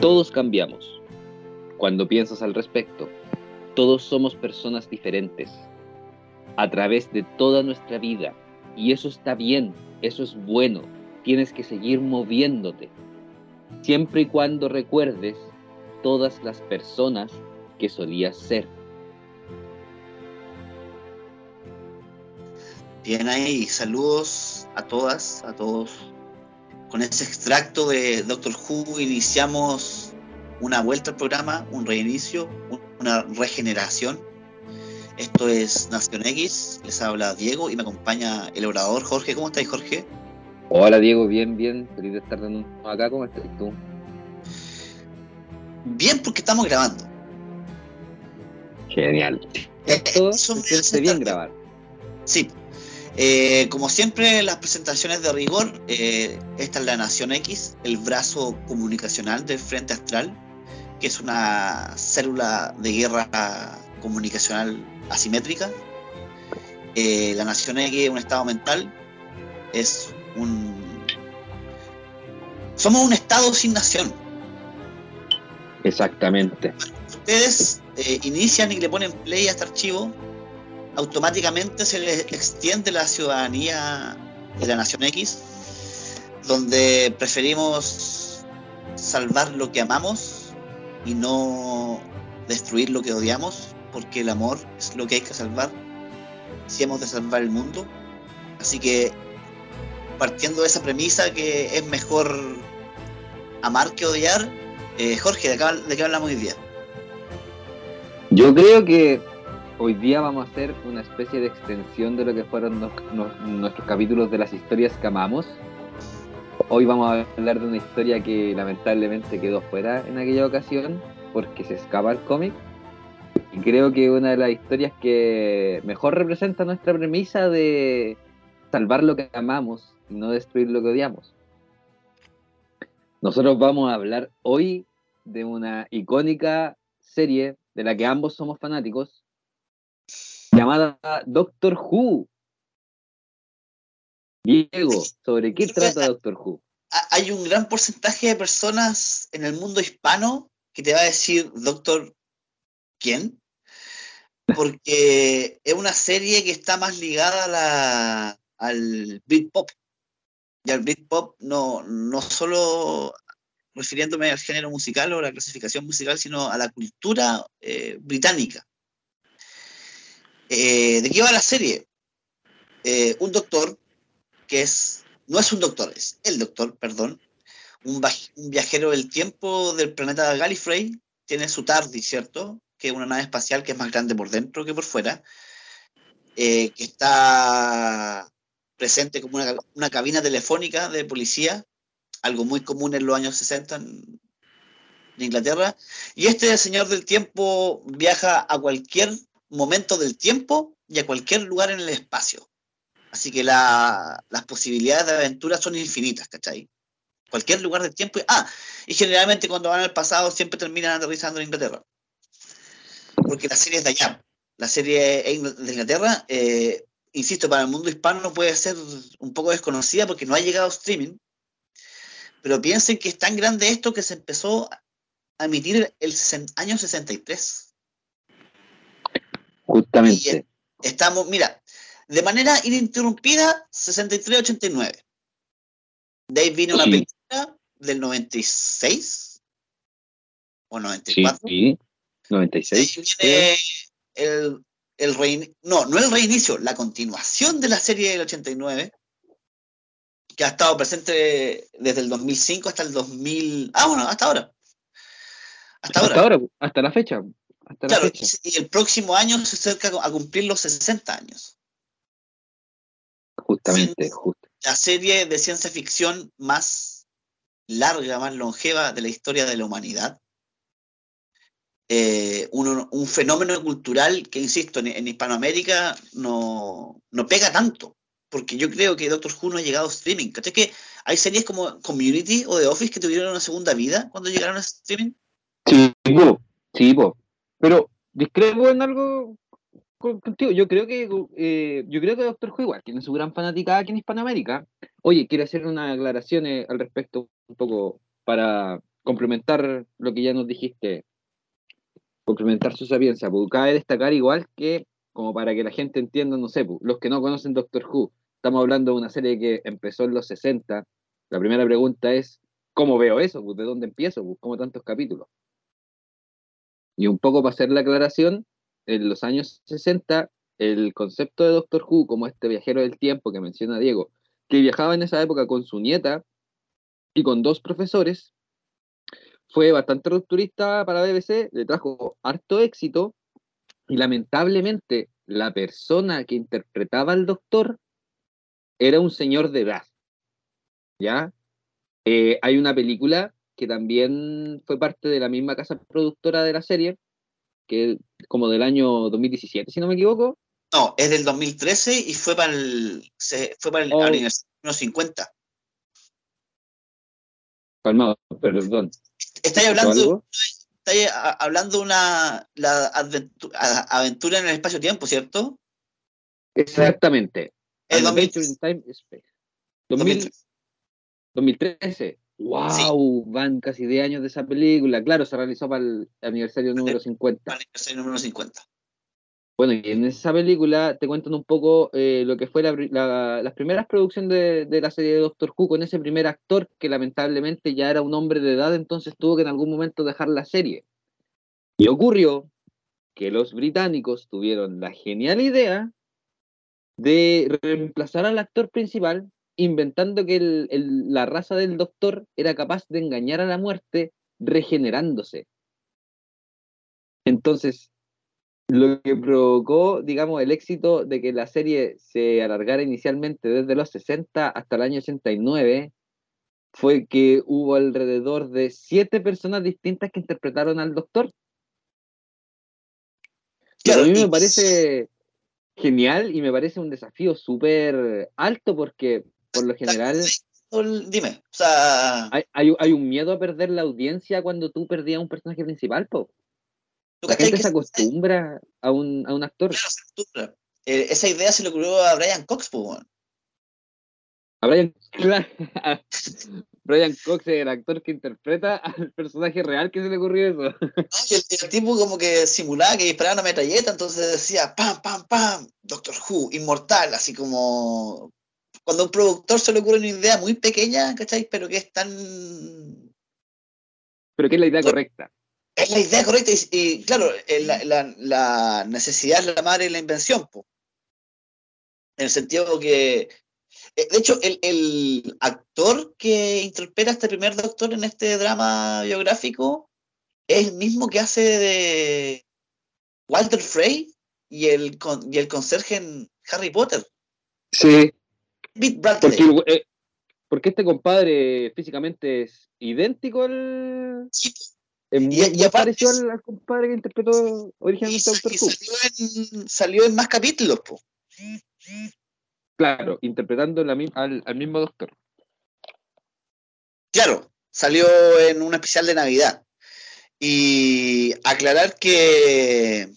Todos cambiamos. Cuando piensas al respecto, todos somos personas diferentes a través de toda nuestra vida. Y eso está bien, eso es bueno. Tienes que seguir moviéndote. Siempre y cuando recuerdes todas las personas que solías ser. Bien ahí, saludos a todas, a todos. Con ese extracto de Doctor Who iniciamos una vuelta al programa, un reinicio, una regeneración. Esto es Nación X, les habla Diego y me acompaña el orador Jorge. ¿Cómo estáis, Jorge? Hola Diego, bien, bien, feliz de estar de nuevo acá. ¿Cómo estás tú? Bien, porque estamos grabando. Genial. Eh, Esto se bien grabar. Sí, eh, como siempre, las presentaciones de rigor, eh, esta es la Nación X, el brazo comunicacional del Frente Astral, que es una célula de guerra comunicacional asimétrica. Eh, la Nación X es un estado mental, es un... Somos un estado sin nación. Exactamente. Ustedes inician y le ponen play a este archivo automáticamente se le extiende la ciudadanía de la Nación X, donde preferimos salvar lo que amamos y no destruir lo que odiamos, porque el amor es lo que hay que salvar si hemos de salvar el mundo. Así que, partiendo de esa premisa que es mejor amar que odiar, eh, Jorge, ¿de qué, ¿de qué hablamos hoy día? Yo creo que hoy día vamos a hacer una especie de extensión de lo que fueron nuestros capítulos de las historias que amamos. Hoy vamos a hablar de una historia que lamentablemente quedó fuera en aquella ocasión porque se escapa el cómic. Y creo que una de las historias que mejor representa nuestra premisa de salvar lo que amamos y no destruir lo que odiamos. Nosotros vamos a hablar hoy de una icónica serie de la que ambos somos fanáticos, llamada Doctor Who. Diego, ¿sobre qué trata Doctor Who? Hay un gran porcentaje de personas en el mundo hispano que te va a decir, Doctor, ¿quién? Porque es una serie que está más ligada a la, al Britpop. Y al Britpop no, no solo refiriéndome al género musical o la clasificación musical, sino a la cultura eh, británica. Eh, ¿De qué va la serie? Eh, un doctor que es, no es un doctor, es el doctor, perdón, un, viajero del tiempo del planeta Gallifrey, tiene su TARDIS, ¿cierto? Que es una nave espacial que es más grande por dentro que por fuera, eh, que está presente como una, una, cabina telefónica de policía, algo muy común en los años 60 en, en Inglaterra, y este señor del tiempo viaja a cualquier momento del tiempo y a cualquier lugar en el espacio. Así que las posibilidades de aventura son infinitas, ¿cachai? Cualquier lugar del tiempo. ah, y generalmente cuando van al pasado siempre terminan aterrizando en Inglaterra. Porque la serie es de allá. La serie de Inglaterra, eh, insisto, para el mundo hispano puede ser un poco desconocida porque no ha llegado streaming. Pero piensen que es tan grande esto que se empezó a emitir el año 63. Justamente. estamos, mira, de manera ininterrumpida, 63-89. De ahí vino una película del 96 o 94. Sí, 96. viene el, el no, no el reinicio, la continuación de la serie del 89, que ha estado presente desde el 2005 hasta el 2000. Ah, bueno, hasta ahora. Hasta, hasta ahora. Hasta la fecha claro, y el próximo año se acerca a cumplir los 60 años. Justamente, La serie de ciencia ficción más larga, más longeva de la historia de la humanidad. Eh, un, fenómeno cultural que, insisto, en, Hispanoamérica no, no, pega tanto, porque yo creo que Doctor Who no ha llegado a streaming. ¿Cachai que hay series como Community o The Office que tuvieron una segunda vida cuando llegaron a streaming? Sí, sí, pero discrepo en algo contigo. Yo creo que eh, yo creo que Doctor Who igual tiene su gran fanática aquí en Hispanoamérica. Oye, quiero hacer una aclaración eh, al respecto un poco para complementar lo que ya nos dijiste, complementar su sapiencia, pues cabe destacar igual que, como para que la gente entienda, no sé, pues, los que no conocen Doctor Who, estamos hablando de una serie que empezó en los 60, la primera pregunta es, ¿cómo veo eso? Pues, ¿De dónde empiezo? Pues, ¿Cómo tantos capítulos? Y un poco para hacer la aclaración, en los años 60, el concepto de Doctor Who, como este viajero del tiempo que menciona Diego, que viajaba en esa época con su nieta y con dos profesores, fue bastante rupturista para BBC, le trajo harto éxito y lamentablemente la persona que interpretaba al doctor era un señor de edad. ¿Ya? Eh, hay una película que también fue parte de la misma casa productora de la serie, que como del año 2017, si no me equivoco. No, es del 2013 y fue para el, fue para el oh. aniversario 50. Calmado, perdón. Estáis hablando, estáis hablando de una la aventura, en el espacio-tiempo, ¿cierto? Exactamente. El 2013. 2013. ¡Wow! Van casi 10 años de esa película. Claro, se realizó para el aniversario número 50. Para el aniversario número 50. Bueno, y en esa película te cuentan un poco eh, lo que fue las primeras producciones de, la serie de Doctor Who con ese primer actor que lamentablemente ya era un hombre de edad, entonces tuvo que en algún momento dejar la serie. Y ocurrió que los británicos tuvieron la genial idea de reemplazar al actor principal inventando que la raza del doctor era capaz de engañar a la muerte regenerándose. Entonces, lo que provocó, digamos, el éxito de que la serie se alargara inicialmente desde los 60 hasta el año 89 fue que hubo alrededor de siete personas distintas que interpretaron al doctor. a mí me parece genial y me parece un desafío súper alto porque por lo general... Dime, o sea... Hay, hay, un miedo a perder la audiencia cuando tú perdías un personaje principal, po. La gente se acostumbra a un, a un actor. Eh, esa idea se le ocurrió a Brian Cox, pues, A Brian, Brian Cox es el actor que interpreta al personaje real que se le ocurrió eso. el, tipo como que simulaba que disparaba una metralleta, entonces decía pam, pam, pam, Doctor Who, inmortal, así como cuando a un productor se le ocurre una idea muy pequeña, ¿cachai? Pero que es tan... Pero que es la idea correcta. Es la idea correcta y, claro, la, necesidad es la madre de la invención, en el sentido que, eh, de hecho, el, actor que interpreta a este primer doctor en este drama biográfico es el mismo que hace de Walter Frey y el, y el conserje en Harry Potter. Sí. Porque, eh, porque, este compadre físicamente es idéntico al. Sí y, al, compadre que interpretó originalmente Doctor Who. Salió en, salió en más capítulos, po. Claro, interpretando al, al, mismo Doctor. Claro, salió en un especial de Navidad. Y aclarar que.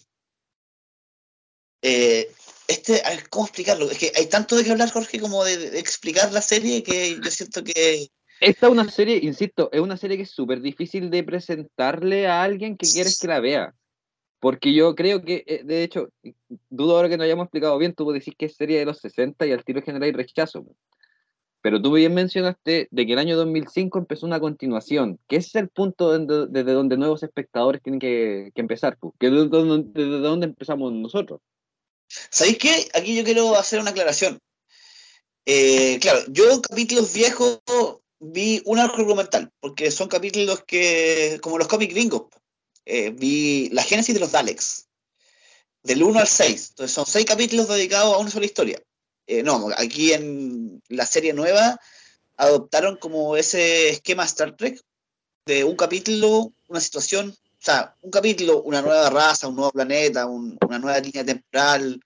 Eh, este, ¿cómo explicarlo? Es que hay tanto de qué hablar, Jorge, como de explicar la serie que yo siento que esta es una serie, insisto, es una serie que es súper difícil de presentarle a alguien que quieres que la vea. Porque yo creo que, eh, de hecho, dudo ahora que no hayamos explicado bien, tú decir que es serie de los 60 y al tiro general y rechazo. Pero tú bien mencionaste de que el año 2005 empezó una continuación, que es el punto desde donde nuevos espectadores tienen que, empezar, que desde donde, empezamos nosotros. ¿Sabéis qué? Aquí yo quiero hacer una aclaración. Eh, claro, yo capítulos viejos vi un arco argumental, porque son capítulos que, como los cómics gringos, eh, vi la génesis de los Daleks, del 1 al 6. Entonces son seis capítulos dedicados a una sola historia. Eh, no, aquí en la serie nueva adoptaron como ese esquema Star Trek de un capítulo, una situación, sea, un capítulo, una nueva raza, un nuevo planeta, una nueva línea temporal,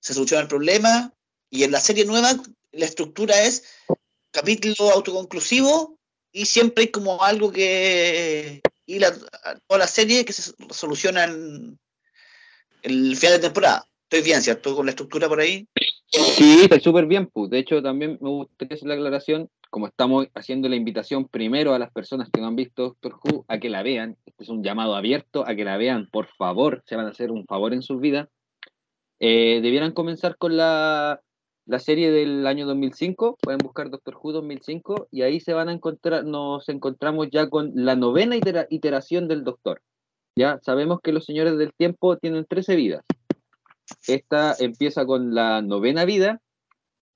se soluciona el problema, y en la serie nueva la estructura es capítulo autoconclusivo y siempre hay como algo que y la, toda la serie que se soluciona en el final de temporada. Estoy bien, ¿cierto? Con la estructura por ahí. Sí, está súper bien, pues. De hecho, también me gustaría hacer la aclaración, como estamos haciendo la invitación primero a las personas que no han visto Doctor Who a que la vean, este es un llamado abierto a que la vean, por favor, se van a hacer un favor en sus vidas, eh, debieran comenzar con la, la serie del año 2005, pueden buscar Doctor Who 2005 y ahí se van a encontrar, nos encontramos ya con la novena itera- iteración del Doctor. Ya sabemos que los señores del tiempo tienen 13 vidas. Esta empieza con la novena vida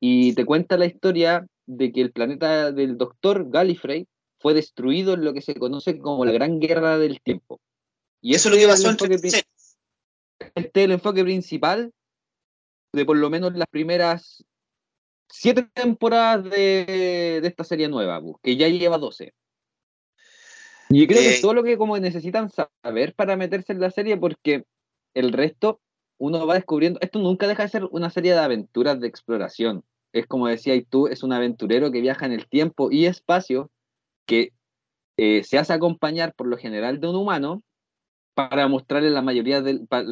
y te cuenta la historia de que el planeta del Doctor Gallifrey fue destruido en lo que se conoce como la Gran Guerra del Tiempo. Y eso es lo que este pasó entre enfoque este es el enfoque principal de por lo menos las primeras siete temporadas de, de esta serie nueva, que ya lleva 12. Y creo que Eh, es todo lo que como necesitan saber para meterse en la serie, porque el resto uno va descubriendo. Esto nunca deja de ser una serie de aventuras de exploración. Es como decías tú, es un aventurero que viaja en el tiempo y espacio que eh, se hace acompañar por lo general de un humano para mostrarle la mayoría del, pa-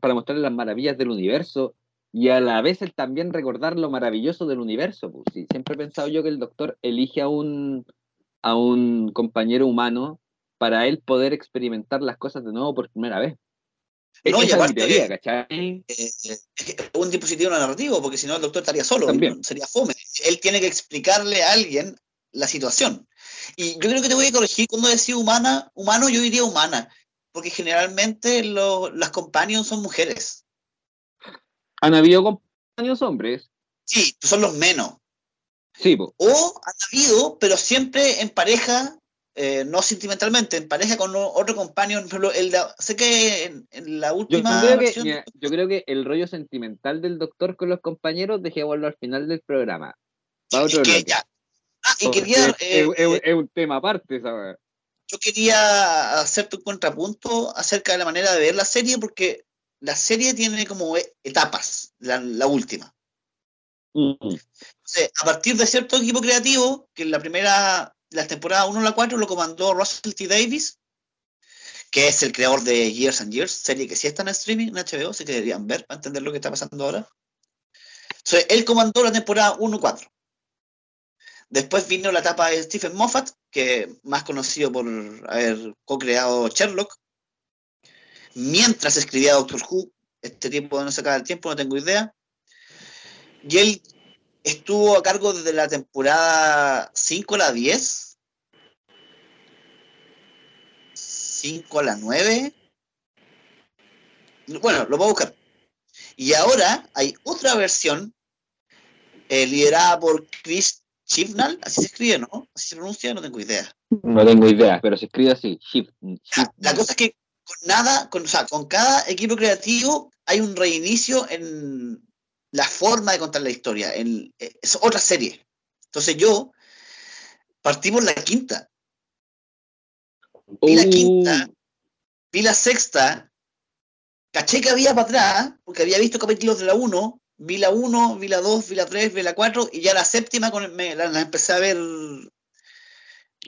para, mostrarle las maravillas del universo y a la vez también recordar lo maravilloso del universo. Pues, siempre he pensado yo que el doctor elige a un, a un compañero humano para él poder experimentar las cosas de nuevo por primera vez. No, y Esa es teoría, ¿cachai? eh, es un dispositivo narrativo, porque si no el doctor estaría solo, También. ¿no? sería fome. Él tiene que explicarle a alguien la situación. Y yo creo que te voy a corregir cuando decía humana, humano yo diría humana, porque generalmente lo- las companions son mujeres. Han habido compañeros hombres, Sí, son los menos. sí, po. O han habido, pero siempre en pareja, eh, no sentimentalmente, en pareja con otro companion. Por ejemplo, el de- sé que en, en la Yo última que, mira, yo creo que el rollo sentimental del doctor con los compañeros dejémoslo al final del programa. Otro es que ya. Ah, y Porque quería, es, eh, es- es un tema aparte, ¿sabes? yo quería hacerte un contrapunto acerca de la manera de ver la serie, porque la serie tiene como e- etapas, la, la última. Entonces, a partir de cierto equipo creativo, que en la primera, la temporada 1 a la 4 lo comandó Russell T. Davis, que es el creador de Years and Years, serie que sí está en streaming, en HBO, así que deberían ver para entender lo que está pasando ahora. Entonces, él comandó la temporada 1-4. Después vino la etapa de Stephen Moffat, que más conocido por haber co-creado Sherlock. Mientras escribía Doctor Who, este tiempo no se acaba el tiempo, no tengo idea. Y él estuvo a cargo desde la temporada 5 a la 10. 5 a la 9. Bueno, lo puedo buscar. Y ahora hay otra versión eh, liderada por Chris Chibnall, así se escribe, ¿no? Así se pronuncia, no tengo idea. No tengo idea, pero se escribe así, shift. shift. La cosa es que con nada, con, o sea, con cada equipo creativo hay un reinicio en la forma de contar la historia. En, es otra serie. Entonces yo partí por la quinta. Vi la Uh, quinta, vi la sexta, caché que había para atrás, porque había visto capítulos de la 1, vi la 1, vi la 2, vi la 3, vi la 4, y ya la séptima con, me, la, la empecé a ver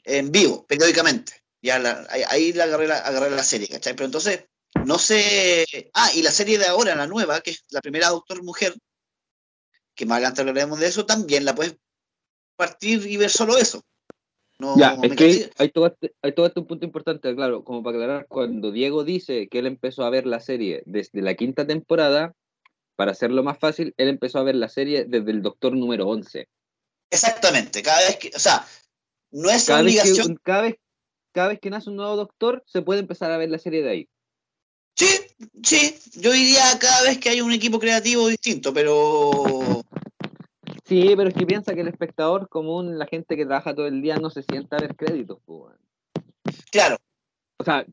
en vivo, periódicamente. Ya la, ahí, ahí la agarré, la agarré la serie, ¿cachai? Pero entonces, no sé. Ah, y la serie de ahora, la nueva, que es la primera Doctor Mujer, que más adelante hablaremos de eso, también la puedes partir y ver solo eso. No, Ya, es que hay hay tocaste un punto importante, claro, como para aclarar, cuando Diego dice que él empezó a ver la serie desde la quinta temporada, para hacerlo más fácil, él empezó a ver la serie desde el Doctor número 11. Exactamente, cada vez que, o sea, no es Cada vez, que, obligación. un- cada, vez, cada vez que nace un nuevo Doctor, se puede empezar a ver la serie de ahí. Sí, sí, yo diría cada vez que hay un equipo creativo distinto, pero Sí, pero es que piensa que el espectador común, la gente que trabaja todo el día, no se sienta a ver créditos. weón. claro, O sea,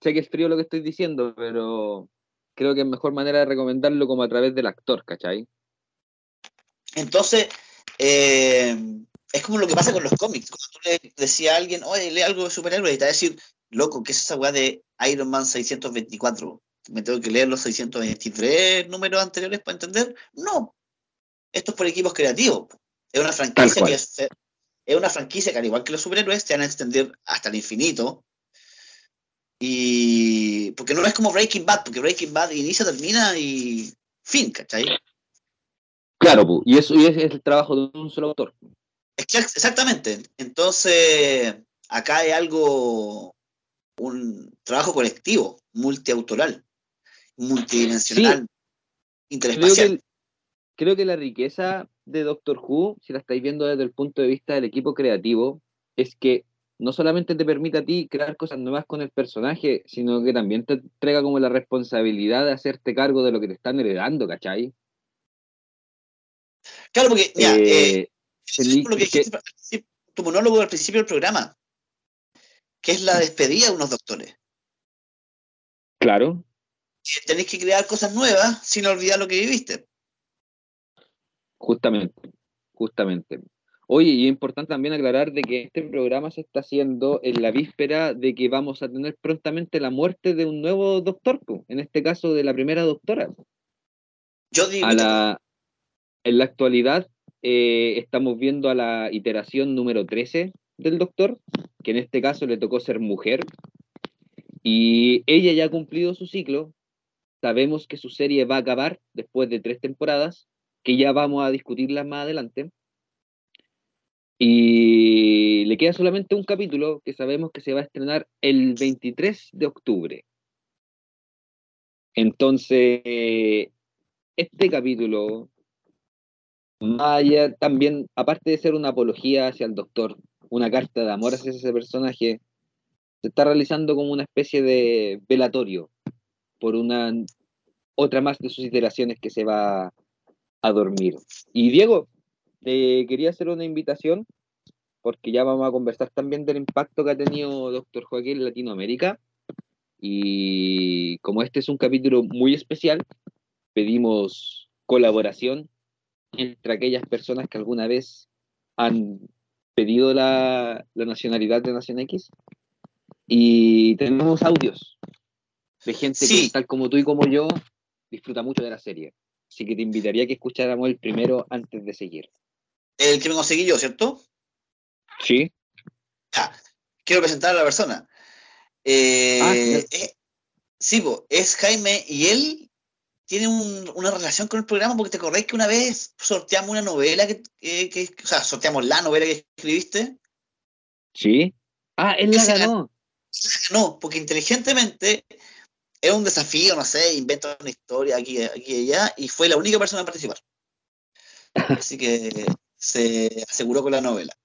sé que es frío lo que estoy diciendo, pero creo que es mejor manera de recomendarlo como a través del actor, ¿cachai? Entonces, eh, es como lo que pasa con los cómics. Cuando tú le decías a alguien, oye, lee algo de superhéroes, y te va a decir, loco, ¿qué es esa weá de Iron Man 624? ¿Me tengo que leer los 623 números anteriores para entender? No. Esto es por equipos creativos. Es una franquicia que es, es una franquicia que, al igual que los superhéroes, te van a extender hasta el infinito. Y porque no es como Breaking Bad, porque Breaking Bad inicia, termina y fin, ¿cachai? Claro, y eso y es el trabajo de un solo autor. Exactamente. Entonces, acá hay algo, un trabajo colectivo, multiautoral, multidimensional, interespacial. creo que la riqueza de Doctor Who, si la estáis viendo desde el punto de vista del equipo creativo, es que no solamente te permite a ti crear cosas nuevas con el personaje, sino que también te entrega como la responsabilidad de hacerte cargo de lo que te están heredando, ¿cachai? Claro, porque, mira, eh, eh, lo que tu monólogo al principio del programa, que es la despedida de unos doctores. Claro. Tenéis que crear cosas nuevas sin olvidar lo que viviste. Justamente, justamente. Oye, y es importante también aclarar de que este programa se está haciendo en la víspera de que vamos a tener prontamente la muerte de un nuevo doctor, en este caso de la primera doctora. Yo digo. en la actualidad eh, estamos viendo a la iteración número 13 del doctor, que en este caso le tocó ser mujer, y ella ya ha cumplido su ciclo. Sabemos que su serie va a acabar después de tres temporadas, que ya vamos a discutirlas más adelante. Y le queda solamente un capítulo que sabemos que se va a estrenar el 23 de octubre. Entonces, este capítulo, vaya también, aparte de ser una apología hacia el doctor, una carta de amor hacia ese personaje, se está realizando como una especie de velatorio por una otra más de sus iteraciones que se va a dormir. Y Diego, te quería hacer una invitación, porque ya vamos a conversar también del impacto que ha tenido Doctor Joaquín en Latinoamérica. Y como este es un capítulo muy especial, pedimos colaboración entre aquellas personas que alguna vez han pedido la, nacionalidad de Nación X. Y tenemos audios de gente que, tal como tú y como yo, disfruta mucho de la serie. Así que te invitaría a que escucháramos el primero antes de seguir. El que me conseguí yo, ¿cierto? Sí. quiero presentar a la persona. Eh, ah, eh, sí, es Jaime y él tiene una relación con el programa porque te acordás que una vez sorteamos una novela que, o sea, sorteamos la novela que escribiste. Sí. Ah, él la ganó. No, porque inteligentemente era un desafío, no sé, invento una historia aquí, aquí y allá, y fue la única persona a participar. Así que se aseguró con la novela.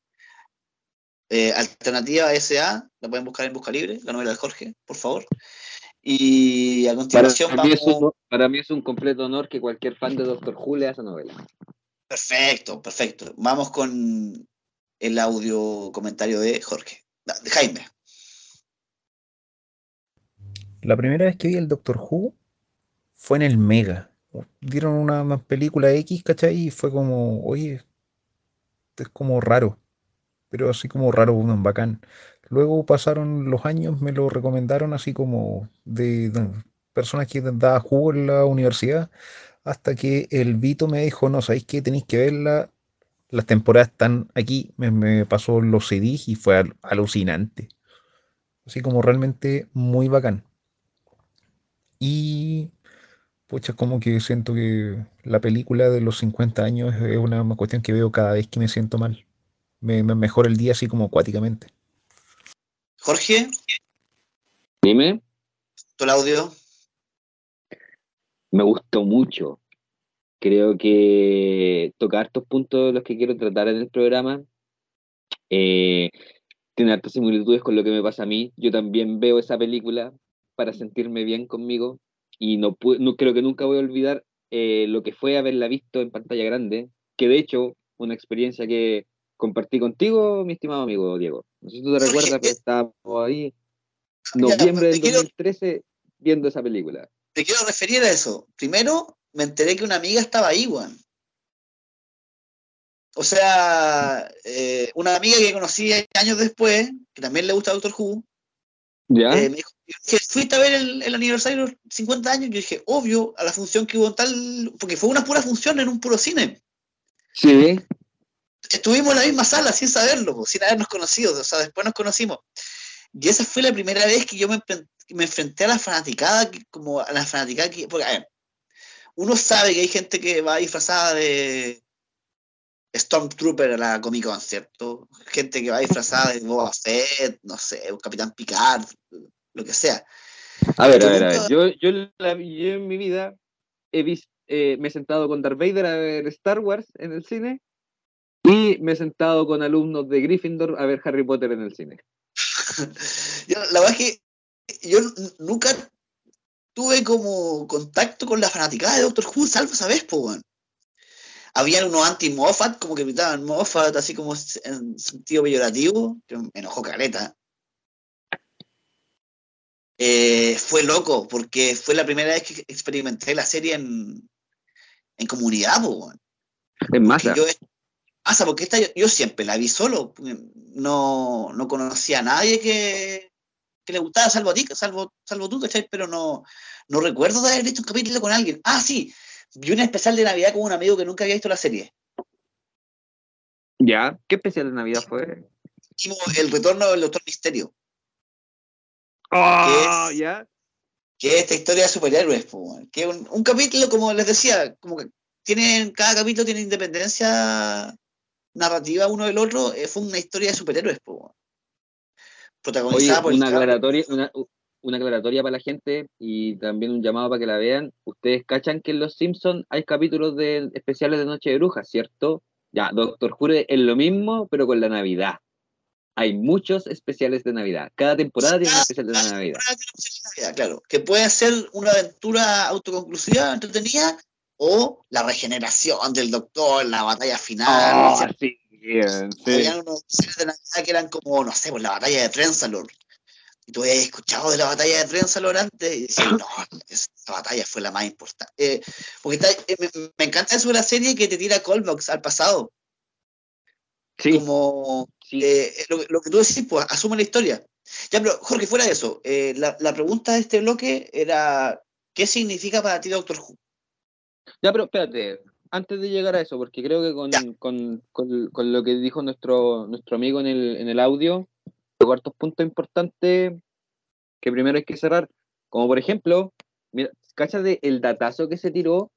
Eh, alternativa SA, la pueden buscar en Busca Libre, la novela de Jorge, por favor. Y a continuación para, mí es un, para mí es un completo honor que cualquier fan de Doctor Who lea esa novela. Perfecto, perfecto. Vamos con el audio comentario de Jorge, de Jaime. La primera vez que vi el Doctor Who fue en el Mega. Dieron una, película X, ¿cachai? Y fue como, oye, es como raro. Pero así como raro, un bacán. Luego pasaron los años, me lo recomendaron así como de, personas que daban jugo en la universidad, hasta que el Vito me dijo, no, ¿sabéis qué? Tenéis que verla. Las temporadas están aquí, me, pasó los CDs y fue alucinante. Así como realmente muy bacán. Y pucha, como que siento que la película de los 50 años es una cuestión que veo cada vez que me siento mal. Me, mejora el día así como acuáticamente. Jorge. Dime. ¿Tu audio? Me gustó mucho. Creo que tocar estos puntos los que quiero tratar en el programa. Eh, tiene hartas similitudes con lo que me pasa a mí. Yo también veo esa película, para sentirme bien conmigo y no, no creo que nunca voy a olvidar eh, lo que fue haberla visto en pantalla grande, que de hecho una experiencia que compartí contigo, mi estimado amigo Diego. No sé si tú te recuerdas, pero estábamos ahí noviembre del 2013 viendo esa película. Te quiero referir a eso. Primero, me enteré que una amiga estaba ahí, Juan. O sea, eh, una amiga que conocí años después, que también le gusta Doctor Who, ¿Ya? Eh, me dijo, ¿fuiste a ver el, aniversario de los 50 años? Yo dije, obvio, a la función que hubo en tal, porque fue una pura función en un puro cine. Sí. Estuvimos en la misma sala sin saberlo, sin habernos conocido, o sea, después nos conocimos. Y esa fue la primera vez que yo me, me enfrenté a la fanaticada, como a la fanaticada, porque, a ver, uno sabe que hay gente que va disfrazada de Stormtrooper a la Comic Con, ¿cierto? Gente que va disfrazada de Boba Fett, no sé, un Capitán Picard, lo que sea. A ver, a ver, a ver. Yo, yo, en mi vida he visto, eh, me he sentado con Darth Vader a ver Star Wars en el cine y me he sentado con alumnos de Gryffindor a ver Harry Potter en el cine. la verdad es que yo nunca tuve como contacto con la fanaticada de Doctor Who, salvo esa vez, pues, Habían unos anti-Moffat, como que gritaban Moffat, así como en sentido peyorativo, que me enojó careta. Eh, fue loco, porque fue la primera vez que experimenté la serie en, en comunidad, pues, En masa. Yo, masa, porque esta yo, siempre la vi solo, no, no conocía a nadie que, que le gustaba, salvo a ti, salvo, salvo tú, ¿cachai? Pero no, no recuerdo de haber visto un capítulo con alguien. Ah, sí, vi un especial de Navidad con un amigo que nunca había visto la serie. ¿Ya? ¿Qué especial de Navidad fue? El retorno del Doctor Misterio. Oh, ¿Ya? Que es esta historia de superhéroes, que es un, capítulo, como les decía, como que tienen, cada capítulo tiene independencia narrativa uno del otro, eh, fue una historia de superhéroes, protagonizada por una aclaratoria, una, una, aclaratoria para la gente y también un llamado para que la vean. Ustedes cachan que en Los Simpsons hay capítulos de especiales de Noche de Brujas, ¿cierto? Ya, Doctor Jure es lo mismo, pero con la Navidad. Hay muchos especiales de Navidad. Cada temporada tiene un especial de Navidad. Claro, que puede ser una aventura autoconclusiva, entretenida, o la regeneración del doctor, la batalla final. Oh, sí, Habían unos de Navidad que eran como, no sé, pues la batalla de Trenzalor. Y tú habías escuchado de la batalla de Trenzalor antes y decías, no, esa batalla fue la más importante. Eh, porque eh, me, encanta eso de la serie que te tira Colbox al pasado. Sí. Como eh, lo, que tú decís, pues asume la historia. Ya, pero Jorge, fuera de eso, la, la, pregunta de este bloque era, ¿qué significa para ti Doctor Who? Ya, pero espérate, antes de llegar a eso, porque creo que con, lo que dijo nuestro, nuestro amigo en el, en el audio, los cuartos puntos importantes que primero hay que cerrar, como por ejemplo, mira, cacha de el datazo que se tiró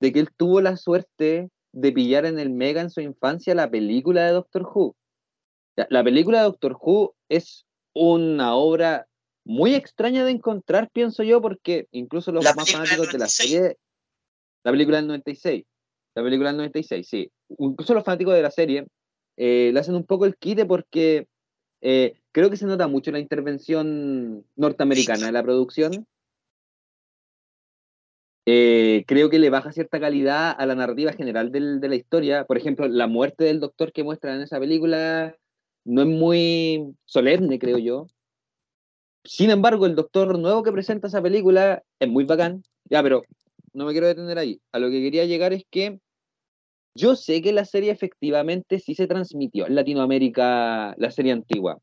de que él tuvo la suerte de pillar en el Mega en su infancia la película de Doctor Who. La película de Doctor Who es una obra muy extraña de encontrar, pienso yo, porque incluso los más fanáticos de la serie la película del 96. La película del 96, sí. Incluso los fanáticos de la serie eh, le hacen un poco el quite porque eh, creo que se nota mucho la intervención norteamericana de la producción. Eh, creo que le baja cierta calidad a la narrativa general del, de la historia. Por ejemplo, la muerte del doctor que muestran en esa película no es muy solemne, creo yo. Sin embargo, el doctor nuevo que presenta esa película es muy bacán. Ya, pero no me quiero detener ahí. A lo que quería llegar es que yo sé que la serie efectivamente sí se transmitió en Latinoamérica, la serie antigua.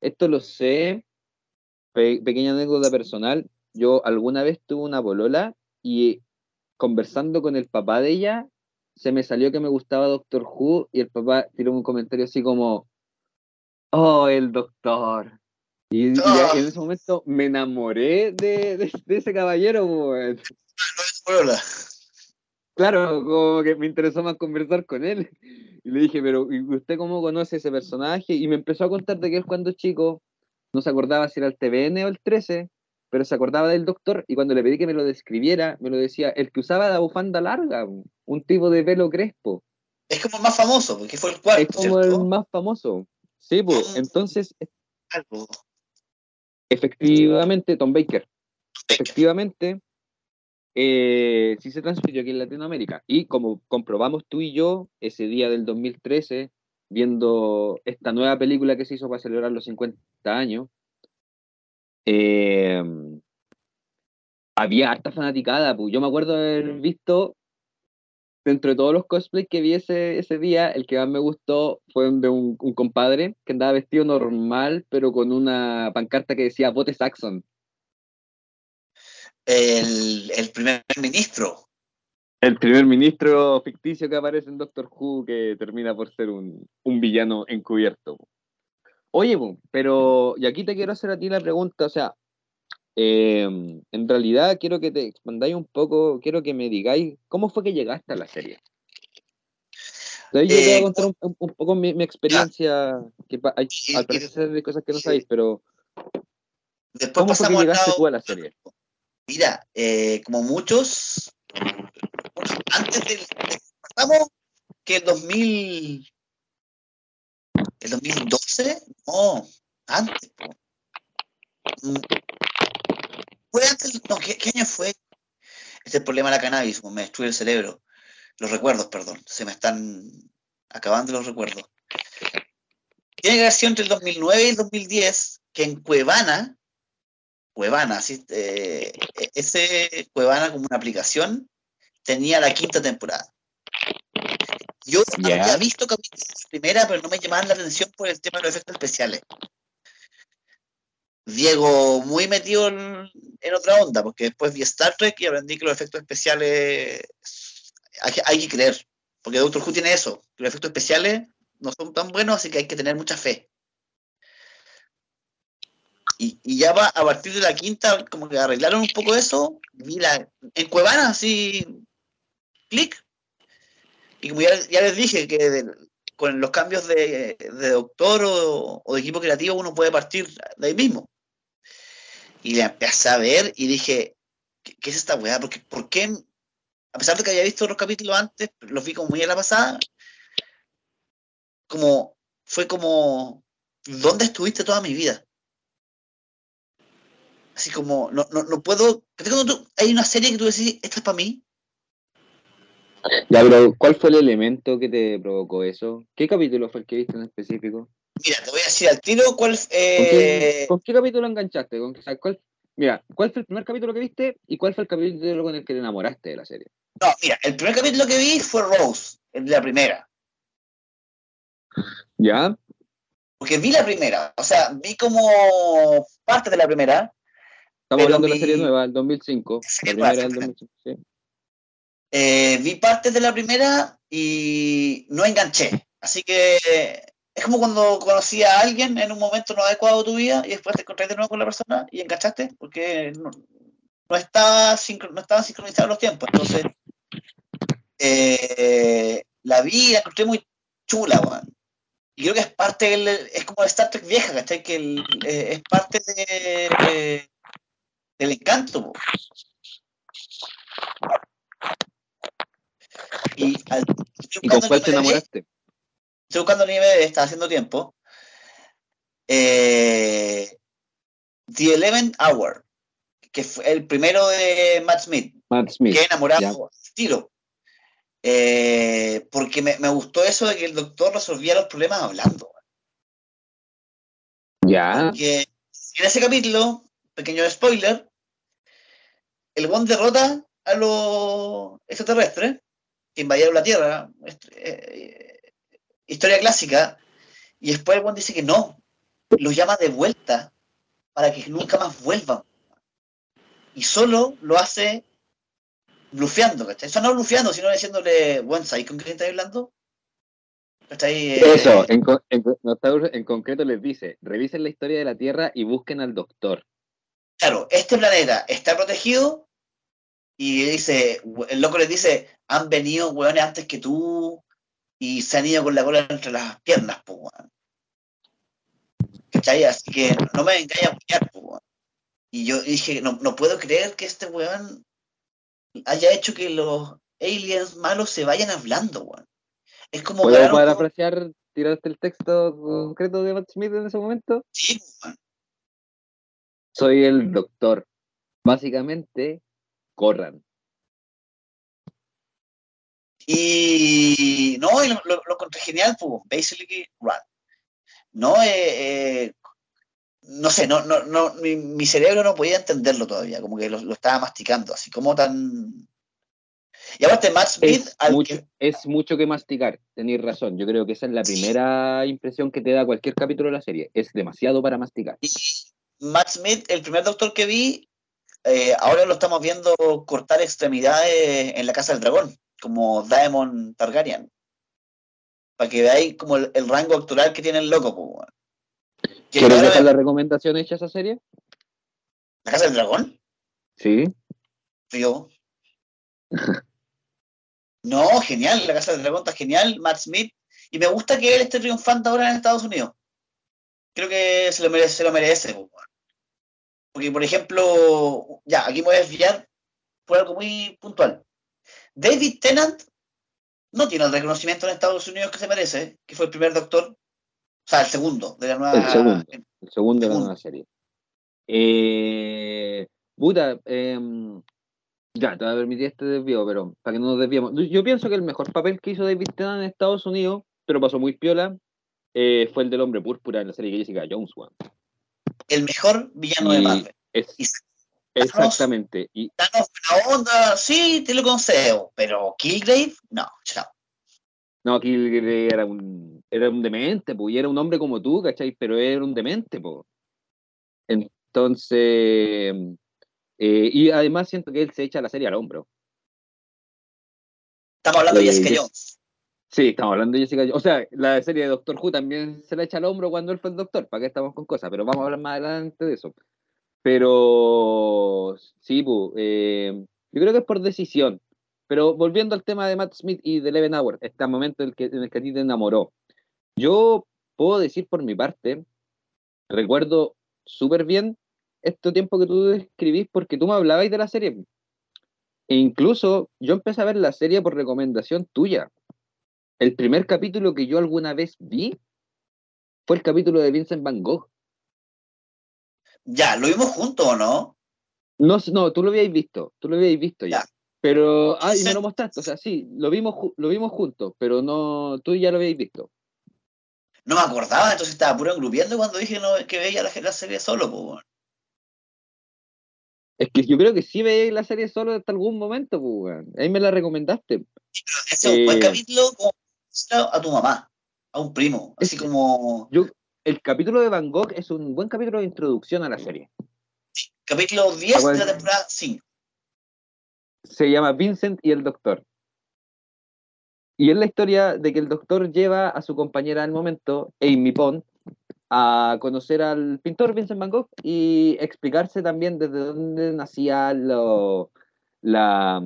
Esto lo sé, pequeña anécdota personal. Yo alguna vez tuve una bolola y conversando con el papá de ella, se me salió que me gustaba Doctor Who y el papá tiró un comentario así como, oh, el doctor. Y, en ese momento me enamoré de, ese caballero. Claro, como que me interesó más conversar con él. Y le dije, pero usted cómo conoce ese personaje? Y me empezó a contar de que él cuando chico no se acordaba si era el TVN o el 13, pero se acordaba del doctor y cuando le pedí que me lo describiera, me lo decía, el que usaba la bufanda larga, un tipo de pelo crespo. Es como el más famoso, porque fue el cuarto. Es como el más famoso. Sí, pues, entonces... Efectivamente, Tom Baker. Efectivamente, eh, sí se transmitió aquí en Latinoamérica. Y como comprobamos tú y yo ese día del 2013, viendo esta nueva película que se hizo para celebrar los 50 años, eh, había harta fanaticada. Pues. Yo me acuerdo haber visto, dentro de todos los cosplays que vi ese, día, el que más me gustó fue de un, un compadre que andaba vestido normal, pero con una pancarta que decía Vote Saxon el, primer ministro. El primer ministro ficticio que aparece en Doctor Who que termina por ser un, villano encubierto. Oye, pero, y aquí te quiero hacer a ti la pregunta, o sea, eh, en realidad quiero que te expandáis un poco, quiero que me digáis cómo fue que llegaste a la serie. Entonces, yo te voy a Eh, contar un, un- un poco mi, mi experiencia, que hay, al parecer hay cosas que no sí. sabéis, pero Después ¿cómo fue que llegaste lado- tú a la serie? Mira, eh, como muchos, antes del. Pasamos que el 2000. ¿El 2012? No, antes. Mm. Fue antes. No, ¿qué, qué año fue? Este es el problema de la cannabis, me destruye el cerebro. Los recuerdos, perdón. Se me están acabando los recuerdos. Tiene que haber sido entre el 2009 y el 2010 que en Cuevana, Cuevana, eh, ese Cuevana como una aplicación, tenía la quinta temporada. Yo había visto capítulos primera, pero no me llamaban la atención por el tema de los efectos especiales. Diego muy metido en, en otra onda, porque después vi Star Trek y aprendí que los efectos especiales hay, que- hay que creer, porque Doctor Who tiene eso, que los efectos especiales no son tan buenos, así que hay que tener mucha fe. Y, y ya va a partir de la quinta, como que arreglaron un poco eso, vi la, en Cuevana, así, clic. Y como ya, les dije, que con los cambios de, doctor o, de equipo creativo uno puede partir de ahí mismo. Y la empecé a ver y dije, ¿qué, qué es esta weá? Porque, ¿Por qué? A pesar de que había visto los capítulos antes, los vi como muy a la pasada, como, fue como, ¿dónde estuviste toda mi vida? Así como, no, no, no puedo, ¿viste cuando tú- hay una serie que tú decís, esta es para mí, Ya, pero ¿cuál fue el elemento que te provocó eso? ¿Qué capítulo fue el que viste en específico? mira, te voy a decir al tiro cuál, ¿Con, qué, eh, con qué capítulo enganchaste? ¿Con, qué- o sea, cuál- mira, ¿cuál fue el primer capítulo que viste y cuál fue el capítulo con el que te enamoraste de la serie? No, mira, el primer capítulo que vi fue Rose, el de la primera. ¿Ya? Porque vi la primera, o sea, vi como parte de la primera. Estamos hablando de la serie nueva, del 2005. La primera del exactamente. 2005, sí. eh, vi parte de la primera y no enganché. Así que es como cuando conocí a alguien en un momento no adecuado de tu vida y después te encontraste de nuevo con la persona y enganchaste porque no, no, estaba no estaban sincronizados los tiempos. Entonces, eh, la vi la encontré muy chula, weón. Y creo que es parte del, es como de Star Trek vieja, ¿cachai? Que el- eh, es parte de, del encanto. Y al, estoy ¿Y con cuál te enamoraste? Estoy buscando en IMDb, está haciendo tiempo. Eh, The Eleven Hour, que fue el primero de Matt Smith, Matt Smith. que enamorado al tiro. Eh, porque me, me gustó eso de que el doctor resolvía los problemas hablando. Ya. En ese capítulo, pequeño spoiler, el Bond derrota a los extraterrestres que invadieron la Tierra. Eh, historia clásica. Y después el Bond dice que no. Los llama de vuelta para que nunca más vuelvan. Y solo lo hace blufeando, ¿cachai? O sea, no blufeando, sino diciéndole, bueno, ¿sabes con quién estáis hablando? Eh, Eso, en, en concreto les dice, revisen la historia de la Tierra y busquen al doctor. claro, este planeta está protegido y dice, el loco les dice, han venido hueones antes que tú y se han ido con la cola entre las piernas, pues, weón. ¿Cachai? Así que no me vengáis a huear, pues, weón. Y yo dije, no, no puedo creer que este weón haya hecho que los aliens malos se vayan hablando, weón. Es como ¿Puedo weón, como- parafrasear, tiraste el texto concreto de Matt Smith en ese momento? Sí, weón. Soy el doctor. Básicamente, corran. Y no, y lo, lo, lo encontré genial, pues, basically run. No, eh, eh, no sé, no, no, no, mi, mi cerebro no podía entenderlo todavía, como que lo, lo estaba masticando, así como tan. Y aparte, Matt Smith, Es al mucho, que- es mucho que masticar, tenéis razón. Yo creo que esa es la primera impresión que te da cualquier capítulo de la serie. Es demasiado para masticar. y Matt Smith, el primer doctor que vi, eh, ahora lo estamos viendo cortar extremidades en la Casa del Dragón, como Daemon Targaryen. Para que veáis como el, el rango actoral que tiene el loco, pues, ¿Quieres dejar me- la recomendación hecha a esa serie? ¿La Casa del Dragón? Sí. Frío. No, genial, La Casa del Dragón está genial, Matt Smith. Y me gusta que él esté triunfando ahora en Estados Unidos. Creo que se lo merece, se lo merece. Porque, por ejemplo, ya, aquí me voy a desviar por algo muy puntual. David Tennant no tiene el reconocimiento en Estados Unidos que se merece, que fue el primer doctor, o sea, el segundo de la nueva. El segundo. El segundo de la nueva serie. Eh, puta, em, ya, te voy a permitir este desvío, pero para que no nos desviemos. Yo pienso que el mejor papel que hizo David Tennant en Estados Unidos, pero pasó muy piola, eh, fue el del hombre púrpura en la serie Jessica Jones, weón. El mejor villano de Marvel. es- Y exactamente. Y Thanos, buena onda, sí, te lo concedo, pero Killgrave, no, chao. no, Killgrave era un, era un demente, pues, y era un hombre como tú, ¿cachai? Pero era un demente, pues. Entonces, eh, y además siento que él se echa la serie al hombro. Estamos hablando de Eh, Jessica Jess- Jones. Sí, estamos hablando de Jessica. O sea, la serie de Doctor Who también se la echa al hombro cuando él fue el doctor. ¿Para qué estamos con cosas? Pero vamos a hablar más adelante de eso. Pero sí, pu, eh, yo creo que es por decisión. Pero volviendo al tema de Matt Smith y de Eleven Hour, este momento en el que, en el que a ti te enamoró. Yo puedo decir por mi parte, recuerdo súper bien este tiempo que tú describís porque tú me hablabas de la serie. E incluso yo empecé a ver la serie por recomendación tuya. El primer capítulo que yo alguna vez vi fue el capítulo de Vincent Van Gogh. Ya, ¿lo vimos juntos o no? No, no, tú lo habíais visto, tú lo habíais visto ya. Ya. Pero, ah, y me Sí. lo mostraste, o sea, sí, lo vimos, lo vimos juntos, pero no, tú ya lo habíais visto. No me acordaba, entonces estaba puro engrupiendo cuando dije no, que veía la, la serie solo, pues. Es que yo creo que sí veis la serie solo hasta algún momento, pues. Ahí me la recomendaste. Ese es un buen Eh. capítulo como a tu mamá, a un primo, así Es- como Yo, el capítulo de Van Gogh es un buen capítulo de introducción a la serie. capítulo 10 Ah, bueno. de la temporada 5. se llama Vincent y el Doctor. Y es la historia de que el Doctor lleva a su compañera al momento, Amy Pond, a conocer al pintor Vincent Van Gogh y explicarse también desde dónde nacían las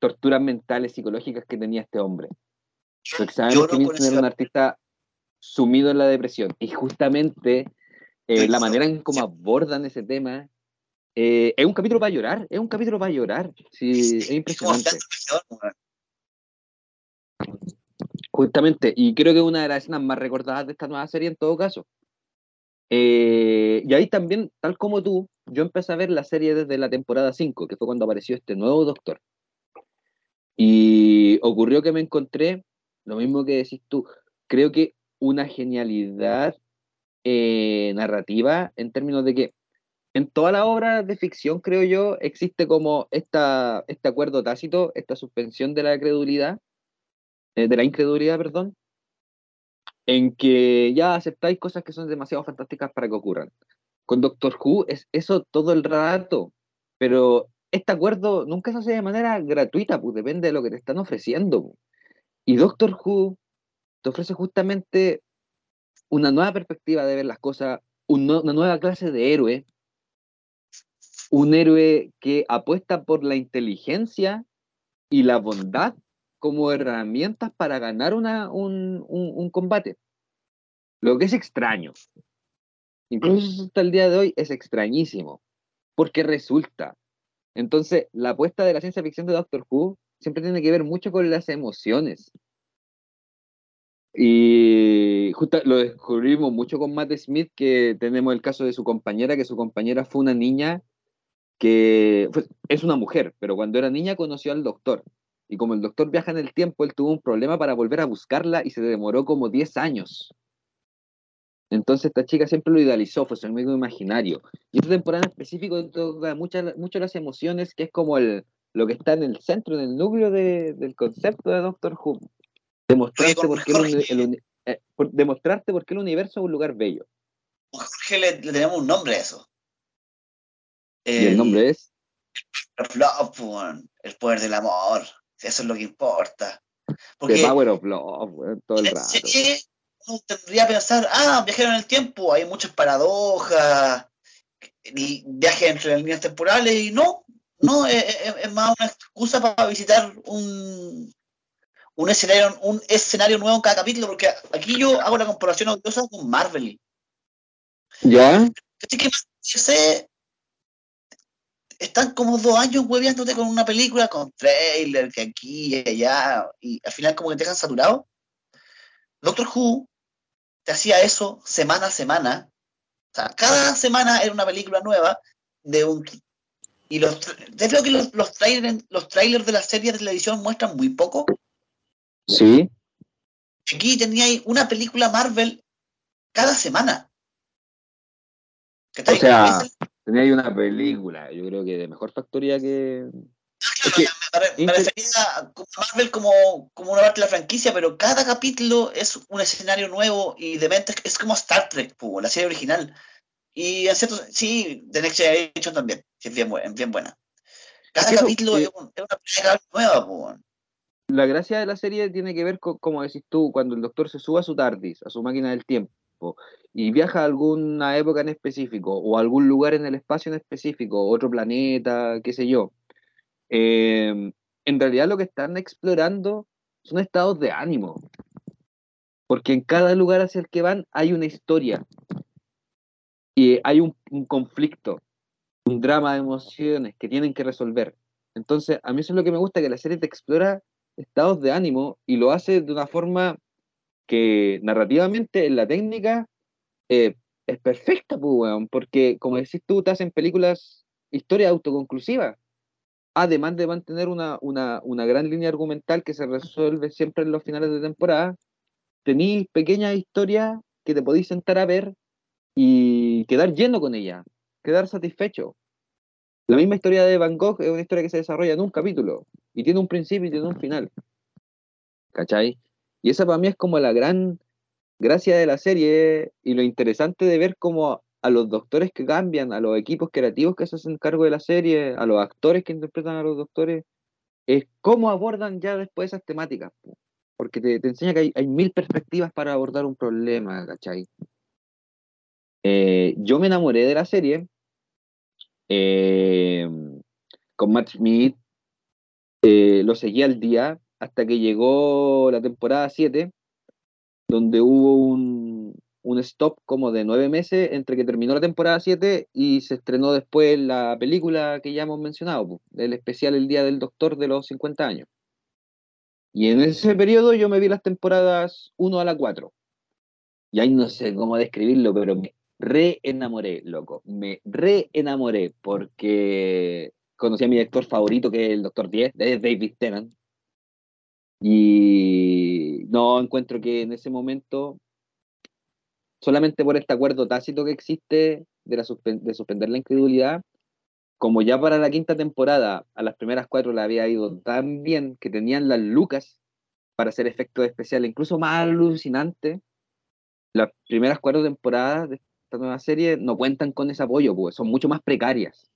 torturas mentales psicológicas que tenía este hombre. Porque sabemos que ese era un artista sumido en la depresión. Y justamente eh, la manera en cómo abordan ese tema eh, es un capítulo para llorar, es un capítulo para llorar. Sí, es impresionante. Justamente, y creo que es una de las escenas más recordadas de esta nueva serie en todo caso. Eh, y ahí también, tal como tú, yo empecé a ver la serie desde la temporada 5, que fue cuando apareció este nuevo doctor. Y ocurrió que me encontré, lo mismo que decís tú, creo que una genialidad eh, narrativa en términos de que en toda la obra de ficción, creo yo, existe como esta, este acuerdo tácito, esta suspensión de la credulidad, eh, de la incredulidad, perdón, en que ya aceptáis cosas que son demasiado fantásticas para que ocurran. Con Doctor Who es eso todo el rato, pero este acuerdo nunca se hace de manera gratuita, pues depende de lo que te están ofreciendo. pues. Y Doctor Who te ofrece justamente una nueva perspectiva de ver las cosas, una nueva clase de héroe, un héroe que apuesta por la inteligencia y la bondad como herramientas para ganar una, un, un- un combate. Lo que es extraño. Incluso hasta el día de hoy es extrañísimo. Porque resulta. Entonces, la apuesta de la ciencia ficción de Doctor Who siempre tiene que ver mucho con las emociones. Y justo lo descubrimos mucho con Matt Smith, que tenemos el caso de su compañera, que su compañera fue una niña que es una mujer, pero cuando era niña conoció al doctor. Y como el doctor viaja en el tiempo, él tuvo un problema para volver a buscarla y se demoró como 10 años. Entonces esta chica siempre lo idealizó, fue su amigo imaginario. Y esta temporada en específico toca muchas las emociones, que es como el, lo que está en el centro, en el núcleo de- del concepto de Doctor Who. Demostrarte por qué el, Jorge- el eh, por- demostrarte por qué el universo es un lugar bello. Jorge le, le tenemos un nombre a eso. Y el nombre es of love, el poder del amor. Eso es lo que importa. Porque The Power of Love, todo el rato. serie uno tendría que pensar, ah, viajeron en el tiempo, hay muchas paradojas, viaje entre líneas temporales y no, no, es, es más una excusa para visitar un, un escenario, un escenario nuevo en cada capítulo, porque aquí yo hago la comparación audiosa con Marvel. ¿Ya? Así que yo sé, están como dos años hueveándote con una película, con trailer, que aquí y allá, y al final como que te dejan saturado. Doctor Who te hacía eso semana a semana. O sea, cada semana era una película nueva de un... Y los, yo creo que los, los, trailers, los trailers de las series de televisión muestran muy poco. Sí. Aquí tenía una película Marvel cada semana. O sea, tenía ahí una película, yo creo que de mejor factoría que. Claro, es que, me, me, refería a Marvel como, como una parte de la franquicia, pero cada capítulo es un escenario nuevo y de mente es como Star Trek, la serie original. Y en cierto, sí, The Next Generation también, que es bien, bien buena. Cada capítulo es, un, es, una película nueva, pues la gracia de la serie tiene que ver con, como decís tú, cuando el doctor se sube a su TARDIS, a su máquina del tiempo, y viaja a alguna época en específico, o a algún lugar en el espacio en específico, otro planeta, qué sé yo. Eh, en realidad lo que están explorando son estados de ánimo, porque en cada lugar hacia el que van hay una historia, y hay un, un conflicto, un drama de emociones que tienen que resolver. Entonces, a mí eso es lo que me gusta, que la serie te explora estados de ánimo y lo hace de una forma que narrativamente en la técnica eh, es perfecta, pues, porque como decís tú, te hacen películas, historia autoconclusiva, además de mantener una, una, una, gran línea argumental que se resuelve siempre en los finales de temporada, tenéis pequeñas historias que te podéis sentar a ver y quedar lleno con ella, quedar satisfecho. La misma historia de Van Gogh es una historia que se desarrolla en un capítulo y tiene un principio y tiene un final. ¿Cachai? Y esa para mí es como la gran gracia de la serie y lo interesante de ver cómo a los doctores que cambian, a los equipos creativos que se hacen cargo de la serie, a los actores que interpretan a los doctores, es cómo abordan ya después esas temáticas. Porque te, enseña que hay, hay, mil perspectivas para abordar un problema, ¿cachai? Eh, yo me enamoré de la serie eh, con Matt Smith, eh, lo seguí al día hasta que llegó la temporada 7, donde hubo un, un, stop como de nueve meses entre que terminó la temporada 7 y se estrenó después la película que ya hemos mencionado, el especial El Día del Doctor de los 50 años. Y en ese periodo yo me vi las temporadas 1 a la 4. Y ahí no sé cómo describirlo, pero re enamoré, loco. Me re enamoré porque conocí a mi director favorito, que es el Doctor 10, de David Tennant. Y no encuentro que en ese momento, solamente por este acuerdo tácito que existe de, la de suspender la incredulidad, como ya para la quinta temporada, a las primeras cuatro le había ido tan bien que tenían las lucas para hacer efectos especiales, incluso más alucinantes, las primeras cuatro temporadas esta nueva serie no cuentan con ese apoyo, pues son mucho más precarias.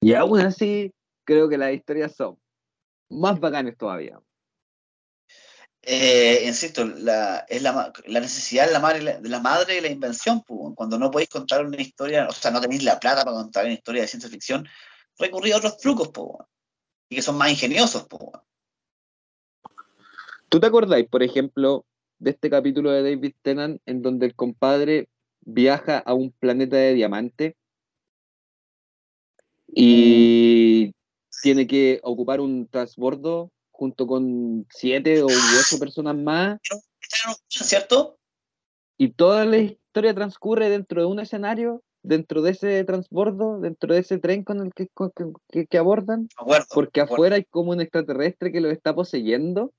Y aún así, creo que las historias son más bacanas todavía. Eh, insisto, la, es la, la, necesidad de la, madre, de la madre de la invención. Pues, cuando no podéis contar una historia, o sea, no tenéis la plata para contar una historia de ciencia ficción, recurrir a otros trucos, pues, y que son más ingeniosos. Pues. ¿Tú te acordáis, por ejemplo, de este capítulo de David Tennant en donde el compadre viaja a un planeta de diamante y tiene que ocupar un transbordo junto con siete o ocho personas más. ¿Cierto? Y toda la historia transcurre dentro de un escenario, dentro de ese transbordo, dentro de ese tren con el que, que, que abordan. Acuerdo, porque afuera hay como un extraterrestre que lo está poseyendo.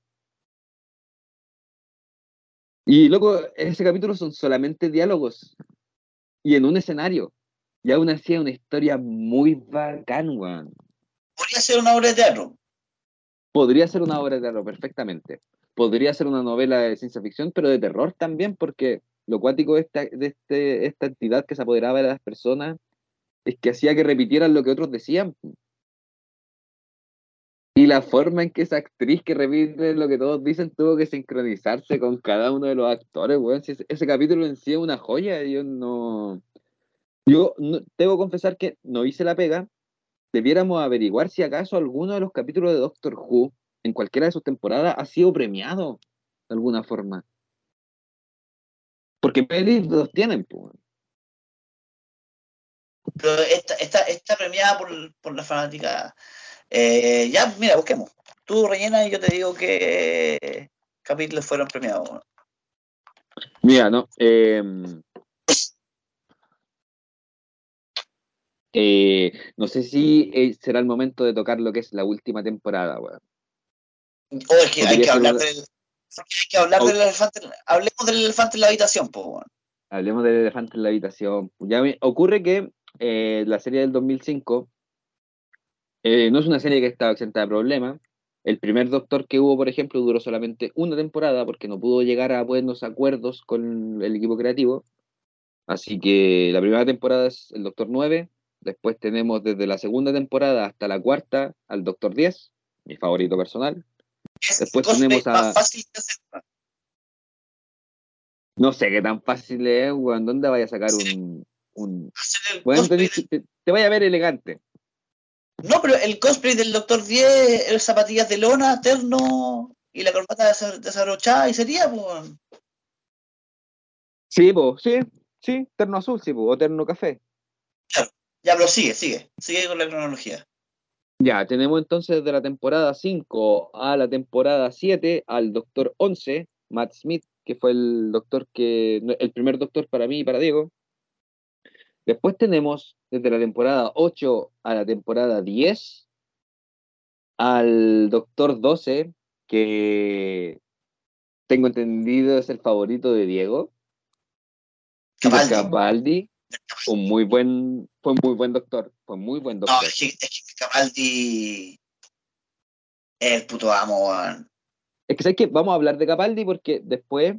Y luego, ese capítulo son solamente diálogos y en un escenario. Y aún así es una historia muy bacán, weón. Podría ser una obra de teatro. Podría ser una obra de teatro, perfectamente. Podría ser una novela de ciencia ficción, pero de terror también, porque lo cuático de esta, de este, esta entidad que se apoderaba de las personas es que hacía que repitieran lo que otros decían. Y la forma en que esa actriz que repite lo que todos dicen tuvo que sincronizarse con cada uno de los actores, weón. Ese, capítulo en sí es una joya, yo no. Yo no, que confesar que no hice la pega. Debiéramos averiguar si acaso alguno de los capítulos de Doctor Who, en cualquiera de sus temporadas, ha sido premiado de alguna forma. Porque pelis los tienen, pues. Pero esta, esta, esta premiada por, por la fanática. Eh, ya, mira, busquemos. Tú rellena y yo te digo qué capítulos fueron premiados. Mira, no. eh, eh, no sé si eh, será el momento de tocar lo que es la última temporada, weón. Oh, es que hay que hablar una- del. Hay que hablar Oh. del elefante. Hablemos del elefante en la habitación, pues, weón. Hablemos del elefante en la habitación. Ya me- ocurre que eh, la serie del 2005 eh, no es una serie que estaba exenta de problemas. El primer Doctor que hubo, por ejemplo, duró solamente una temporada porque no pudo llegar a buenos acuerdos con el equipo creativo. Así que la primera temporada es el Doctor 9. Después tenemos desde la segunda temporada hasta la cuarta al Doctor 10, mi favorito personal. Es Después tenemos a-. No sé qué tan fácil es, weón. ¿Dónde vaya a sacar un. cosplay tenés- te, te vaya a ver elegante. No, pero el cosplay del Doctor 10, el zapatillas de lona, terno y la corbata desa- desabrochada y sería, pues. Sí, po, sí, sí, terno azul, sí, po, o terno café. Ya, pero sigue, sigue, sigue con la cronología. Ya, tenemos entonces de la temporada 5 a la temporada 7 al Doctor 11, Matt Smith, que fue el doctor que, el primer doctor para mí y para Diego. Después tenemos desde la temporada 8 a la temporada 10 al Doctor 12, que tengo entendido es el favorito de Diego. Capaldi. Un muy buen, fue un muy buen doctor, fue muy buen No, doctor. es que, es que Capaldi es el puto amo. Es que sabes que vamos a hablar de Capaldi porque después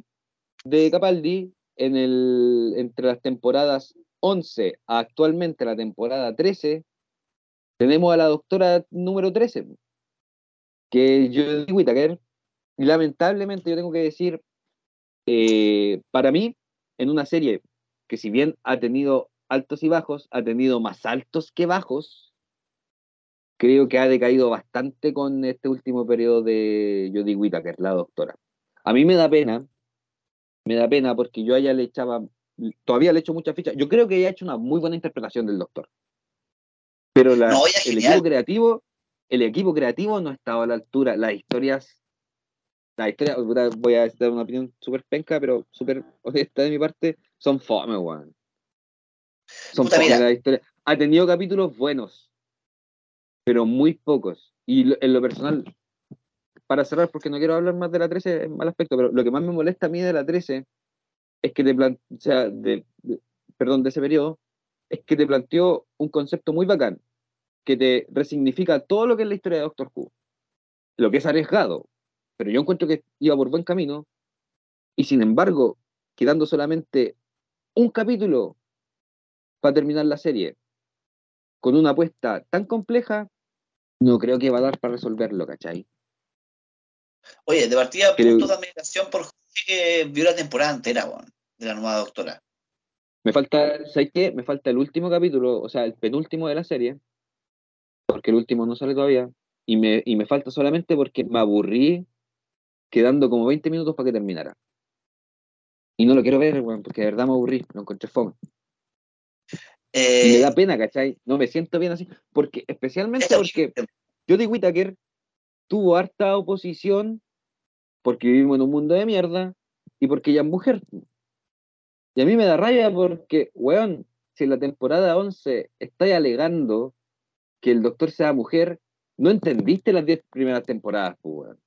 de Capaldi, en el, entre las temporadas 11 a actualmente la temporada 13, tenemos a la doctora número 13, que es Jodie Whittaker. Y lamentablemente yo tengo que decir, eh, para mí, en una serie que si bien ha tenido altos y bajos, ha tenido más altos que bajos, creo que ha decaído bastante con este último periodo de Jodie Whittaker, la doctora. A mí me da pena, me da pena porque yo a ella le echaba, todavía le echo muchas fichas. Yo creo que ella ha hecho una muy buena interpretación del doctor. Pero la- No, el equipo creativo, el equipo creativo no ha estado a la altura. Las historias, las historias, voy a dar una opinión súper penca, pero súper honesta de mi parte, son fome, weón. Son Puta, fome mira. las historias. Ha tenido capítulos buenos, pero muy pocos. Y en lo personal, para cerrar, porque no quiero hablar más de la 13 en mal aspecto, pero lo que más me molesta a mí de la 13 es que te plan- o sea, de- de- perdón, de ese periodo, es que te planteó un concepto muy bacán, que te resignifica todo lo que es la historia de Doctor Who. Lo que es arriesgado, pero yo encuentro que iba por buen camino, y sin embargo, quedando solamente un capítulo para terminar la serie, con una apuesta tan compleja, no creo que va a dar para resolverlo, ¿cachai? Oye, de partida, puntos de admiración por que vio la temporada entera, de la nueva doctora. Me falta, ¿sabes qué? Me falta el último capítulo, o sea, el penúltimo de la serie, porque el último no sale todavía, y me, y me falta solamente porque me aburrí quedando como 20 minutos para que terminara. Y no lo quiero ver, porque de verdad me aburrí, lo encontré fome. Y me Eh, da pena, ¿cachai? No me siento bien así, porque especialmente porque Jodie Whittaker tuvo harta oposición porque vivimos en un mundo de mierda y porque ella es mujer. Y a mí me da raya porque, weón, si en la temporada 11 estáis alegando que el doctor sea mujer, no entendiste las 10 primeras temporadas, pues, weón.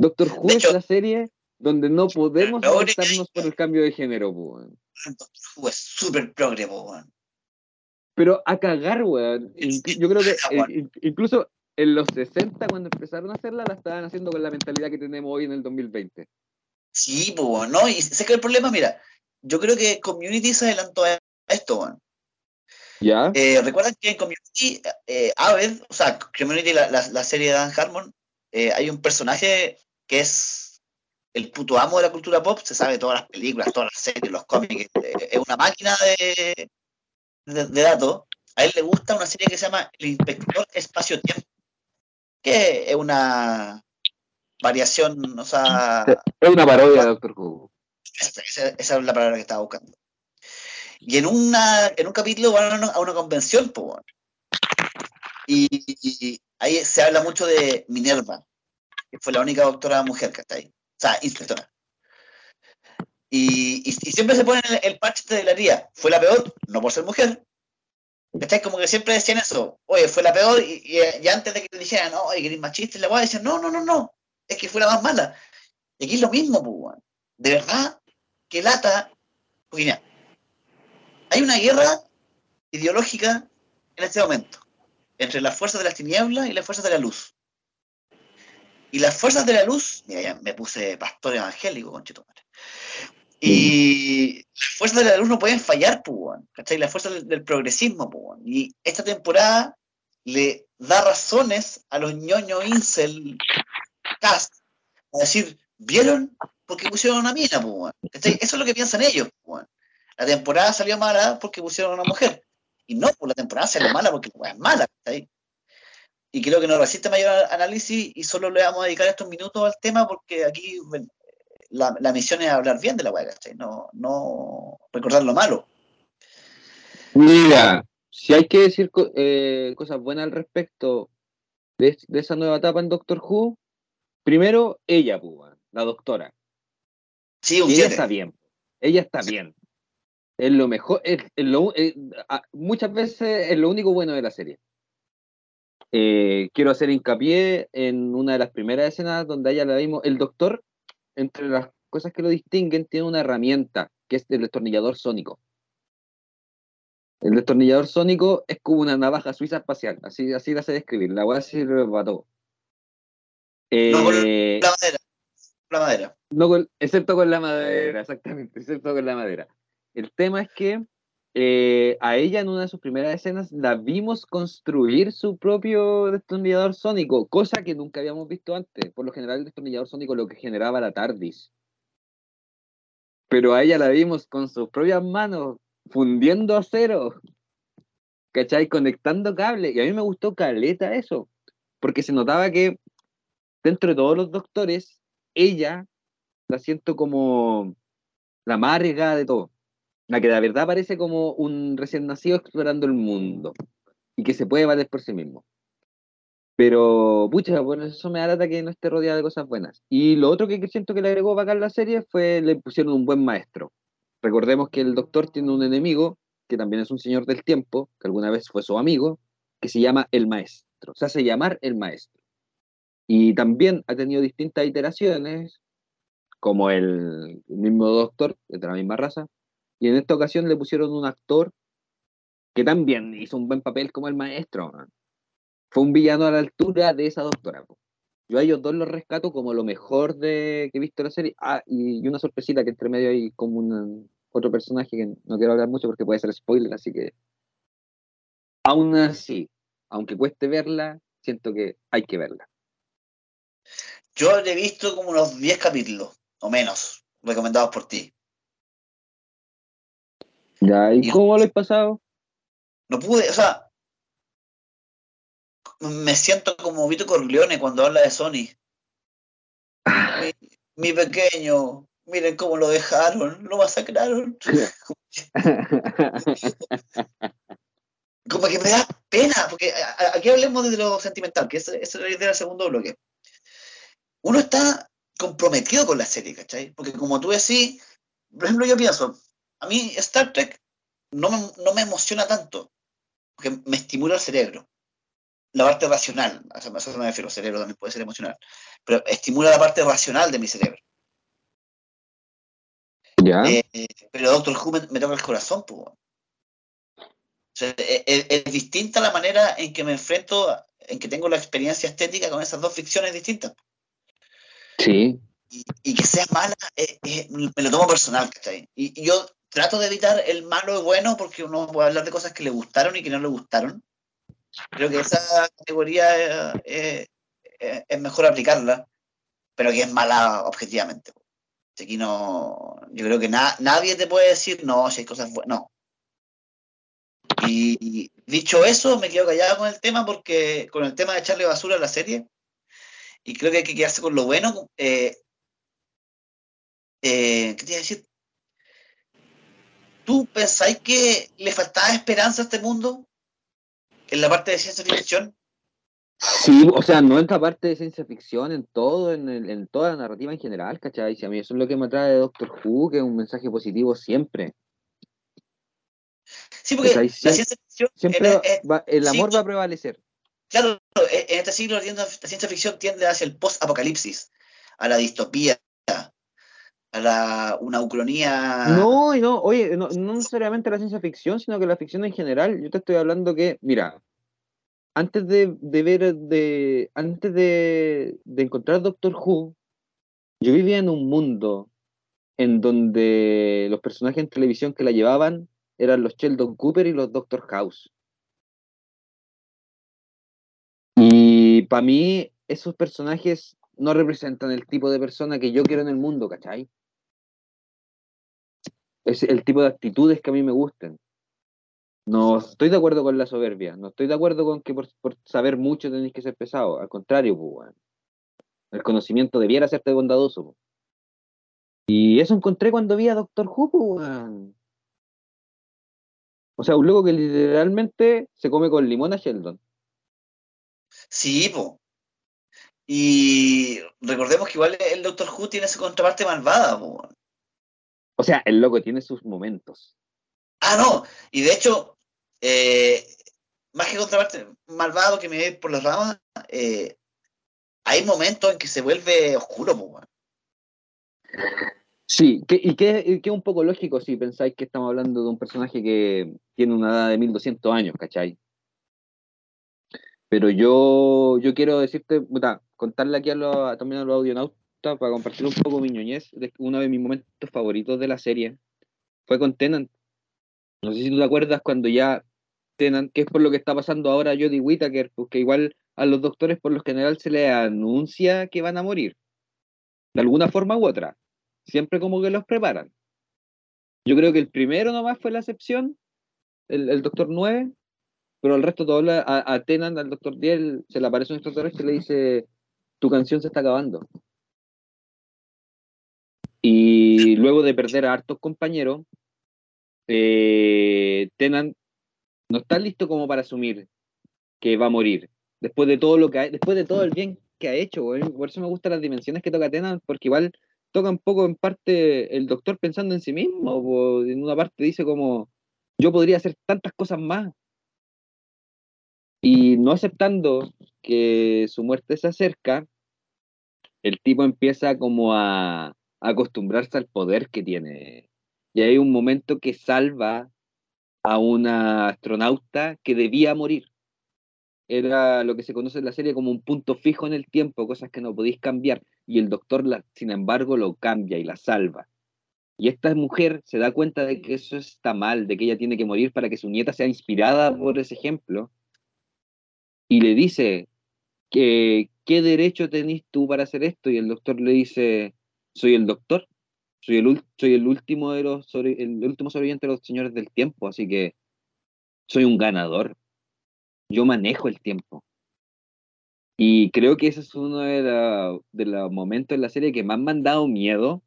Doctor Who es la serie donde no podemos molestarnos por el cambio de género, pues, weón. Doctor Who es súper progre, po, weón. Pero a cagar, weón. Yo creo que eh, incluso en los 60, cuando empezaron a hacerla, la estaban haciendo con la mentalidad que tenemos hoy en el 2020. Sí, pues, ¿no? Y sé que el problema, mira, yo creo que Community se adelantó a esto, weón. ¿Ya? Eh, Recuerdan que en Community, eh, Aved, o sea, Community, la, la- la serie de Dan Harmon, eh, hay un personaje que es el puto amo de la cultura pop, se sabe todas las películas, todas las series, los cómics, eh, es una máquina de, de, datos. A él le gusta una serie que se llama El Inspector Espacio-Tiempo, que es una variación, o sea... Es una parodia de Doctor Who. Esa, es la palabra que estaba buscando. Y en, una, en un capítulo van a una, convención, pues, y, ahí se habla mucho de Minerva, que fue la única doctora mujer que está ahí. O sea, inspectora. Y, y, siempre se pone el, el parche de la tía. Fue la peor, no por ser mujer. ¿Cachai? Como que siempre decían eso. Oye, fue la peor. Y, antes de que le dijeran, no, oye, que eres machista, la voy a decir, no, no, no, no. Es que fue la más mala. Y aquí es lo mismo, pues, De verdad, que lata. Porque mira, hay una guerra ideológica en este momento entre las fuerzas de las tinieblas y las fuerzas de la luz. Y las fuerzas de la luz, mira, ya me puse pastor evangélico, conchito Y las fuerzas de la luz no pueden fallar, pues, ¿cachai? Las fuerzas del, progresismo, pues. Y esta temporada le da razones a los ñoños incel cast a decir, ¿vieron? Porque pusieron una mina, pues. Eso es lo que piensan ellos, pues. La temporada salió mala porque pusieron a una mujer. Y no, pues la temporada salió mala porque la es mala, ¿cachai? y creo que no resiste mayor análisis y solo le vamos a dedicar estos minutos al tema porque aquí la, misión es hablar bien de la hueá, No, no recordar lo malo. Mira, si hay que decir eh, cosas buenas al respecto de, esa nueva etapa en Doctor Who, primero ella, pues, la doctora. Sí, un ella está bien. Ella está bien. Es lo mejor, es, lo, muchas veces es lo único bueno de la serie. Eh, quiero hacer hincapié en una de las primeras escenas donde ella la vimos. El doctor, entre las cosas que lo distinguen, tiene una herramienta que es el destornillador sónico. El destornillador sónico es como una navaja suiza espacial, así, así la sé describir. La voy a decir todo. no con eh, la madera. La madera. No excepto con la madera, exactamente, excepto con la madera. El tema es que eh, a ella en una de sus primeras escenas la vimos construir su propio destornillador sónico, cosa que nunca habíamos visto antes. Por lo general, el destornillador sónico lo que generaba la TARDIS. Pero a ella la vimos con sus propias manos, fundiendo acero, ¿cachai? Conectando cables. Y a mí me gustó caleta eso, porque se notaba que dentro de todos los doctores, ella la siento como la más arriesgada de todo la que de verdad parece como un recién nacido explorando el mundo y que se puede valer por sí mismo. Pero, pucha, bueno, eso me da que no esté rodeada de cosas buenas. Y lo otro que siento que le agregó bacán la serie fue le pusieron un buen maestro. Recordemos que el doctor tiene un enemigo, que también es un señor del tiempo, que alguna vez fue su amigo, que se llama el maestro. Se hace llamar el maestro. Y también ha tenido distintas iteraciones, como el mismo doctor, de la misma raza, y en esta ocasión le pusieron un actor que también hizo un buen papel como el maestro. Fue un villano a la altura de esa doctora. Yo a ellos dos los rescato como lo mejor de que he visto la serie. Ah, y, una sorpresita que entre medio hay como un otro personaje que no quiero hablar mucho porque puede ser spoiler, así que aún así, aunque cueste verla, siento que hay que verla. Yo he visto como unos 10 capítulos, o menos, recomendados por ti. Ya, ¿y, cómo lo has pasado? No pude, o sea, me siento como Vito Corleone cuando habla de Sony. Mi, pequeño, miren cómo lo dejaron, lo masacraron. como que me da pena, porque aquí hablemos de lo sentimental, que es, es la idea del segundo bloque. Uno está comprometido con la serie, ¿cachai? Porque como tú decís, por ejemplo, yo pienso, a mí Star Trek no me, emociona tanto, porque me estimula el cerebro. La parte racional, a eso me refiero, el cerebro también puede ser emocional, pero estimula la parte racional de mi cerebro. ¿Ya? Eh, pero Doctor Who me, toca el corazón, pues. es, distinta la manera en que me enfrento, en que tengo la experiencia estética con esas dos ficciones distintas. Sí. Y, que sea mala, eh, eh, me lo tomo personal, ¿cachai? Y, y yo trato de evitar el malo y bueno porque uno puede hablar de cosas que le gustaron y que no le gustaron. Creo que esa categoría eh, eh, es mejor aplicarla, pero que es mala objetivamente. Aquí no, yo creo que nadie te puede decir, no, si hay cosas buenas, no. Y, dicho eso, me quedo callado con el tema porque con el tema de echarle basura a la serie, y creo que hay que quedarse con lo bueno. Eh, ¿Qué te iba a decir? ¿Tú pensáis que le faltaba esperanza a este mundo en la parte de ciencia ficción? Sí, o sea, no en esta parte de ciencia ficción, en todo, en, en, toda la narrativa en general, ¿cachai? Si a mí eso es lo que me trae de Doctor Who, que es un mensaje positivo siempre. Sí, porque la ciencia ficción... Siempre el amor va a prevalecer. Claro, en este siglo la ciencia ficción tiende hacia el post-apocalipsis, a la distopía, a la, una ucronía. No, no, oye, no, necesariamente la ciencia ficción, sino que la ficción en general. Yo te estoy hablando que, mira, antes de, ver, de, antes de, de encontrar Doctor Who, yo vivía en un mundo en donde los personajes en televisión que la llevaban eran los Sheldon Cooper y los Doctor House. Y para mí, esos personajes no representan el tipo de persona que yo quiero en el mundo, ¿cachai? Es el tipo de actitudes que a mí me gustan. No estoy de acuerdo con la soberbia, no estoy de acuerdo con que por, saber mucho tenéis que ser pesado, al contrario, pues, el conocimiento debiera serte bondadoso. Y eso encontré cuando vi a Doctor Who, pues, O sea, un loco que literalmente se come con limón a Sheldon. Sí, po. Y recordemos que igual el Doctor Who tiene su contraparte malvada, po. O sea, el loco tiene sus momentos. Ah, no. Y de hecho, eh, más que contraparte malvado que me ve por las ramas, eh, hay momentos en que se vuelve oscuro, po. Sí, y que es un poco lógico si pensáis que estamos hablando de un personaje que tiene una edad de 1200 años, ¿cachai? Pero yo, yo quiero decirte, contarle aquí a también a los audionautas para compartir un poco mi ñoñez. Uno de mis momentos favoritos de la serie fue con Tenant. No sé si tú te acuerdas cuando ya Tenant, que es por lo que está pasando ahora Jodie Whittaker, porque igual a los doctores por lo general se les anuncia que van a morir. De alguna forma u otra. Siempre como que los preparan. Yo creo que el primero nomás fue la excepción, el, el Doctor 9, pero el resto todo a, a al doctor Diel, se le aparece un instructor que le dice, tu canción se está acabando. Y luego de perder a hartos compañeros, eh, Tenan no está listo como para asumir que va a morir. Después de todo lo que después de todo el bien que ha hecho, por eso me gustan las dimensiones que toca Tenan, porque igual toca un poco en parte el doctor pensando en sí mismo, en una parte dice como yo podría hacer tantas cosas más, y no aceptando que su muerte se acerca, el tipo empieza como a, acostumbrarse al poder que tiene. Y hay un momento que salva a una astronauta que debía morir. Era lo que se conoce en la serie como un punto fijo en el tiempo, cosas que no podéis cambiar. Y el doctor, sin embargo, lo cambia y la salva. Y esta mujer se da cuenta de que eso está mal, de que ella tiene que morir para que su nieta sea inspirada por ese ejemplo y le dice, que, ¿qué derecho tenés tú para hacer esto? Y el doctor le dice, soy el doctor, soy el, soy el último de los el último sobreviviente de los señores del tiempo, así que soy un ganador. Yo manejo el tiempo. Y creo que ese es uno de, los momentos en la serie que más me han dado miedo,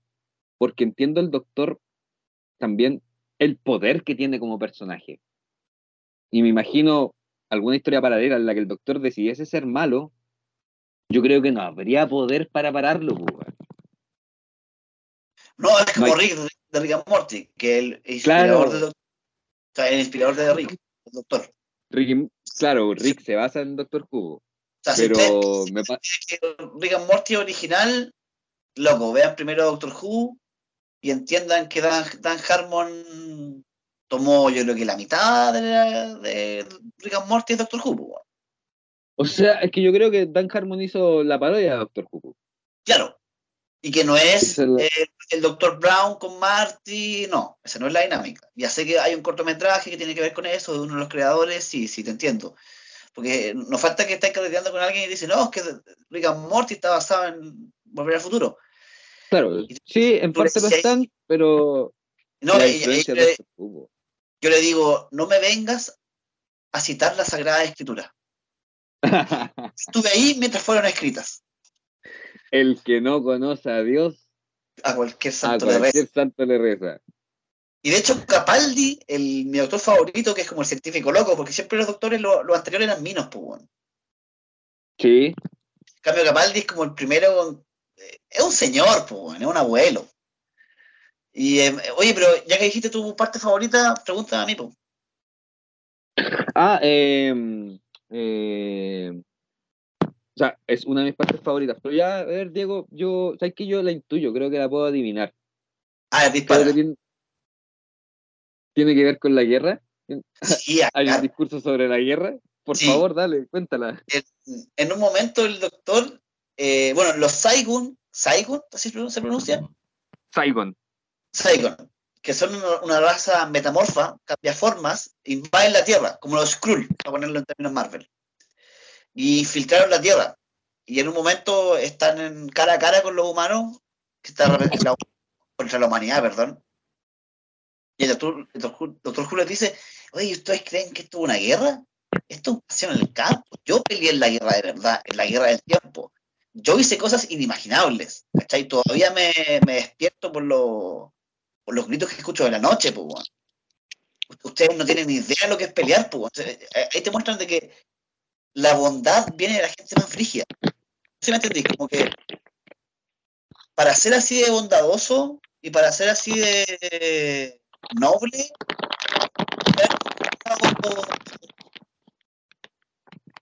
porque entiendo el doctor también el poder que tiene como personaje. Y me imagino alguna historia paralela en la que el doctor decidiese ser malo, yo creo que no habría poder para pararlo. No, es como Rick de Rick and Morty, que el inspirador, de, o sea, el inspirador de Rick, el doctor. Rick, claro, Rick se basa en Doctor Who. O sea, pero si me Rick and Morty original, loco, vean primero Doctor Who y entiendan que Dan, Dan Harmon tomó yo creo que la mitad de, de Rick and Morty y Doctor Who. O sea, es que yo creo que Dan Harmon hizo la parodia de Doctor Who. Claro. Y que no es el, el, Doctor Brown con Marty, no, esa no es la dinámica. Ya sé que hay un cortometraje que tiene que ver con eso, de uno de los creadores, sí, sí, te entiendo. Porque nos falta que estés carreteando con alguien y dice, no, es que Rick and Morty está basado en Volver al Futuro. Claro, sí, en parte lo están, pero No, la y- y- influencia y- de Doctor Who, yo le digo, no me vengas a citar la Sagrada Escritura. Estuve ahí mientras fueron escritas. El que no conoce a Dios, A cualquier a santo le reza. cualquier santo le reza. Y de hecho, Capaldi, el, mi doctor favorito, que es como el científico loco, porque siempre los doctores, lo- los anteriores eran minos, pues. Sí, En cambio, Capaldi es como el primero. eh, es un señor, pues, es un abuelo. Y, eh, oye, pero ya que dijiste tu parte favorita, pregunta a mí, pues. Ah, eh, eh, o sea, es una de mis partes favoritas. Pero ya, a ver, Diego, yo, ¿sabes que Yo la intuyo, creo que la puedo adivinar. Ah, dispara. que tiene, tiene que ver con la guerra. Sí, Hay un discurso sobre la guerra. Por Sí. favor, dale, cuéntala. en, un momento el doctor, eh, bueno, los Saigon, Saigon, ¿así se pronuncia? Saigon. Saigon, que son una, una raza metamorfa, cambia formas, invaden la Tierra, como los Skrull, para ponerlo en términos Marvel. Y infiltraron la Tierra. Y en un momento están en cara a cara con los humanos, que está la- contra la humanidad, perdón. Y el doctor, el doctor, les dice, oye, ¿ustedes creen que esto es una guerra? Esto es un paseo en el campo. Yo peleé en la guerra de verdad, en la guerra del tiempo. Yo hice cosas inimaginables, ¿cachai? Todavía me, me despierto por, lo- por los gritos que escucho de la noche, pues. Ustedes no tienen ni idea de lo que es pelear, pues. Ahí te muestran de que la bondad viene de la gente más frígida. ¿Sí me entendís? Como que para ser así de bondadoso y para ser así de noble,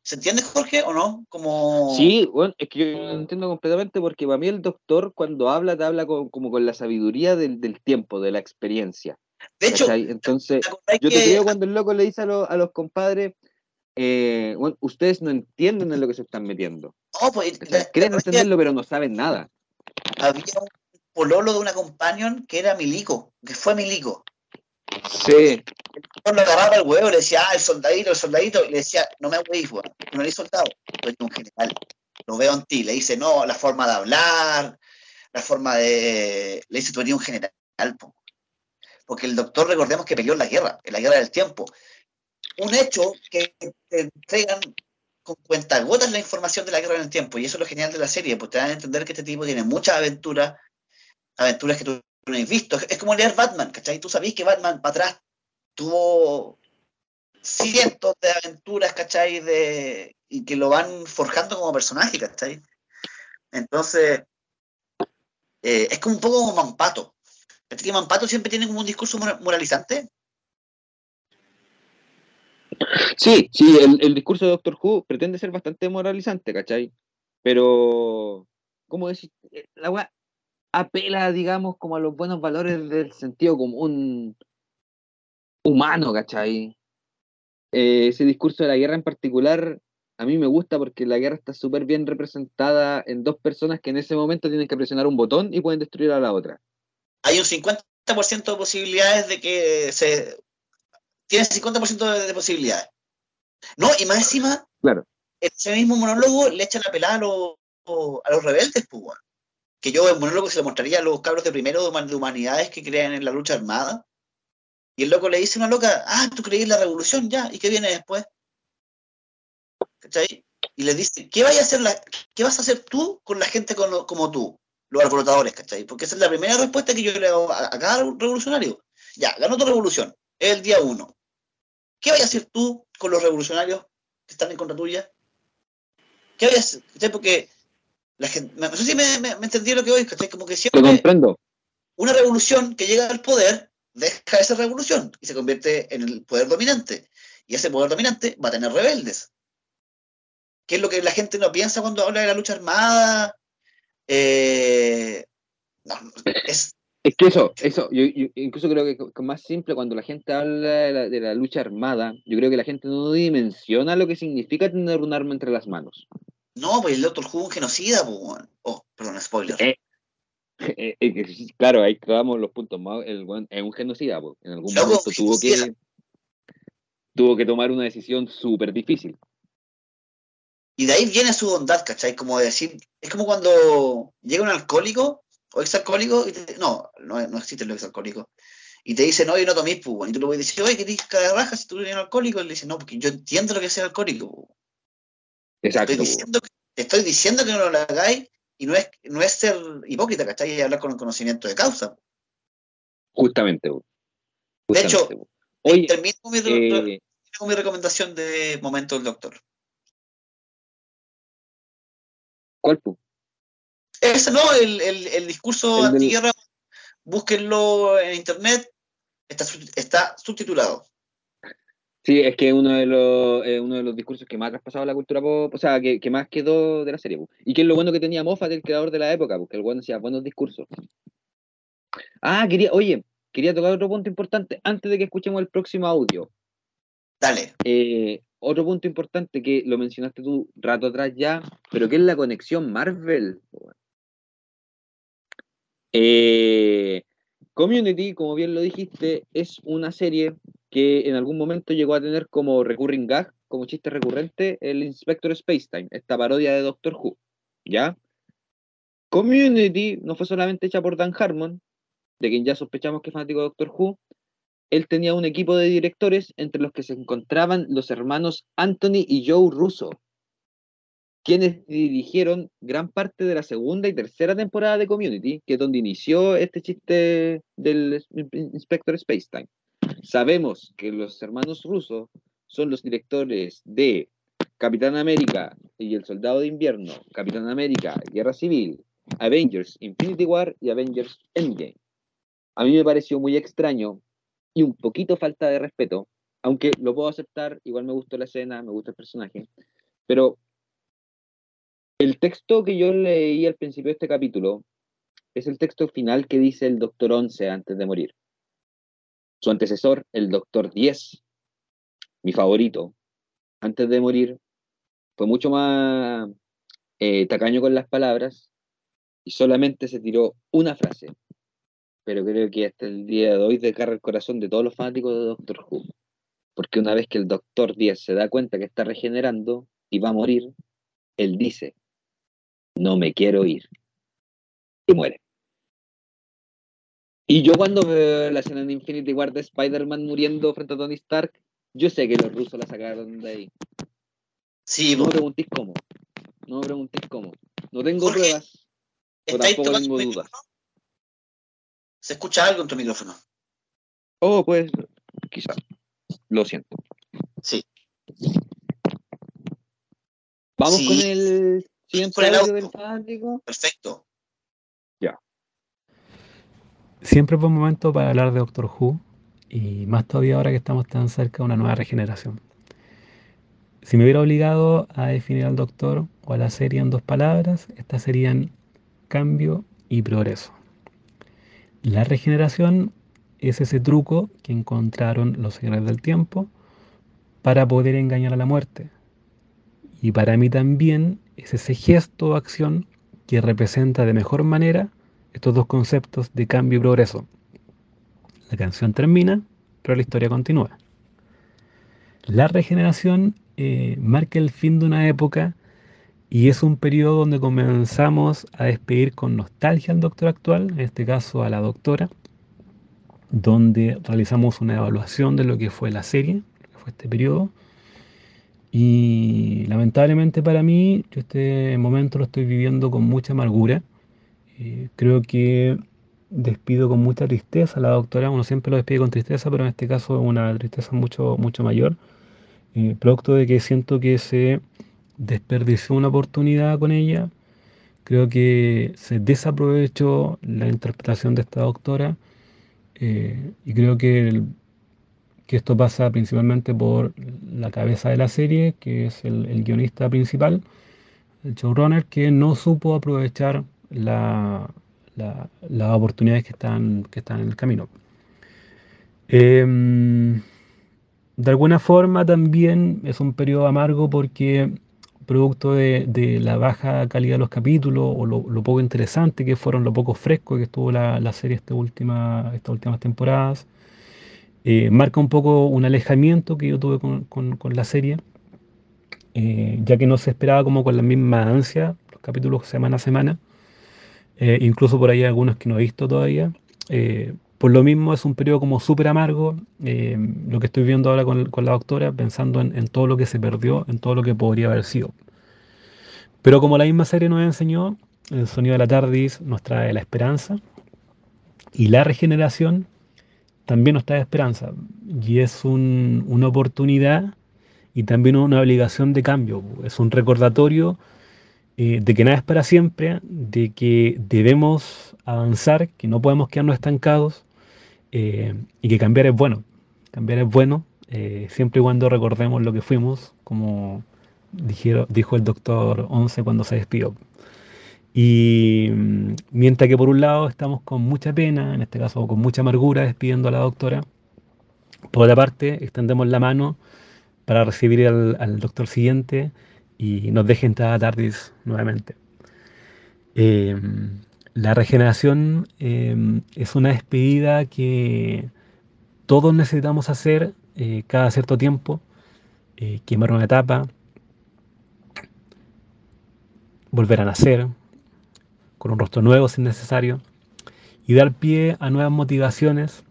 ¿se entiende, Jorge, o no? Como... Sí, bueno, es que yo lo entiendo completamente porque para mí el doctor cuando habla te habla con- como con la sabiduría del, del tiempo, de la experiencia. de hecho, ¿cachai? Entonces, ¿te acordáis yo te creo cuando el loco le dice a los compadres, eh, bueno, ustedes no entienden en lo que se están metiendo. no, pues, ¿cachai? ¿te Creen acordáis que entenderlo, pero no saben nada. había un pololo de una companion que era Milico, que fue Milico. Sí. Yo lo agarraba el huevo y le decía, ah, el soldadito, el soldadito, y le decía, no me hueís, weón, no eres soldado, tú eres un general, lo veo en ti, le dice, no, la forma de hablar, la forma de, le dice, tú eres un general, po". porque el doctor, recordemos que peleó en la guerra, en la guerra del tiempo, un hecho que te entregan con cuentagotas la información de la guerra del tiempo, y eso es lo genial de la serie, pues te dan a entender que este tipo tiene muchas aventuras, aventuras que tú no has visto, es como leer Batman, ¿cachai? Tú sabés que Batman para atrás tuvo cientos de aventuras, ¿cachai? De, y que lo van forjando como personaje, ¿cachai? Entonces, eh, es como un poco como Mampato. ¿Cachai que Mampato siempre tiene como un discurso mora- moralizante? Sí, sí, el, el discurso de Doctor Who pretende ser bastante moralizante, ¿cachai? Pero, ¿cómo decir? Eh, La weá apela, digamos, como a los buenos valores del sentido común humano, ¿cachai? Eh, ese discurso de la guerra en particular, a mí me gusta porque la guerra está súper bien representada en dos personas que en ese momento tienen que presionar un botón y pueden destruir a la otra. Hay un 50% de posibilidades de que se... Tiene 50% de, de posibilidades. No, y más encima, Claro. ese mismo monólogo le echan la pelada a los, a los rebeldes, pues. Que yo el monólogo se lo mostraría a los cabros de primero de, human- de humanidades que creen en la lucha armada. Y el loco le dice a una loca, ah, tú creí en la revolución, ya, ¿y qué viene después? ¿Cachai? Y le dice, ¿qué, vaya a hacer la, ¿qué vas a hacer tú con la gente como, como tú? Los alborotadores, ¿cachai? Porque esa es la primera respuesta que yo le hago a, a cada revolucionario. Ya, ganó tu revolución, es el día uno. ¿Qué vaya a hacer tú con los revolucionarios que están en contra tuya? ¿Qué vaya a hacer? ¿Cachai? Porque la gente, no sé si me, me, me entendí lo que voy, ¿cachai? Como que Lo siempre comprendo. una revolución que llega al poder deja esa revolución y se convierte en el poder dominante. Y ese poder dominante va a tener rebeldes. ¿Qué es lo que la gente no piensa cuando habla de la lucha armada? Eh, no, es, Es que eso, eso, yo, yo incluso creo que que más simple cuando la gente habla de la, de la lucha armada, yo creo que la gente no dimensiona lo que significa tener un arma entre las manos. no, pues el Doctor Who es un genocida, pues. Oh, perdón, spoiler. Eh, Eh, eh, claro, ahí clavamos los puntos más. El es un genocida, po. en algún Loco, momento tuvo que, tuvo que tomar una decisión súper difícil. Y de ahí viene su bondad, ¿cachai? Como de decir, es como cuando llega un alcohólico o exalcohólico, y te- no, no, no existen los exalcohólicos. Y te dicen, oye, no tomís, pues. Y tú le puedes decir, oye, ¿qué tienes cada raja si tú eres alcohólico? Y le dicen, no, porque yo entiendo lo que es ser alcohólico. po. Exacto. Estoy po. diciendo, que- te estoy diciendo que no lo hagáis y no es, no es ser hipócrita, ¿cachai? Y hablar con el conocimiento de causa. Justamente. po. De hecho, Justamente, oye, Termino con mi, re- eh, mi recomendación de momento del doctor. ¿cuál? Ese no, el, el, el discurso El del- antiguerra, búsquenlo en internet, está, está subtitulado. Sí, es que uno de los eh, uno de los discursos que más ha traspasado la cultura pop, o sea, que, que más quedó de la serie. Y que es lo bueno que tenía Moffat, el creador de la época, porque el bueno hacía buenos discursos. Ah, quería, oye, quería tocar otro punto importante antes de que escuchemos el próximo audio. Dale. Eh, otro punto importante que lo mencionaste tú rato atrás ya, pero que es la conexión Marvel. Eh, Community, como bien lo dijiste, es una serie que en algún momento llegó a tener como recurring gag, como chiste recurrente, el Inspector Spacetime, esta parodia de Doctor Who. ¿Ya? Community no fue solamente hecha por Dan Harmon, de quien ya sospechamos que es fanático de Doctor Who, él tenía un equipo de directores entre los que se encontraban los hermanos Anthony y Joe Russo, quienes dirigieron gran parte de la segunda y tercera temporada de Community, que es donde inició este chiste del Inspector Spacetime. Sabemos que los hermanos Russo son los directores de Capitán América y el Soldado de Invierno, Capitán América, Guerra Civil, Avengers Infinity War y Avengers Endgame. A mí me pareció muy extraño y un poquito falta de respeto, aunque lo puedo aceptar, igual me gustó la escena, me gusta el personaje, pero el texto que yo leí al principio de este capítulo es el texto final que dice el Doctor 11 antes de morir. Su antecesor, el Doctor 10, mi favorito, antes de morir, fue mucho más eh, tacaño con las palabras y solamente se tiró una frase. Pero creo que hasta el día de hoy desgarra el corazón de todos los fanáticos de Doctor Who. Porque una vez que el Doctor 10 se da cuenta que está regenerando y va a morir, él dice, no me quiero ir. Y muere. Y yo cuando veo la escena en Infinity War de Spider-Man muriendo frente a Tony Stark, yo sé que los rusos la sacaron de ahí. Sí, No me preguntéis cómo. No me preguntéis cómo. No tengo Jorge, pruebas, pero ¿estáis tampoco tengo dudas. Se escucha algo en tu micrófono. Oh, pues, quizás. Lo siento. Sí. Vamos Sí. con el siguiente Con el audio audio. del fanático. Perfecto. Siempre es buen momento para hablar de Doctor Who y más todavía ahora que estamos tan cerca de una nueva regeneración. Si me hubiera obligado a definir al Doctor o a la serie en dos palabras, estas serían cambio y progreso. La regeneración es ese truco que encontraron los señores del tiempo para poder engañar a la muerte. Y para mí también es ese gesto o acción que representa de mejor manera estos dos conceptos de cambio y progreso. La canción termina, pero la historia continúa. La regeneración eh, marca el fin de una época y es un periodo donde comenzamos a despedir con nostalgia al doctor actual, en este caso a la doctora, donde realizamos una evaluación de lo que fue la serie, lo que fue este periodo. Y lamentablemente para mí, yo este momento lo estoy viviendo con mucha amargura. Eh, creo que despido con mucha tristeza a la doctora. Uno siempre lo despide con tristeza, pero en este caso una tristeza mucho, mucho mayor. Eh, producto de que siento que se desperdició una oportunidad con ella. Creo que se desaprovechó la interpretación de esta doctora. eh, y creo que, el- que esto pasa principalmente por la cabeza de la serie, que es el, guionista principal, el showrunner, que no supo aprovechar la- la- las oportunidades que están, que están en el camino. Em, de alguna forma también es un periodo amargo porque producto de, la baja calidad de los capítulos o lo, poco interesante que fueron, lo poco fresco que estuvo la, la serie última, estas últimas temporadas, eh, marca un poco un alejamiento que yo tuve con, con- con la serie, eh, ya que no se esperaba como con la misma ansia los capítulos semana a semana. eh, incluso por ahí algunos que no he visto todavía. Eh, por lo mismo es un periodo como súper amargo, eh, lo que estoy viendo ahora con, con la doctora, pensando en, en todo lo que se perdió, en todo lo que podría haber sido. Pero como la misma serie nos enseñó, el sonido de la TARDIS nos trae la esperanza y la regeneración también nos trae esperanza. Y es un- una oportunidad y también una obligación de cambio. Es un recordatorio eh, de que nada es para siempre, de que debemos avanzar, que no podemos quedarnos estancados eh, y que cambiar es bueno. Cambiar es bueno eh, siempre y cuando recordemos lo que fuimos, como dijo el doctor Once cuando se despidió. Y mm, mientras que por un lado estamos con mucha pena, en este caso con mucha amargura, despidiendo a la doctora, por otra parte extendemos la mano para recibir al, doctor siguiente y nos deje entrar a TARDIS nuevamente. Eh, la regeneración eh, es una despedida que todos necesitamos hacer eh, cada cierto tiempo, quemar una etapa, volver a nacer, con un rostro nuevo si es necesario, y dar pie a nuevas motivaciones,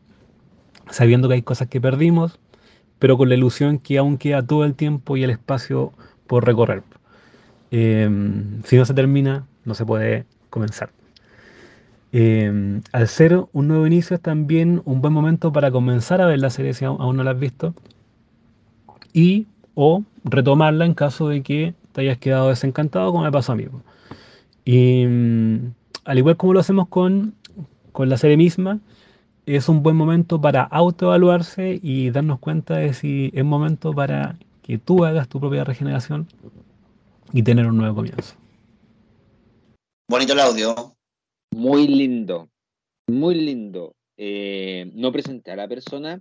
sabiendo que hay cosas que perdimos, pero con la ilusión que aún queda todo el tiempo y el espacio por recorrer. Eh, si no se termina, no se puede comenzar. Eh, al ser un nuevo inicio es también un buen momento para comenzar a ver la serie si aún aún no la has visto y o retomarla en caso de que te hayas quedado desencantado como me pasó a mí. Y mm, al igual como lo hacemos con, con la serie misma, es un buen momento para autoevaluarse y darnos cuenta de si es momento para que tú hagas tu propia regeneración y tener un nuevo comienzo. Bonito el audio. Muy lindo, muy lindo. Eh, no presenté a la persona,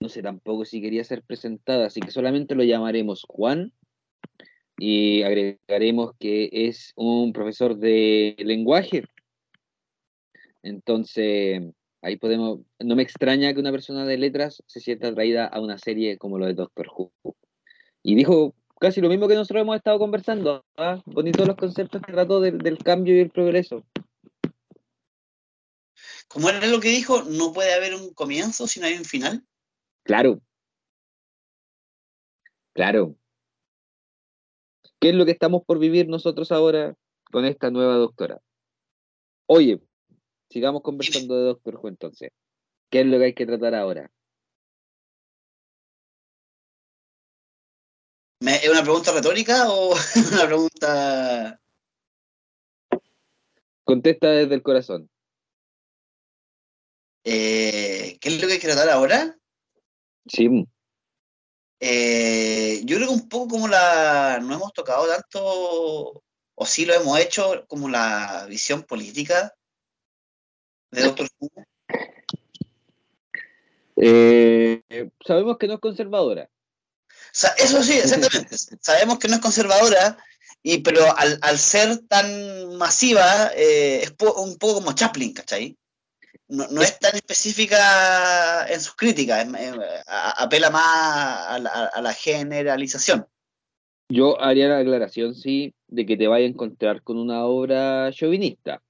no sé tampoco si quería ser presentada, así que solamente lo llamaremos Juan y agregaremos que es un profesor de lenguaje. Entonces, ahí podemos, no me extraña que una persona de letras se sienta atraída a una serie como lo de Doctor Who. Y dijo casi lo mismo que nosotros hemos estado conversando. ¿ah? Bonitos los conceptos que trató del- del cambio y el progreso. Como era lo que dijo, no puede haber un comienzo si no hay un final. Claro. Claro. ¿Qué es lo que estamos por vivir nosotros ahora con esta nueva doctora? Oye, sigamos conversando de Doctor Who entonces. ¿Qué es lo que hay que tratar ahora? ¿Me- ¿Es una pregunta retórica o una pregunta... Contesta desde el corazón. eh, ¿Qué es lo que hay que tratar ahora? Sí, Eh, yo creo que un poco como la... No hemos tocado tanto, o sí lo hemos hecho, como la visión política de Doctor Who. eh, sabemos que no es conservadora. Eso sí, exactamente. Sabemos que no es conservadora, y, pero al, al ser tan masiva, eh, es po- un poco como Chaplin, ¿cachai? No, no es tan específica en sus críticas, es- es- a- apela más a la, a la generalización. Yo haría la aclaración, sí, de que te vaya a encontrar con una obra chauvinista.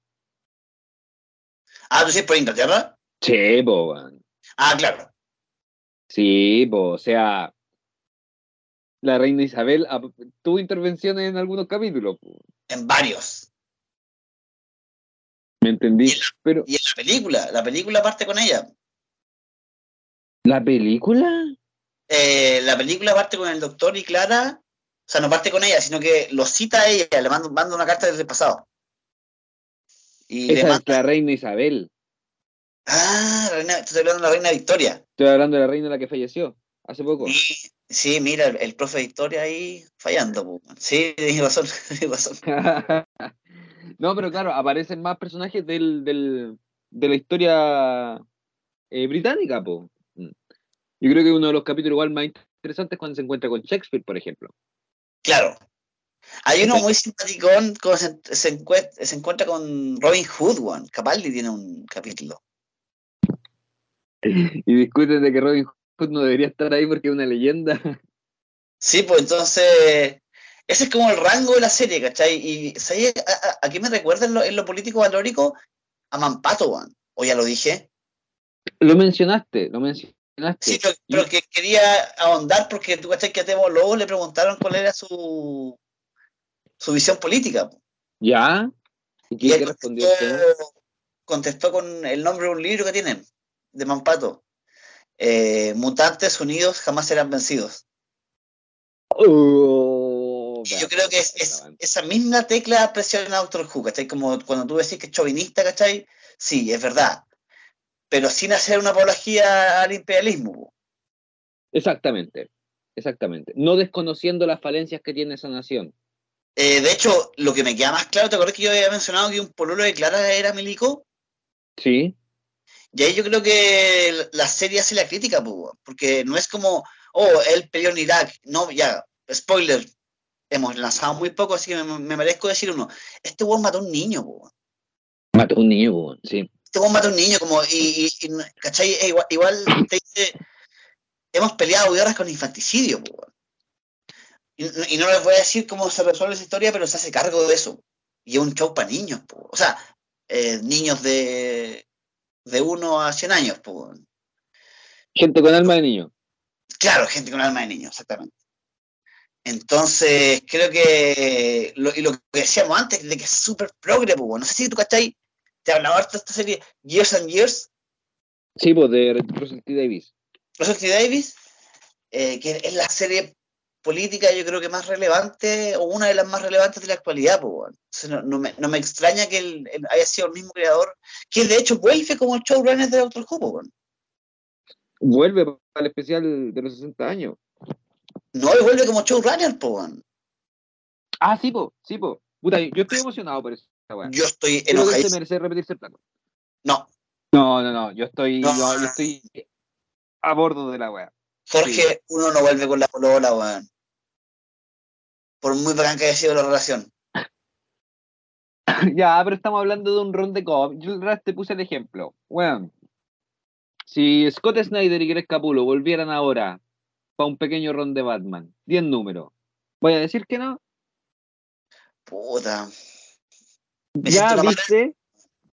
Ah, ¿tú sí por Inglaterra? Sí, weón. Ah, claro. Sí, po, o sea, la reina Isabel tuvo intervenciones en algunos capítulos, po, En varios. ¿me entendí? Y Pero, Y película, la película parte con ella. ¿la película? Eh, la película parte con el doctor y Clara. O sea, no parte con ella, sino que lo cita a ella, le manda, manda una carta desde el pasado. Y le Esa manda. es la reina Isabel. Ah, la reina, estoy hablando de la reina Victoria. Estoy hablando de la reina la que falleció hace poco. Y, sí, mira, el, el profe Victoria ahí fallando. po. Sí, tienes razón, tienes razón. no, pero claro, aparecen más personajes del, del- de la historia eh, británica, po. Mm. Yo creo que uno de los capítulos igual más interesantes es cuando se encuentra con Shakespeare, por ejemplo. Claro. Hay uno muy simpaticón cuando se, se, encue- se encuentra con Robin Hood, weón. Capaldi tiene un capítulo. Y discuten de que Robin Hood no debería estar ahí porque es una leyenda. Sí, pues entonces ese es como el rango de la serie, ¿cachai? Y ¿sabes a, qué me recuerda en lo, en lo, político valórico? A Mampato, weón. ¿O ya lo dije? Lo mencionaste, lo mencionaste. Sí, pero, que quería ahondar porque tú cachai que a Temo Lobo le preguntaron cuál era su, su visión política. ¿Ya? ¿Y qué, respondió? Contestó, con el nombre de un libro que tienen, de Mampato. Eh, Mutantes unidos jamás serán vencidos. Oh, y yo creo que es, esa misma tecla presiona Doctor Who, ¿cachai? Como cuando tú decís que es chauvinista, ¿cachai? Sí, es verdad. Pero sin hacer una apología al imperialismo. Exactamente, exactamente. No desconociendo las falencias que tiene esa nación. Eh, de hecho, lo que me queda más claro, ¿te acuerdas que yo había mencionado que un pololo de Clara era milico? Sí. Y ahí yo creo que la serie hace la crítica, porque no es como, oh, él peleó en Irak. No, ya, spoiler, hemos lanzado muy poco, así que me, merezco decir uno. Este weón mató a un niño, Mató a un niño, sí. Este weón mató a un niño, como, y, ¿cachai? E igual, igual te dice, hemos peleado guerras con infanticidio, y, y, no les voy a decir cómo se resuelve esa historia, pero se hace cargo de eso. Y es un show para niños, o sea, eh, niños de, de 1 a 100 años. Pues. Gente con alma de niño. Claro, gente con alma de niño, exactamente. Entonces, creo que, lo, y lo que decíamos antes, de que es súper progre, pues, no sé si tú cachai, te hablaba harto de esta serie Years and Years. Sí, pues de Russell T. Davis. Russell T. Davis, eh, que es la serie política yo creo que más relevante o una de las más relevantes de la actualidad. Pues, no, me, extraña que él, haya sido el mismo creador, que de hecho vuelve como el showrunner de Doctor Who. Pues, vuelve para el especial de los 60 años. No, vuelve como showrunner, pues. Ah, sí, po, sí, po. Puta, yo estoy emocionado por eso. Yo estoy enojado. se merece repetirse el plato. No. No, no, no. Yo estoy, yo, estoy a bordo de la wea. Jorge, uno no vuelve con la polola, weón por muy bacán que haya sido la relación. ya, pero estamos hablando de un ron de cop. Yo te puse el ejemplo. Bueno, si Scott Snyder y Greg Capulo volvieran ahora para un pequeño ron de Batman, 10 números, ¿voy a decir que no? Puta. ya, ¿viste?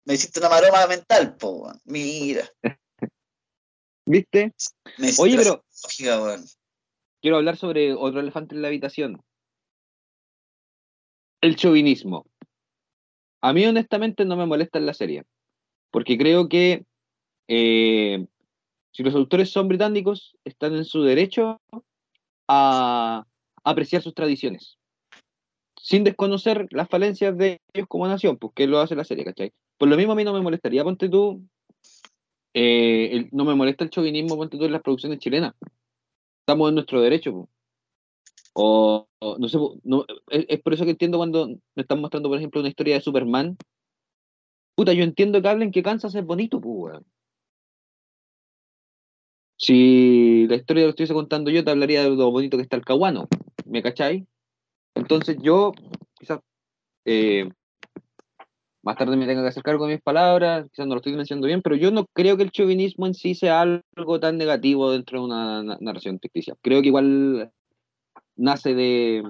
me hiciste una maroma mental, po, mira. ¿Viste? Oye, pero quiero hablar sobre otro elefante en la habitación el chauvinismo. A mí honestamente no me molesta en la serie, porque creo que eh, si los autores son británicos, están en su derecho a apreciar sus tradiciones, sin desconocer las falencias de ellos como nación, porque lo hace la serie, ¿cachai? Por lo mismo a mí no me molestaría, ponte tú, eh, no me molesta el chauvinismo, ponte tú en las producciones chilenas. Estamos en nuestro derecho. Pues. O, no sé, no, es, por eso que entiendo cuando me están mostrando, por ejemplo, una historia de Superman. Puta, yo entiendo que hablen que Kansas es bonito, pues, Si la historia lo estuviese contando yo, te hablaría de lo bonito que está el Caguano. ¿Me cacháis? Entonces yo, quizás, eh, más tarde me tenga que hacer cargo de mis palabras, quizás no lo estoy mencionando bien, pero yo no creo que el chauvinismo en sí sea algo tan negativo dentro de una narración ficticia. Creo que igual nace de,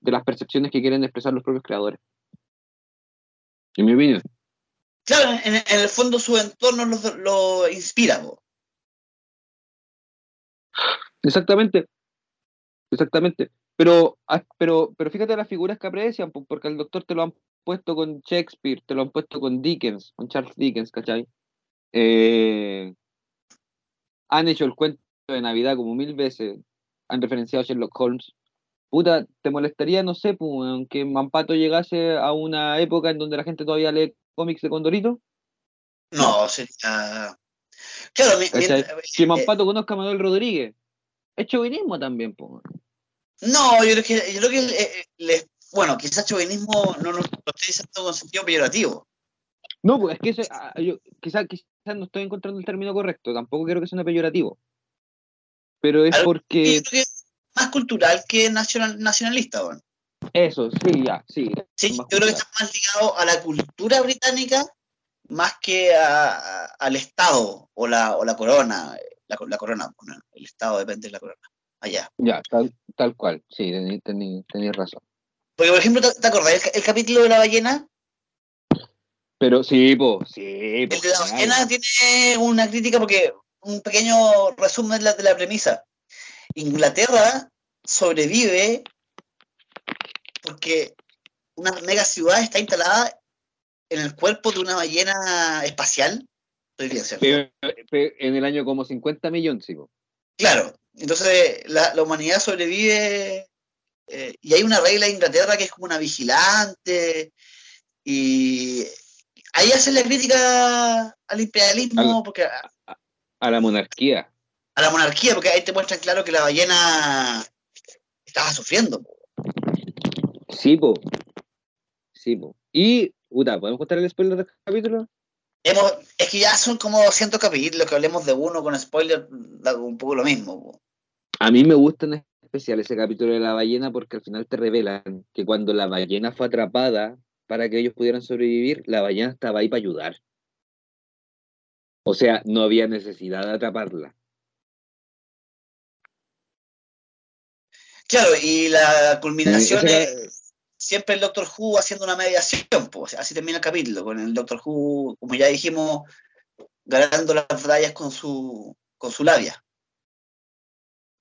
las percepciones que quieren expresar los propios creadores. En mi opinión. Claro, en, el fondo su entorno lo, inspira. Exactamente. Exactamente. Pero, ah, pero, pero fíjate las figuras que aprecian, porque el doctor te lo han puesto con Shakespeare, te lo han puesto con Dickens, con Charles Dickens, ¿cachai? Eh, han hecho el cuento de Navidad como mil veces han referenciado a Sherlock Holmes. Puta, ¿te molestaría, no sé, que Mampato llegase a una época en donde la gente todavía lee cómics de Condorito? No, sería. Claro, si eh, Mampato conozca a Manuel Rodríguez, es chauvinismo también, pues. No, yo creo que, yo creo que eh, eh, bueno, quizás chauvinismo no lo estoy diciendo con sentido peyorativo. No, pues es que eso, ah, yo, quizás, quizás no estoy encontrando el término correcto, tampoco quiero que sea peyorativo pero es porque... es más cultural que nacional, nacionalista, bueno. Eso, sí, ya, sí. Sí, yo creo que está más ligado a la cultura británica más que al Estado o la, o la corona. La, corona, el Estado depende de la corona. allá. Ya, tal, tal cual, sí, tenías razón. Porque, por ejemplo, ¿te, acordás el, capítulo de la ballena? Pero sí, pues, sí. el de la ballena tiene una crítica porque un pequeño resumen de la, de la premisa. Inglaterra sobrevive porque una mega ciudad está instalada en el cuerpo de una ballena espacial. en el año como 50 millones, sí. Claro, entonces la, humanidad sobrevive eh, y hay una regla en Inglaterra que es como una vigilante y ahí hace la crítica al imperialismo porque a, la monarquía. A la monarquía, porque ahí te muestran claro que la ballena estaba sufriendo. Sí, po. Sí, po. Y, puta, ¿podemos contar el spoiler del capítulo? Hemos, es que ya son como 100 capítulos que hablemos de uno con spoiler, da un poco lo mismo. A mí me gusta en especial ese capítulo de la ballena porque al final te revelan que cuando la ballena fue atrapada para que ellos pudieran sobrevivir, la ballena estaba ahí para ayudar. O sea, no había necesidad de atraparla. Claro, y la culminación es siempre el Doctor Who haciendo una mediación, pues, así termina el capítulo, con el Doctor Who, como ya dijimos, ganando las batallas con su, con su labia.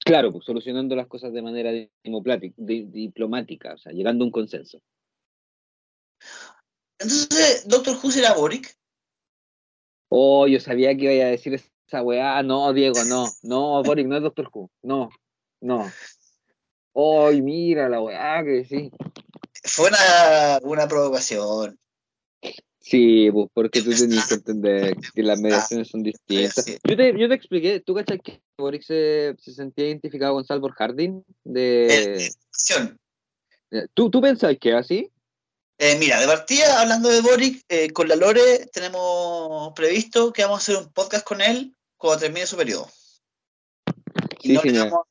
Claro, pues solucionando las cosas de manera diplomática, o sea, llegando a un consenso. Entonces, ¿Doctor Who será Boric? Oh, yo sabía que iba a decir esa weá. No, Diego, no. No, Boric no es Doctor Who. No, no. ¡Ay, mira la weá que sí! Fue una, una provocación. Sí, pues porque tú tenías que entender que las mediaciones son distintas. Yo, te, yo te expliqué, ¿tú cachas que Boric se, se sentía identificado con Salvor Harding? De... ¿Tú, ¿Tú pensás que es así? Eh, mira, de partida, hablando de Boric, eh, con la Lore tenemos previsto que vamos a hacer un podcast con él cuando termine su periodo. sí, no, le vamos,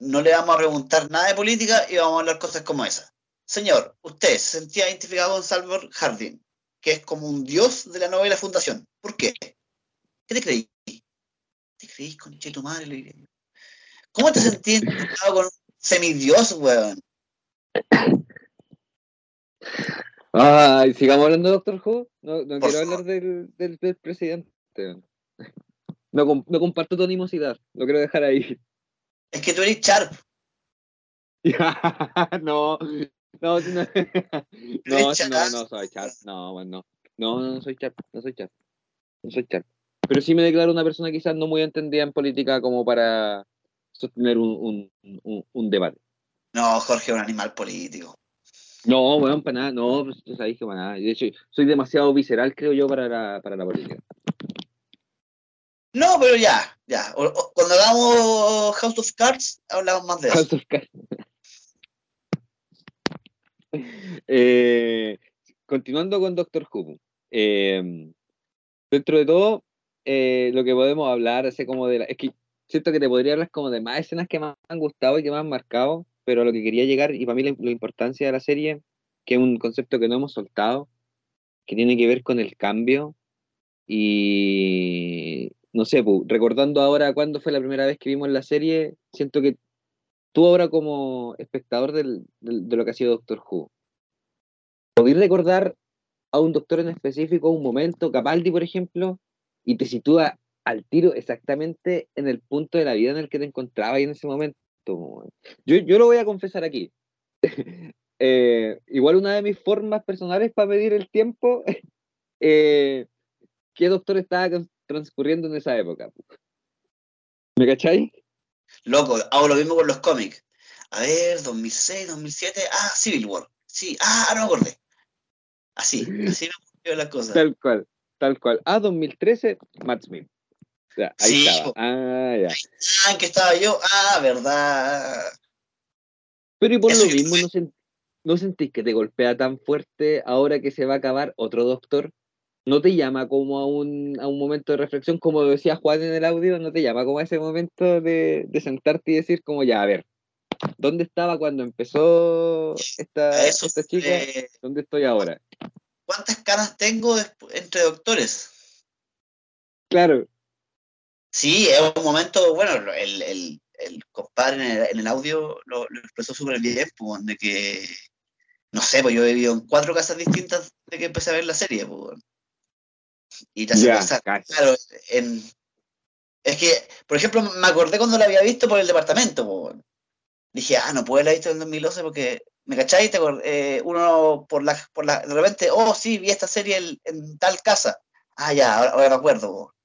no le vamos a preguntar nada de política y vamos a hablar cosas como esas. Señor, usted se sentía identificado con Salvador Harding, que es como un dios de la novela Fundación. ¿Por qué? ¿Qué te creí? ¿Te creí con tu madre? ¿Cómo te sentías identificado con un semidios, weón? Ay, sigamos hablando Doctor Who. No, no quiero hablar del, del, presidente. No, no, comparto tu animosidad. Lo quiero dejar ahí. Es que tú eres Sharp. no, no, no, no, no, no soy Sharp. No, bueno, no, no, no soy Sharp. No soy Sharp. No soy Sharp. Pero sí me declaro una persona quizás no muy entendida en política como para sostener un, un, un, debate. No, Jorge es un animal político. No, bueno, para nada, no, pues sabes que para nada. De hecho, soy demasiado visceral, creo yo, para la, para la política. No, pero ya, ya. cuando hagamos House of Cards, hablamos más de eso. House of Cards. Eh, continuando con Doctor Who. Eh, dentro de todo, eh, lo que podemos hablar, así como de la, es que siento que te podría hablar como de más escenas que me han gustado y que me han marcado, pero lo que quería llegar, y para mí la, la importancia de la serie, que es un concepto que no hemos soltado, que tiene que ver con el cambio y, no sé, recordando ahora cuándo fue la primera vez que vimos la serie, siento que tú ahora como espectador de lo que ha sido Doctor Who, ¿podéis recordar a un doctor en específico, un momento, Capaldi, por ejemplo, y te sitúa al tiro exactamente en el punto de la vida en el que te encontrabas en ese momento? Yo, yo lo voy a confesar aquí. Eh, igual una de mis formas personales para medir el tiempo, eh, ¿qué doctor estaba transcurriendo en esa época. ¿Me cacháis? Loco, hago lo mismo con los cómics. A ver, 2006, 2007, ah, Civil War. Sí, ah, no me acordé. Así, así me ocurrió la cosa. Tal cual, tal cual. Ah, 2013, Matt Smith. ahí sí, estaba. Ah, ya. Ah, que estaba yo. Ah, verdad. Pero y por lo mismo, ¿no, ¿no sentís que te golpea tan fuerte ahora que se va a acabar otro doctor? No te llama como a un, a un momento de reflexión, como decía Juan en el audio, no te llama como a ese momento de, sentarte y decir como ya, a ver, ¿dónde estaba cuando empezó esta, esta chica? ¿Dónde estoy ahora? ¿Cuántas caras tengo entre doctores? Claro. Sí, es un momento, bueno, el, el compadre en el, en el audio lo, lo expresó súper bien, pues, de que, no sé, pues yo he vivido en cuatro casas distintas de que empecé a ver la serie, pues. Y te hace pensar, claro, en... Es que, por ejemplo, me acordé cuando la había visto por el departamento, pues. Dije, ah, no puedo haberla visto en el 2012 porque, ¿me cacháis? Te eh, uno por la, por la, de repente, oh, sí, vi esta serie en, en tal casa. Ah, ya, ahora, ahora me acuerdo, pues.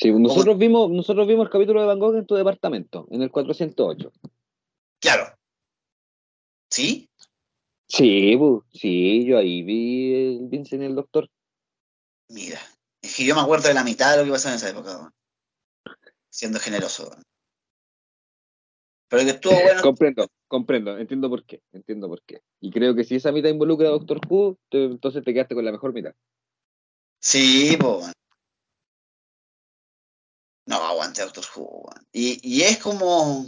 Sí, nosotros vimos, nosotros vimos el capítulo de Van Gogh en tu departamento, en el 408. Claro. ¿Sí? Sí, pues, sí, yo ahí vi el Vincent y el Doctor. Mira, es que yo me acuerdo de la mitad de lo que pasó en esa época, siendo generoso. Pero que estuvo bueno. Comprendo, comprendo, entiendo por qué, entiendo por qué. Y creo que si esa mitad involucra a Doctor Who, te- entonces te quedaste con la mejor mitad. Sí, weón. No, aguante Doctor Who. Y, y es como.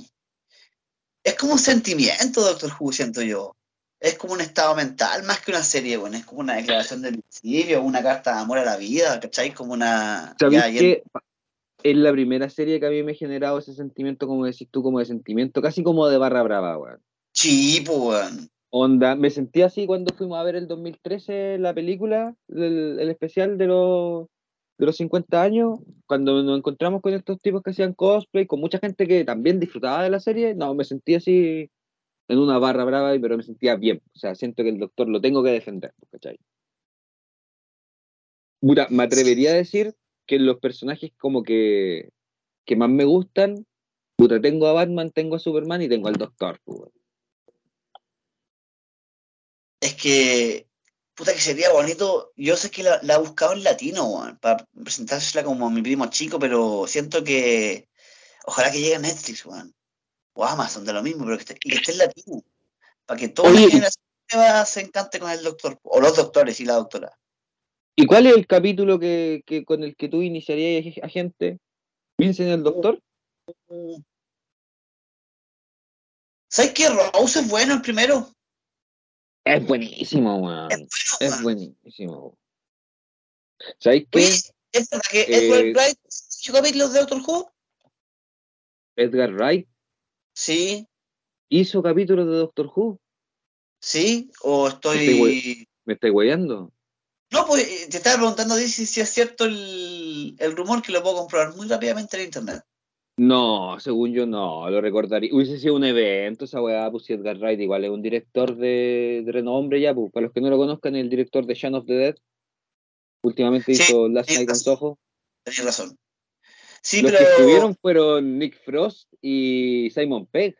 Es como un sentimiento, Doctor Who, siento yo. Es como un estado mental más que una serie, weón. Es como una declaración de principio, una carta de amor a la vida, ¿cachai? Como una. ¿Sabes ya, ya- que es la primera serie que a mí me ha generado ese sentimiento, como decís tú, como de sentimiento, casi como de barra brava, weón? Sí, po, weón. Onda, me sentí así cuando fuimos a ver el 2013 la película, el, el especial de los, de los 50 años, cuando nos encontramos con estos tipos que hacían cosplay, con mucha gente que también disfrutaba de la serie, no, me sentí así en una barra brava, pero me sentía bien. O sea, siento que el doctor lo tengo que defender, ¿cachai? Puta, me atrevería a decir que los personajes como que, que más me gustan, puta, tengo a Batman, tengo a Superman y tengo al Doctor, pues. Es que, puta que sería bonito. Yo sé que la, la he buscado en latino, weón, para presentársela como mi primo chico, pero siento que ojalá que llegue a Netflix, weón. O Amazon, de lo mismo, pero que esté, y que esté en latino. Para que toda Oye, la generación nueva se encante con el doctor, o los doctores y la doctora. ¿Y cuál es el capítulo que, que con el que tú iniciarías a gente? ¿Vincent el doctor? ¿Sabes qué? Rose es bueno el primero. Es buenísimo, weón. Es bueno, Es weón. buenísimo. ¿Sabéis qué? ¿es verdad que Eh, Edward Wright hizo capítulos de Doctor Who? Edgar Wright Sí, hizo capítulos de Doctor Who. sí, o Estoy. ¿Me estáis weyando? No, pues eh, te estaba preguntando si, si es cierto el, el rumor que lo puedo comprobar muy rápidamente en internet. No, según yo no, lo recordaría. Hubiese sido un evento esa weá, pues si Edgar Wright igual es un director de, de renombre ya, pues para los que no lo conozcan, el director de Shaun of the Dead. Últimamente Sí, hizo Last Night on. Soho. Tenías razón. Sí, Los pero. que estuvieron fueron Nick Frost y Simon Pegg.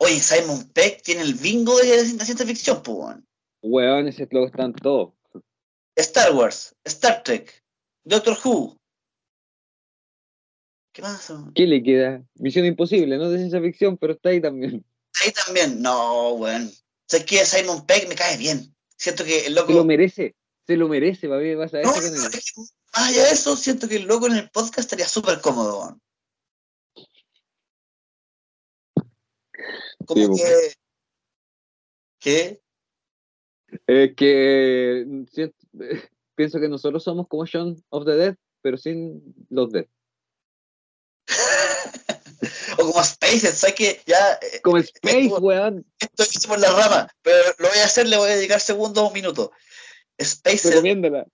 Oye, Simon Peck tiene el bingo de la ciencia ficción, pues. weón. Ese lo están todos. Star Wars, Star Trek, Doctor Who. ¿Qué más? ¿Qué le queda? Misión imposible, no de ciencia ficción, pero está ahí también. Ahí también. No, weón. ¿Sabes qué? Simon Peck me cae bien. Siento que el loco. Se lo merece, se lo merece, mí pasa No, eso no, que más allá de eso, siento que el loco en el podcast estaría súper cómodo. weón. Como Sí, pues. que. ¿Qué? Que pienso que nosotros somos como Shaun of the Dead, pero sin los Dead. o como Spaces, ¿sabes qué? Ya. eh, Como Space, estuvo- weón. esto hice por la rama, pero lo voy a hacer, le voy a dedicar segundos o minutos. Spaces, Recomiéndala.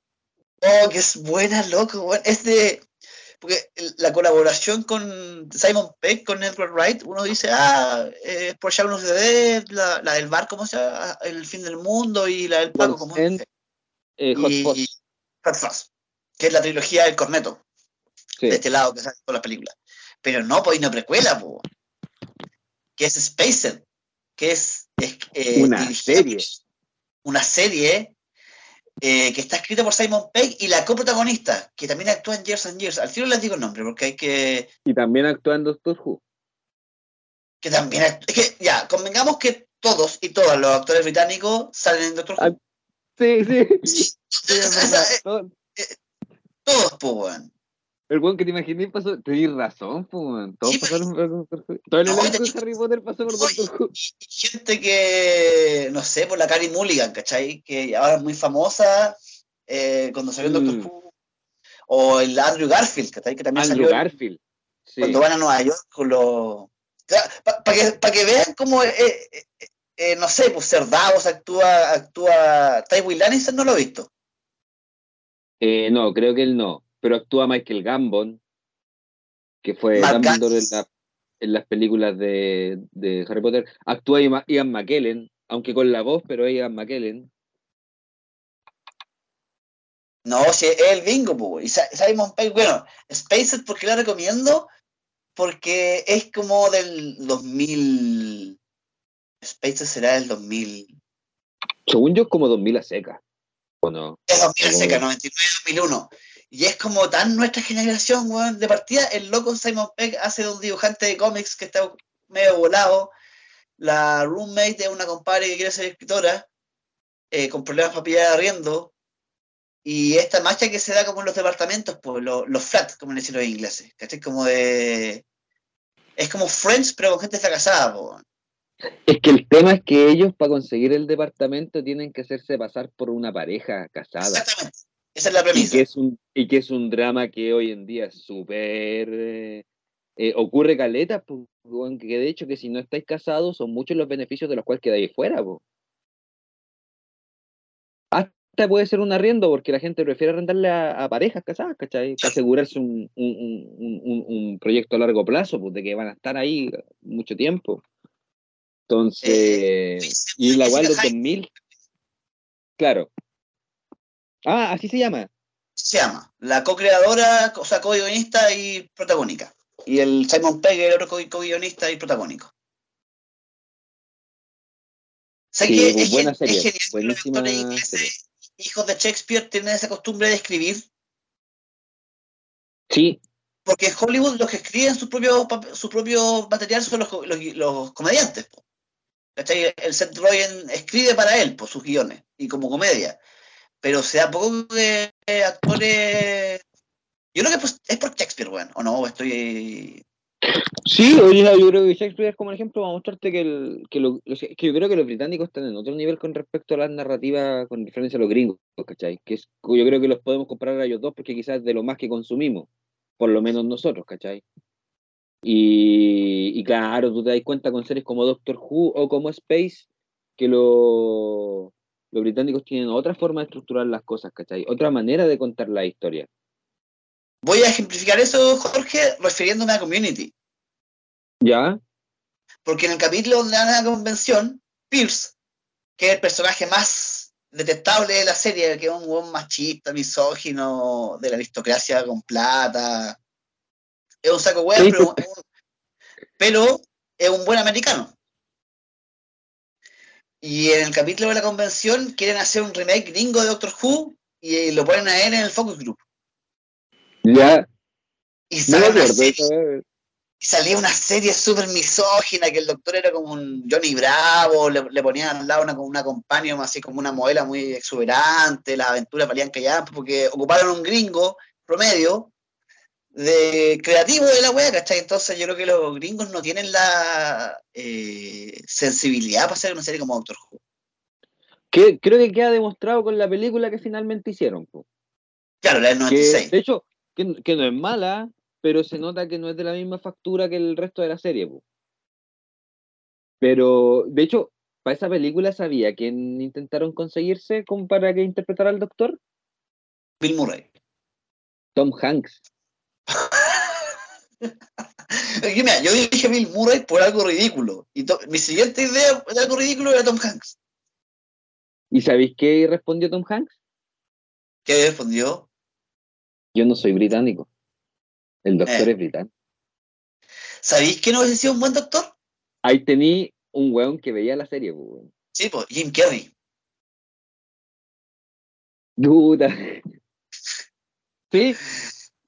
Oh, que es buena, loco, weón. Es de. Porque la colaboración con Simon Peck, con Edward Wright, uno dice, ah, eh, por Shaun of the Dead, la, la del bar, ¿cómo se llama? El fin del mundo y la del Paco, ¿cómo es? Eh, Hot Y- Fuzz. Hot Fuzz, que es la trilogía del corneto, Sí. de este lado que sale todas las películas. Pero no, pues, y no precuela, po. Que es Spacer, que es, es, eh, Una serie. Una serie eh, que está escrita por Simon Pegg y la coprotagonista, que también actúa en Years and Years. Al final les digo el nombre, porque hay que. Y también actúa en Doctor Who. que también act- Es que, ya, convengamos que todos y todas los actores británicos salen en Doctor Who. Ah, Sí, sí. Es todos, pues. El weón que te imaginé pasó. Tenés razón, pues. Todos Sí, pasaron por Doctor Who. Todo el No, elenco de Harry Potter pasó por Doctor Who. gente que, no sé, por la Carrie Mulligan, ¿cachai? Que ahora es muy famosa eh, cuando salió en Mm. Doctor Who. O el Andrew Garfield, ¿cachai? Que también Andrew salió. Garfield. Sí. Cuando van a Nueva York con los. Para que, pa que vean cómo, eh, eh, no sé, pues ser Davos actúa, actúa Tywin Lannister, no lo he visto. No, creo que él no. Pero actúa Michael Gambon, que fue Mark Dumbledore en, la- en las películas de, de Harry Potter. Actúa Ian McKellen, aunque con la voz, pero es Ian McKellen. No, si es el bingo, pues. Y Simon Pegg, bueno, Spaced, ¿por qué la recomiendo? Porque es como del 2000. Spaced será del 2000. Según yo, es como 2000 a seca. ¿O no? Es 2000 seca, Como- 99-2001. Y es como tan nuestra generación, weón. De partida, el loco Simon Pegg hace de un dibujante de cómics que está medio volado. La roommate es una compadre que quiere ser escritora, eh, con problemas para pillar arriendo. Y esta marcha que se da como en los departamentos, pues los, los flats, como le dicen los ingleses. ¿Cachai? Como de. Es como Friends, pero con gente fracasada, weón. Es que el tema es que ellos, para conseguir el departamento, tienen que hacerse pasar por una pareja casada. Exactamente. Esa es la Y premisa. que es un, y que es un drama que hoy en día es súper. eh, eh, ocurre caleta, pues, que de hecho que si no estáis casados son muchos los beneficios de los cuales quedáis fuera. po. Hasta puede ser un arriendo porque la gente prefiere arrendarle a, a parejas casadas, ¿cachai? Para asegurarse un, un- un- un- proyecto a largo plazo, pues de que van a estar ahí mucho tiempo. Entonces, Eh, y la igual los Hyde 2000, claro. Ah, así se llama. se llama. La co-creadora, o sea, co-guionista y protagónica. Y el Simon Pegg, el otro co- co-guionista y protagónico. Sé Sí, que es, buena serie, es buenísima hijos de Shakespeare, tienen esa costumbre de escribir, Sí, porque en Hollywood los que escriben su propio, su propio material son los, los, los comediantes. El Seth Rogen escribe para él, por sus guiones, y como comedia. Pero se da poco de actores. Yo creo que es por Shakespeare, weón. O no, estoy. Sí, oye, yo creo que Shakespeare es como el ejemplo para mostrarte que, el, que, lo- que yo creo que los británicos están en otro nivel con respecto a las narrativas con diferencia a los gringos, ¿cachai? Que es, yo creo que los podemos comparar a ellos dos porque quizás de lo más que consumimos, por lo menos nosotros, ¿cachai? Y, y claro, tú te das cuenta con series como Doctor Who o como Space que lo- los británicos tienen otra forma de estructurar las cosas, ¿cachai? Otra manera de contar la historia. Voy a ejemplificar eso, Jorge, refiriéndome a Community. ¿Ya? Porque en el capítulo donde van a la convención, Pierce, que es el personaje más detestable de la serie, que es un buen machista, misógino, de la aristocracia con plata. Es un saco hueá, Sí. pero, pero es un buen americano. Y en el capítulo de la convención quieren hacer un remake gringo de Doctor Who y lo ponen a él en el focus group. Ya, Y no sale una acuerdo. serie y salía una serie súper misógina, que el doctor era como un Johnny Bravo, le, le ponían al lado una, una compañía, así como una modela muy exuberante, las aventuras valían callar, porque ocuparon un gringo promedio de creativo de la wea, ¿cachai? Entonces yo creo que los gringos no tienen la eh, sensibilidad para hacer una serie como Doctor Who. que creo que queda demostrado con la película que finalmente hicieron. po. Claro, la del Que, 96. de hecho, que, que no es mala, pero se nota que no es de la misma factura que el resto de la serie. po. Pero, de hecho, para esa película sabía quién intentaron conseguirse como para que interpretara al doctor. Bill Murray. Tom Hanks. Yo, mira, yo dije Bill Murray por algo ridículo. Y mi siguiente idea de algo ridículo era Tom Hanks. ¿Y sabéis qué respondió Tom Hanks? ¿Qué respondió? Yo no soy británico. El doctor Eh. es británico. ¿Sabéis que no hubiese sido un buen doctor? Ahí tení un weón que veía la serie, weón. Sí, pues Jim Carrey. Duda. Sí,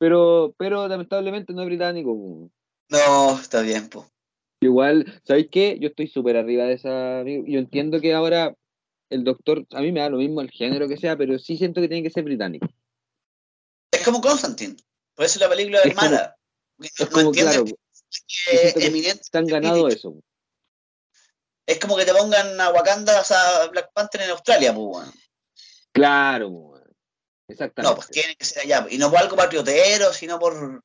pero, pero lamentablemente no es británico. po. No, está bien, pues. Igual, ¿sabéis qué? Yo estoy súper arriba de esa. Yo entiendo que ahora el doctor, a mí me da lo mismo el género que sea, pero sí siento que tiene que ser británico. Es como Constantine. Por eso la película es Es mala. Es no como, claro, que están ganado eso. Es como que te pongan a Wakanda, o sea, Black Panther en Australia, pues, bueno. Claro. Exactamente. No, pues tiene que ser allá. Y no por algo patriotero, sino por.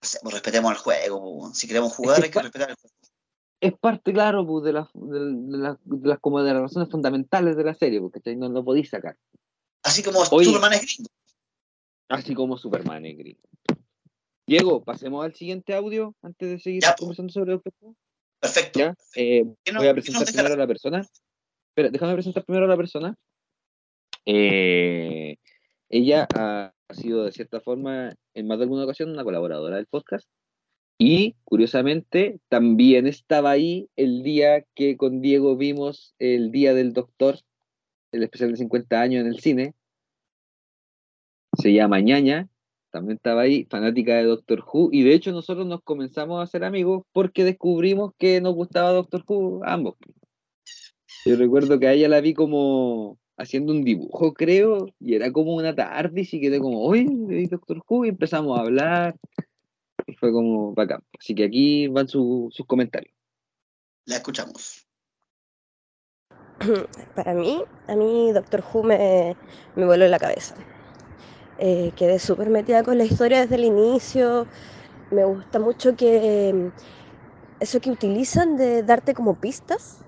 Pues respetemos el juego, po. si queremos jugar hay que respetar el juego. Es parte, claro, pues, de, las de, de las- de las como de las razones fundamentales de la serie, porque no lo podéis sacar. Así como Oye. Superman es gringo. Así como Superman es gringo. Diego, pasemos al siguiente audio antes de seguir Ya, po. conversando sobre Doctor Who. Perfecto. ¿Ya? Eh, ¿Qué nos- voy a presentar primero a la persona. Espera, déjame presentar primero a la persona. Eh, ella ha, sido, de cierta forma, en más de alguna ocasión, una colaboradora del podcast. Y, curiosamente, también estaba ahí el día que con Diego vimos el Día del Doctor, el especial de 50 años en el cine. Se llama Ñaña, también estaba ahí, fanática de Doctor Who, y de hecho nosotros nos comenzamos a hacer amigos porque descubrimos que nos gustaba Doctor Who ambos. Yo recuerdo que a ella la vi como haciendo un dibujo, creo, y era como una tarde y quedé como, oye, ¿veis Doctor Who, y empezamos a hablar, y fue como bacán. Así que aquí van su- sus comentarios. La escuchamos. Para mí, a mí Doctor Who me, me voló la cabeza. Eh, quedé súper metida con la historia desde el inicio. Me gusta mucho que mm, eso que utilizan de darte como pistas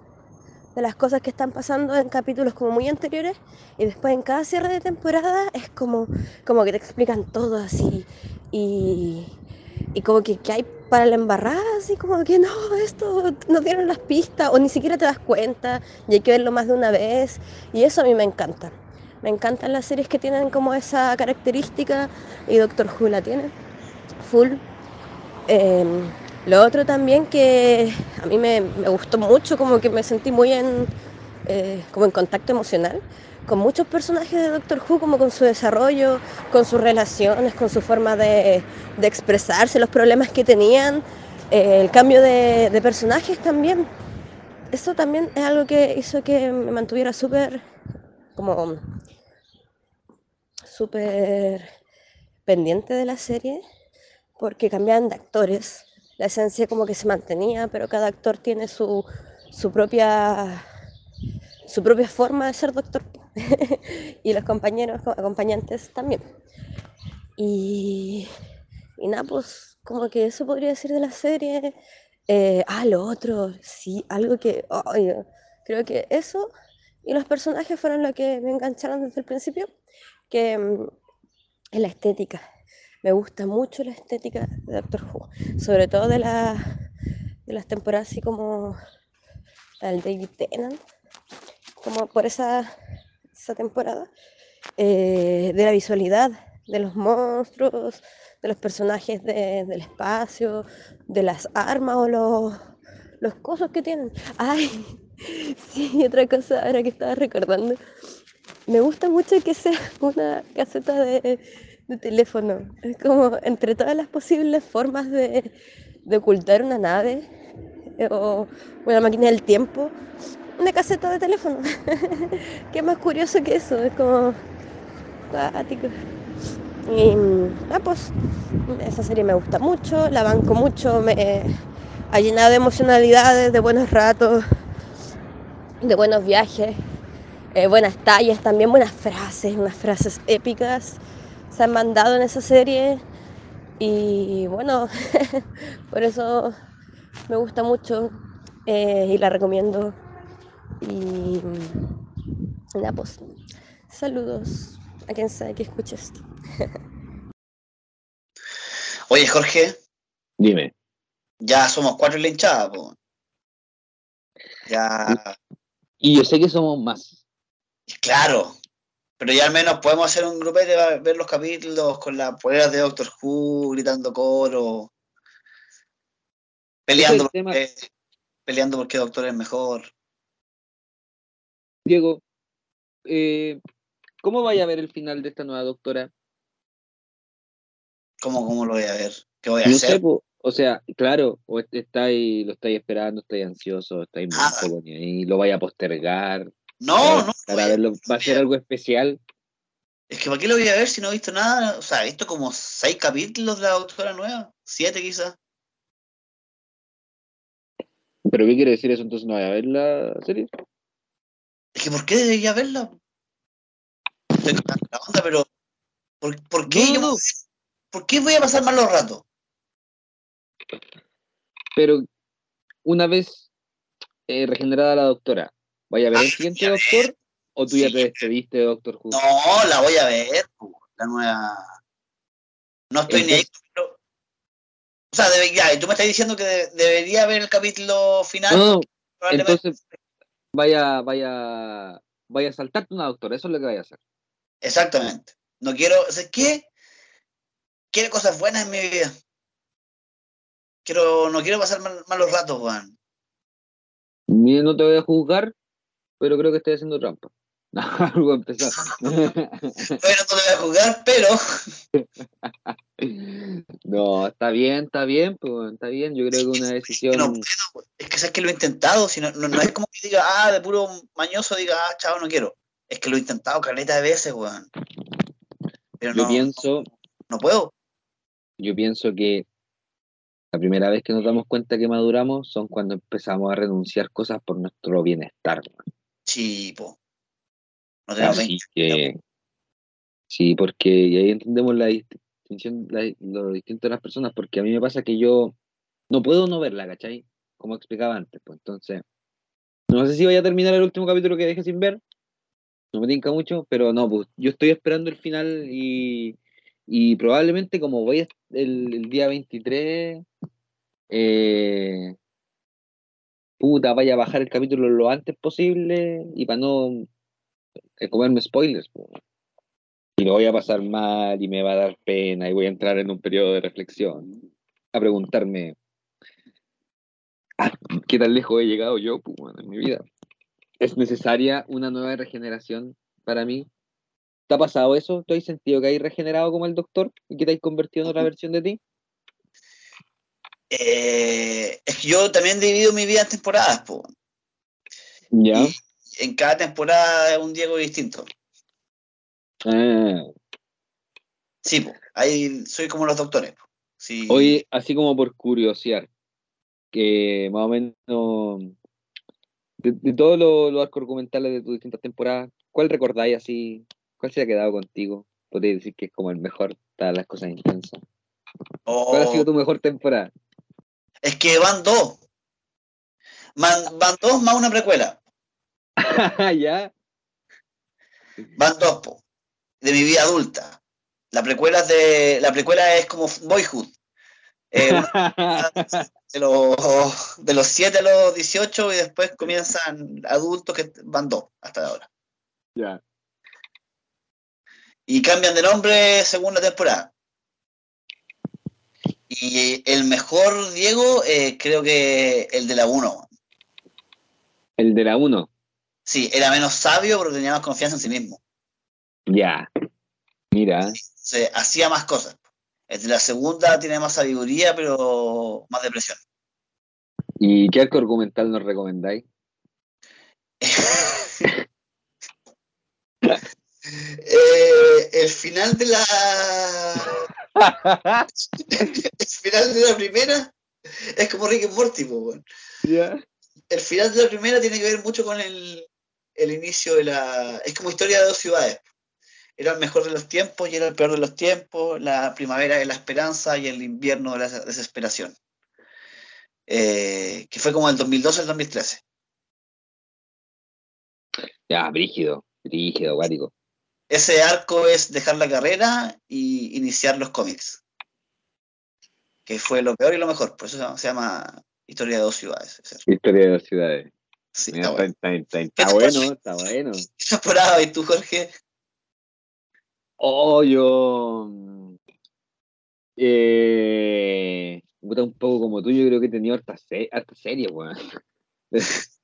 de las cosas que están pasando en capítulos como muy anteriores y después en cada cierre de temporada es como, como que te explican todo así y, y como que, que hay para la embarrada así como que no, esto no tienen las pistas o ni siquiera te das cuenta y hay que verlo más de una vez y eso a mí me encanta. Me encantan las series que tienen como esa característica y Doctor Who la tiene, full. Em, lo otro también que a mí me, gustó mucho, como que me sentí muy en, eh, como en contacto emocional con muchos personajes de Doctor Who, como con su desarrollo, con sus relaciones, con su forma de, de expresarse, los problemas que tenían, eh, el cambio de, de personajes también. Eso también es algo que hizo que me mantuviera súper, como, súper pendiente de la serie, porque cambiaban de actores. La esencia como que se mantenía, pero cada actor tiene su, su propia su propia forma de ser doctor y los compañeros co- acompañantes también. Y, y nada, pues como que eso podría decir de la serie. Eh, ah, lo otro, sí, algo que creo que eso y los personajes fueron lo que me engancharon desde el principio, que mm, es la estética. Me gusta mucho la estética de Doctor Who, sobre todo de, la, de las temporadas así como la del David Tennant, como por esa, esa temporada, eh, de la visualidad, de los monstruos, de los personajes de- del espacio, de las armas o los, los cosas que tienen. Ay, sí, otra cosa ahora que estaba recordando. Me gusta mucho que sea una caseta de, de teléfono. Es como entre todas las posibles formas de, de ocultar una nave eh, o una máquina del tiempo, una caseta de teléfono. Qué más curioso que eso, es como. Y ah, pues esa serie me gusta mucho, la banco mucho, me ha llenado de emocionalidades, de buenos ratos, de buenos viajes, eh, buenas tallas, también buenas frases, unas frases épicas se han mandado en esa serie y bueno, por eso me gusta mucho eh, y la recomiendo. Y nada, pues saludos a quien sabe que escuche esto. Oye, Jorge, Dime. ya somos cuatro en la hinchada, po. Ya, Y yo sé que somos más. claro. Pero ya al menos podemos hacer un grupete para ver los capítulos con las poleras de Doctor Who, gritando coro, peleando, es porque, peleando porque Doctor es mejor. Diego, eh, ¿cómo vaya a ver el final de esta nueva doctora? ¿Cómo, cómo lo voy a ver? ¿Qué voy a No hacer? sé, po, o sea, claro, o est- estáis, lo estáis esperando, estáis ansioso, estáis muy ahí, lo vaya a postergar, No, no. para voy a- verlo, va a ser algo especial. Es que ¿para qué lo voy a ver si no he visto nada? O sea, he visto como seis capítulos de la Doctora Nueva, siete quizás. ¿Pero qué quiere decir eso? Entonces no vaya a ver la serie. Es que ¿por qué debería verla? Estoy la onda, pero ¿por, por qué No, yo no. ¿por qué voy a pasar malos ratos? Pero una vez eh, regenerada la doctora, ¿vaya a ver Ah, el siguiente ver. doctor? ¿O tú ya te despediste de Doctor Who? No, la voy a ver, la nueva. No estoy ni ahí. O sea, debe- ya, tú me estás diciendo que de- debería ver el capítulo final. No, entonces vaya, vaya, vaya a saltarte una doctora, eso es lo que vaya a hacer. Exactamente. No quiero. ¿Sabes qué? Quiero cosas buenas en mi vida. Quiero, no quiero pasar mal- malos ratos, Juan. Mira, no te voy a juzgar, pero creo que estoy haciendo trampa. Algo a empezar. Bueno, no te voy a jugar, pero. no, está bien, está bien, pues, está bien. Yo creo que una decisión. No puedo, pues. es que sabes que lo he intentado. Si no, no, no es como que diga, ah, de puro mañoso diga, ah, chao, no quiero. Es que lo he intentado caleta de veces, weón. Pero Yo no, pienso, no puedo. yo pienso que la primera vez que nos damos cuenta que maduramos son cuando empezamos a renunciar cosas por nuestro bienestar. weón. Sí, po. No tenemos Así 20. que sí, porque y ahí entendemos la distinción, la- lo distinto de las personas, porque a mí me pasa que yo no puedo no verla, ¿cachai? Como explicaba antes, pues entonces, no sé si voy a terminar el último capítulo que dejé sin ver, no me tinca mucho, pero no, pues yo estoy esperando el final y, y probablemente como voy el, el día 23, eh, puta, vaya a bajar el capítulo lo antes posible y para no eh, comerme spoilers. po. Y lo voy a pasar mal y me va a dar pena y voy a entrar en un periodo de reflexión. A preguntarme, ah, ¿qué tan lejos he llegado yo po, en mi vida? ¿Es necesaria una nueva regeneración para mí? ¿Te ha pasado eso? ¿Tú has sentido que hay regenerado como el doctor y que te has convertido en otra versión de ti? Eh, es que yo también divido mi vida en temporadas, po. Ya. Y en cada temporada es un Diego distinto. Ah. Sí, po. Ahí soy como los doctores. po. Sí. Oye, así como por curiosidad, que más o menos de, de todos los, los arcos argumentales de tus distintas temporadas, ¿cuál recordáis así? ¿Cuál se ha quedado contigo? Podría decir que es como el mejor, todas las cosas intensas. ¿Cuál ha Oh, sido tu mejor temporada? Es que van dos. Van, van dos más una precuela. ¿Ya? Van dos, po. De mi vida adulta. La precuela es de. La precuela es como Boyhood. Eh, de, los, de los 7 a los 18 y después comienzan adultos que van dos hasta ahora. ya. Y cambian de nombre según la temporada. Y el mejor Diego, eh, creo que el de la 1. El de la 1. Sí, era menos sabio pero tenía más confianza en sí mismo. Ya. Mira. Se hacía más cosas. El de la segunda tiene más sabiduría, pero más depresión. ¿Y qué arco argumental nos recomendáis? Eh, el final de la. El final de la primera es como Rick and Morty. El final de la primera tiene que ver mucho con el, el inicio de la. Es como historia de dos ciudades. Era el mejor de los tiempos y era el peor de los tiempos. La primavera de la esperanza y el invierno de la desesperación. Eh, que fue como el 2012 al 2013. Ya, brígido. Brígido, guático. Ese arco es dejar la carrera y iniciar los cómics. Que fue lo peor y lo mejor. Por eso se llama Historia de dos ciudades. Historia de las ciudades. Sí, Mira, está está, bueno. está- está- ¿Qué está te bueno, está bueno. ¿Qué temporada y tú, Jorge? Oh, yo. mm, Eh, un poco como tú, yo creo que he tenido harta, se harta serie, weón.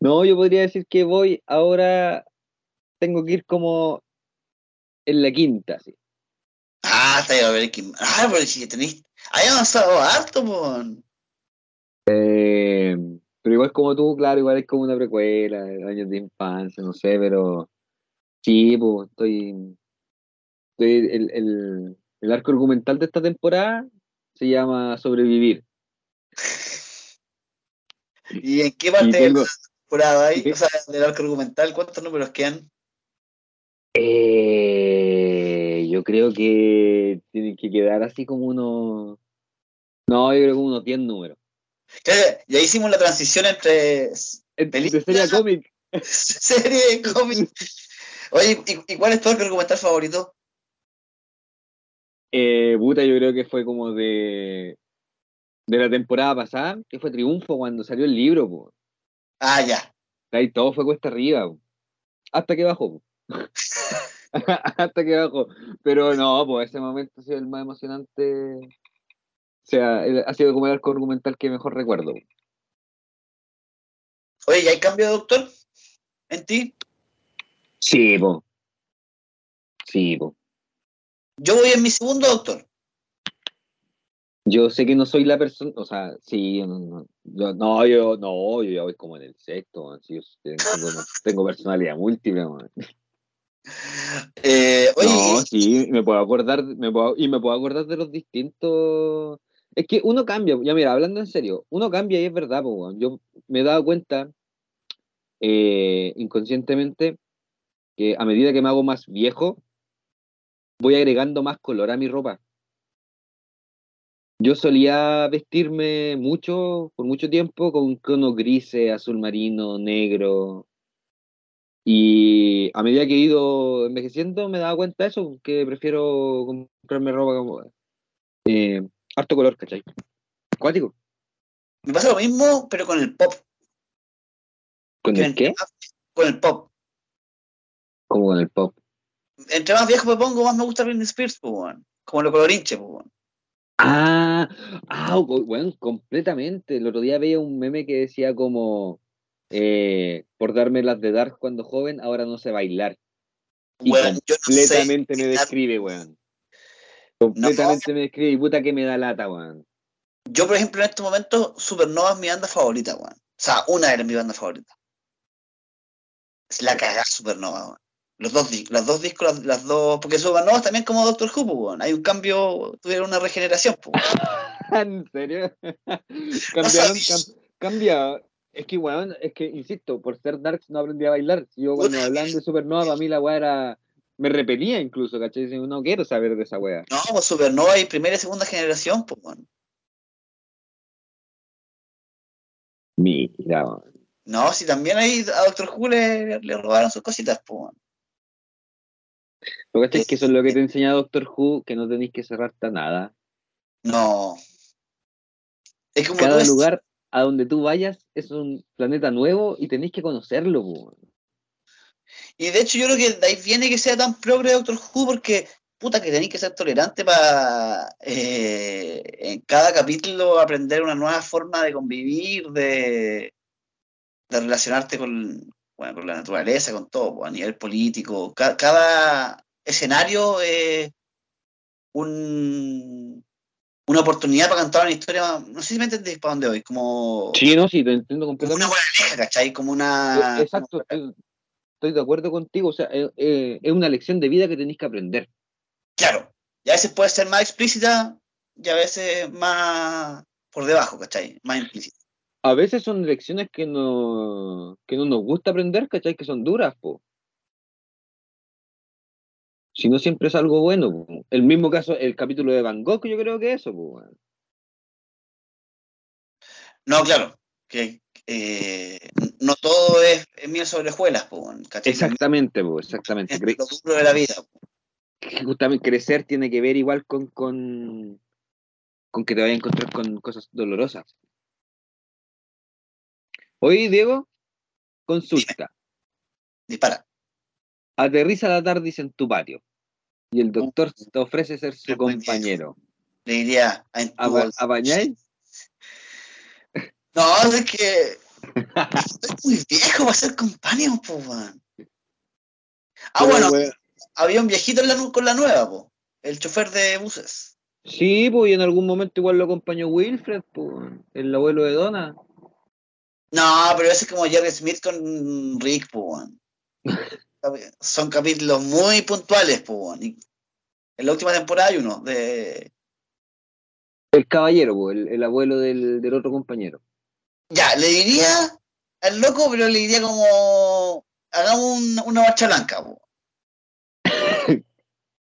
No, yo podría decir que voy ahora. Tengo que ir como en la quinta, sí. Ah, está bien, a ver quién. Ah, pero si tenéis. Hay avanzado harto, po. Eh, pero igual como tú, claro, igual es como una precuela, años de infancia, no sé, pero sí, pues estoy. estoy el, el, el arco argumental de esta temporada se llama Sobrevivir. ¿Y en qué parte de tengo, la temporada hay? O sea, del arco argumental, ¿cuántos números quedan? Eh, yo creo que tienen que quedar así como unos. No, yo creo que unos 10 números. Claro, ya hicimos la transición entre Película. serie cómic. serie de cómic. Oye, ¿y, y cuál es tu argumental favorito? Eh, puta, yo creo que fue como de. De la temporada pasada, que fue triunfo cuando salió el libro, po. Ah, ya. Ahí todo fue cuesta arriba, po. hasta que bajó. po. hasta que bajó. Pero no, pues ese momento ha sido el más emocionante. O sea, ha sido como el arco argumental que mejor recuerdo. Oye, ¿y hay cambio doctor en ti? Sí, po. Sí, po. Yo voy en mi segundo doctor. Yo sé que no soy la persona, o sea, sí, no, no, yo, no, yo, no, yo ya voy como en el sexto, man, sí, yo tengo, tengo personalidad múltiple, man. Eh, oye, No, sí, me puedo acordar, me puedo, y me puedo acordar de los distintos. Es que uno cambia, ya mira, hablando en serio, uno cambia y es verdad, po. Yo me he dado cuenta eh, inconscientemente que a medida que me hago más viejo, voy agregando más color a mi ropa. Yo solía vestirme mucho, por mucho tiempo, con tonos grises, azul marino, negro. Y a medida que he ido envejeciendo, me he dado cuenta de eso, que prefiero comprarme ropa como eh, harto color, ¿cachai? Cuático. me pasa lo mismo, pero con el pop. ¿Con el qué? más- Con el pop. Como con el pop. Entre más viejo me pongo, más me gusta Britney Spears, pues, weón. Como lo colorinche, pues. Ah, ah, bueno, completamente. El otro día veía un meme que decía como, eh, por darme las de Dark cuando joven, ahora no sé bailar. Y Weón, yo no sé. completamente me describe, weón. Completamente me describe y puta que me da lata, weón. Yo, por ejemplo, en este momento, Supernova es mi banda favorita, weón. O sea, una era mi banda favorita. Es la cagada Supernova, weón. Los dos, los dos discos, las, las dos. Porque Supernova es también como Doctor Who, weón. Hay un cambio, tuvieron una regeneración, weón. ¿En serio? Cambiaron, cam- cambia. Es que, weón, es que, insisto, por ser Darks no aprendí a bailar. Yo cuando Puta. hablaban de Supernova, para mí la weá era... Me repelía incluso, ¿cachai? Decía, No quiero saber de esa weá. No, pues Supernova hay primera y segunda generación, pues, weón. Mira, weón. No, si también ahí a Doctor Who le, le robaron sus cositas, pues. Lo que es que eso es lo que te enseña Doctor Who, que no tenéis que cerrarte a nada. No. Es como Cada lugar a donde tú vayas es un planeta nuevo y tenéis que conocerlo. Y de hecho yo creo que de ahí viene que sea tan progre Doctor Who porque puta que tenéis que ser tolerante para en cada capítulo aprender una nueva forma de convivir, de, de relacionarte con, bueno, con la naturaleza, con todo, a nivel político. Ca- cada escenario es un, una oportunidad para cantar una historia, no sé si me entendéis para dónde voy, como, Sí, no, sí, te entiendo como una completamente. moraleja, ¿cachai? Como una... Eh, Exacto, estoy, estoy de acuerdo contigo. O sea, eh, eh, es una lección de vida que tenéis que aprender. Claro, y a veces puede ser más explícita y a veces más por debajo, ¿cachai? Más implícita. A veces son lecciones que no, que no nos gusta aprender, ¿cachai? Que son duras, po. Si no siempre es algo bueno. po. El mismo caso, el capítulo de Van Gogh, yo creo que eso, po. No, claro, que eh, no todo es, es miel sobre hojuelas. Exactamente, po, exactamente. Es lo duro de la vida. justamente crecer tiene que ver igual con, con, con que te vayas a encontrar con cosas dolorosas. Oye, Diego, consulta. Dispara. Aterriza la TARDIS en tu patio y el doctor te ofrece ser su compañero. Le diría a en tu ¿Apa- bolsa. ¿Apañáis? No, es que estoy muy viejo para ser compañero, po, weón. Ah, Pero, bueno, había un viejito en la nu- con la nueva, po. El chofer de buses. Sí, pues y en algún momento igual lo acompañó Wilfred, pues, el abuelo de Donna. No, pero ese es como Jerry Smith con Rick, po, weón. Son capítulos muy puntuales. Y en la última temporada hay uno de. El caballero, pues, el, el abuelo del, del otro compañero. Ya, le diría al loco, pero le diría como. Hagamos un- una marcha blanca, po.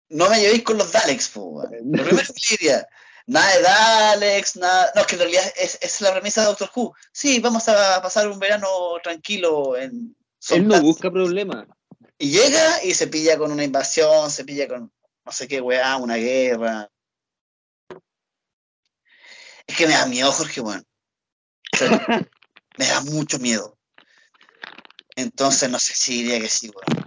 no me llevéis con los Daleks, po. Lo primero que le diría, nada de Daleks, nada. No, es que en realidad es, es la premisa de Doctor Who. Sí, vamos a pasar un verano tranquilo en. Él no busca problemas. Y llega y se pilla con una invasión, se pilla con no sé qué weá, una guerra. Es que me da miedo, Jorge, weón. O sea, me da mucho miedo. Entonces no sé si diría que sí, weón.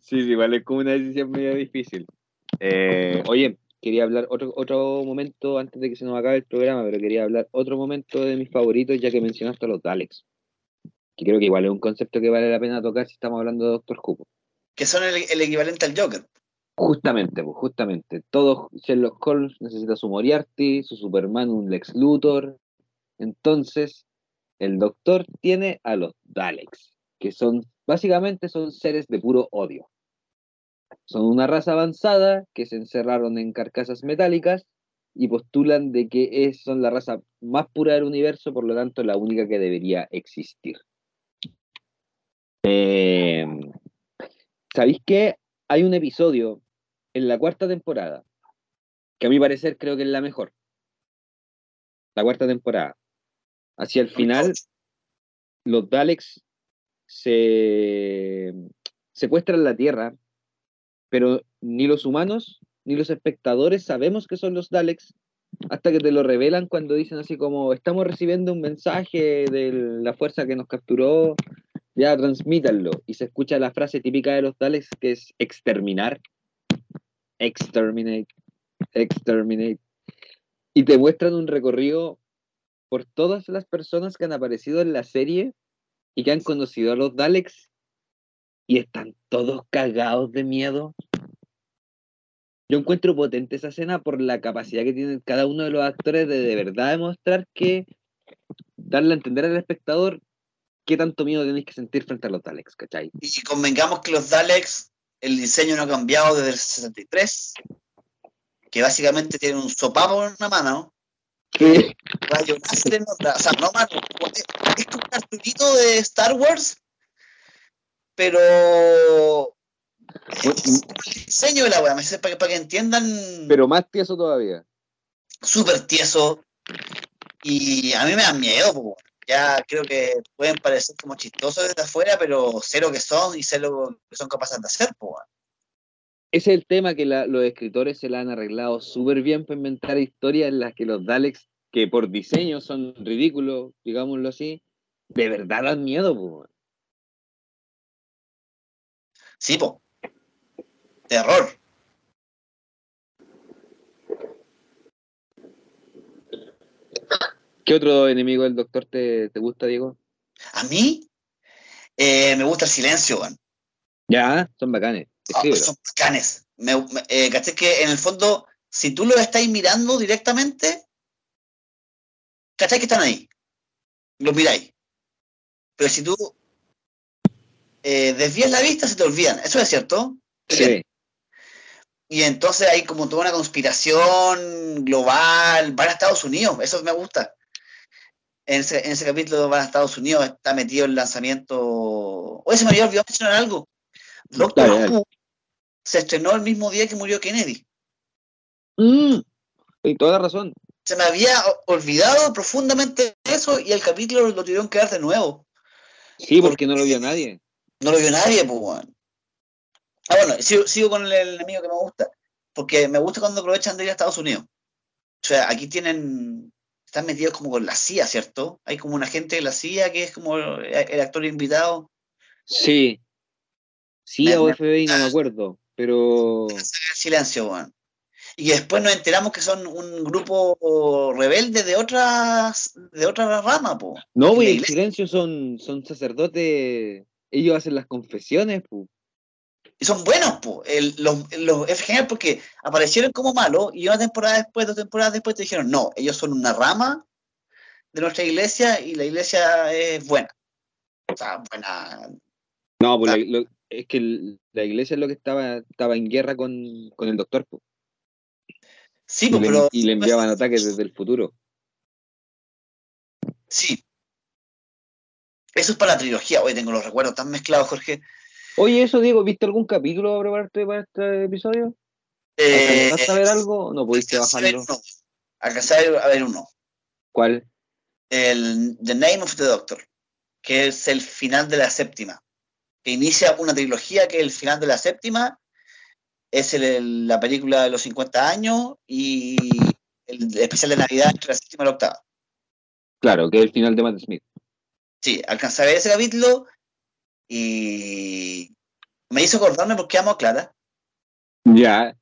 Sí, sí, igual es como una decisión medio difícil. Eh, oye, quería hablar otro, otro momento antes de que se nos acabe el programa, pero quería hablar otro momento de mis favoritos, ya que mencionaste a los Daleks. Que creo que igual es un concepto que vale la pena tocar si estamos hablando de Doctor Who. Que son el, el equivalente al Joker. Justamente, pues, justamente. Todo Sherlock Holmes necesita su Moriarty, su Superman, un Lex Luthor. Entonces, el Doctor tiene a los Daleks, que son, básicamente, son seres de puro odio. Son una raza avanzada que se encerraron en carcasas metálicas y postulan de que es, son la raza más pura del universo, por lo tanto, la única que debería existir. Eh, ¿Sabéis qué? Hay un episodio en la cuarta temporada, que a mi parecer creo que es la mejor. La cuarta temporada. Hacia el final, los Daleks se secuestran la Tierra, pero ni los humanos ni los espectadores sabemos que son los Daleks hasta que te lo revelan cuando dicen así como estamos recibiendo un mensaje de la fuerza que nos capturó, ya transmítanlo. Y se escucha la frase típica de los Daleks que es exterminar. Exterminate. Exterminate. Y te muestran un recorrido por todas las personas que han aparecido en la serie y que han conocido a los Daleks y están todos cagados de miedo. Yo encuentro potente esa escena por la capacidad que tienen cada uno de los actores de de verdad demostrar que darle a entender al espectador qué tanto miedo tenéis que sentir frente a los Daleks, ¿cachai? Y convengamos que los Daleks, el diseño no ha cambiado desde el 63, que básicamente tienen un sopapo en una mano, rayo láser en otra, o sea, no mano, es como un Arturito de Star Wars, pero es el diseño de la weá, para, que- para que entiendan, Pero más tieso todavía. súper tieso, y a mí me dan miedo, po. Ya creo que pueden parecer como chistosos desde afuera, pero sé lo que son y sé lo que son capaces de hacer, po. Ese es el tema que la- los escritores se la han arreglado súper bien para inventar historias en las que los Daleks, que por diseño son ridículos, digámoslo así, de verdad dan miedo, po. Sí, po. Terror. ¿Qué otro enemigo del Doctor te, te gusta, Diego? A mí eh, me gusta el silencio. Ya, son bacanes. Escríbelo. son bacanes. Me, me- eh, ¿cachai? que en el fondo, si tú los estáis mirando directamente, ¿cachai que están ahí? Los miráis. Pero si tú eh, desvías la vista, se te olvidan. Eso es cierto. Sí. Y entonces hay como toda una conspiración global, van a Estados Unidos, eso me gusta. En ese, en ese capítulo van a Estados Unidos, está metido el lanzamiento. Oye, se me olvidado mencionar algo. Doctor Dale, dale. Who se estrenó el mismo día que murió Kennedy. Mm, y toda razón. Se me había olvidado profundamente eso y el capítulo lo tuvieron que dar de nuevo. Sí, porque no lo vio nadie. No lo vio nadie, pues. Ah, bueno, sigo, sigo con el, el enemigo que me gusta. Porque me gusta cuando aprovechan de ir a Estados Unidos. O sea, aquí tienen. Están metidos como con la CIA, ¿cierto? Hay como un agente de la CIA que es como el, el actor invitado. Sí. Me- o FBI, no me acuerdo. Pero. Silencio, weón. Y después nos enteramos que son un grupo rebelde de otras de otra rama, po. No, güey, el silencio son, son sacerdotes. Ellos hacen las confesiones, pu. Y son buenos, po. El- los- los- es genial porque aparecieron como malos y una temporada después, dos temporadas después te dijeron, no, ellos son una rama de nuestra iglesia y la iglesia es buena. O sea, buena. No, pues la- lo- es que el- la iglesia es lo que estaba, estaba en guerra con, con el doctor, pu. Sí, Y po, le, pero. y le enviaban ataques desde el futuro. Sí. Eso es para la trilogía. Hoy tengo los recuerdos tan mezclados, Jorge. Oye, eso, Diego, ¿viste algún capítulo para prepararte para este episodio? Eh, ¿Alcanzaste a ver algo? ¿No pudiste a ver bajarlo? uno. Alcancé a ver- uno. ¿Cuál? El The Name of the Doctor, que es el final de la séptima. Que inicia una trilogía que es el final de la séptima. Es el- la película de los 50 años y el especial de Navidad entre la séptima y la octava. Claro, que es el final de Matt Smith. Sí, alcancé a ver ese capítulo y me hizo acordarme porque amo a Clara, Ya,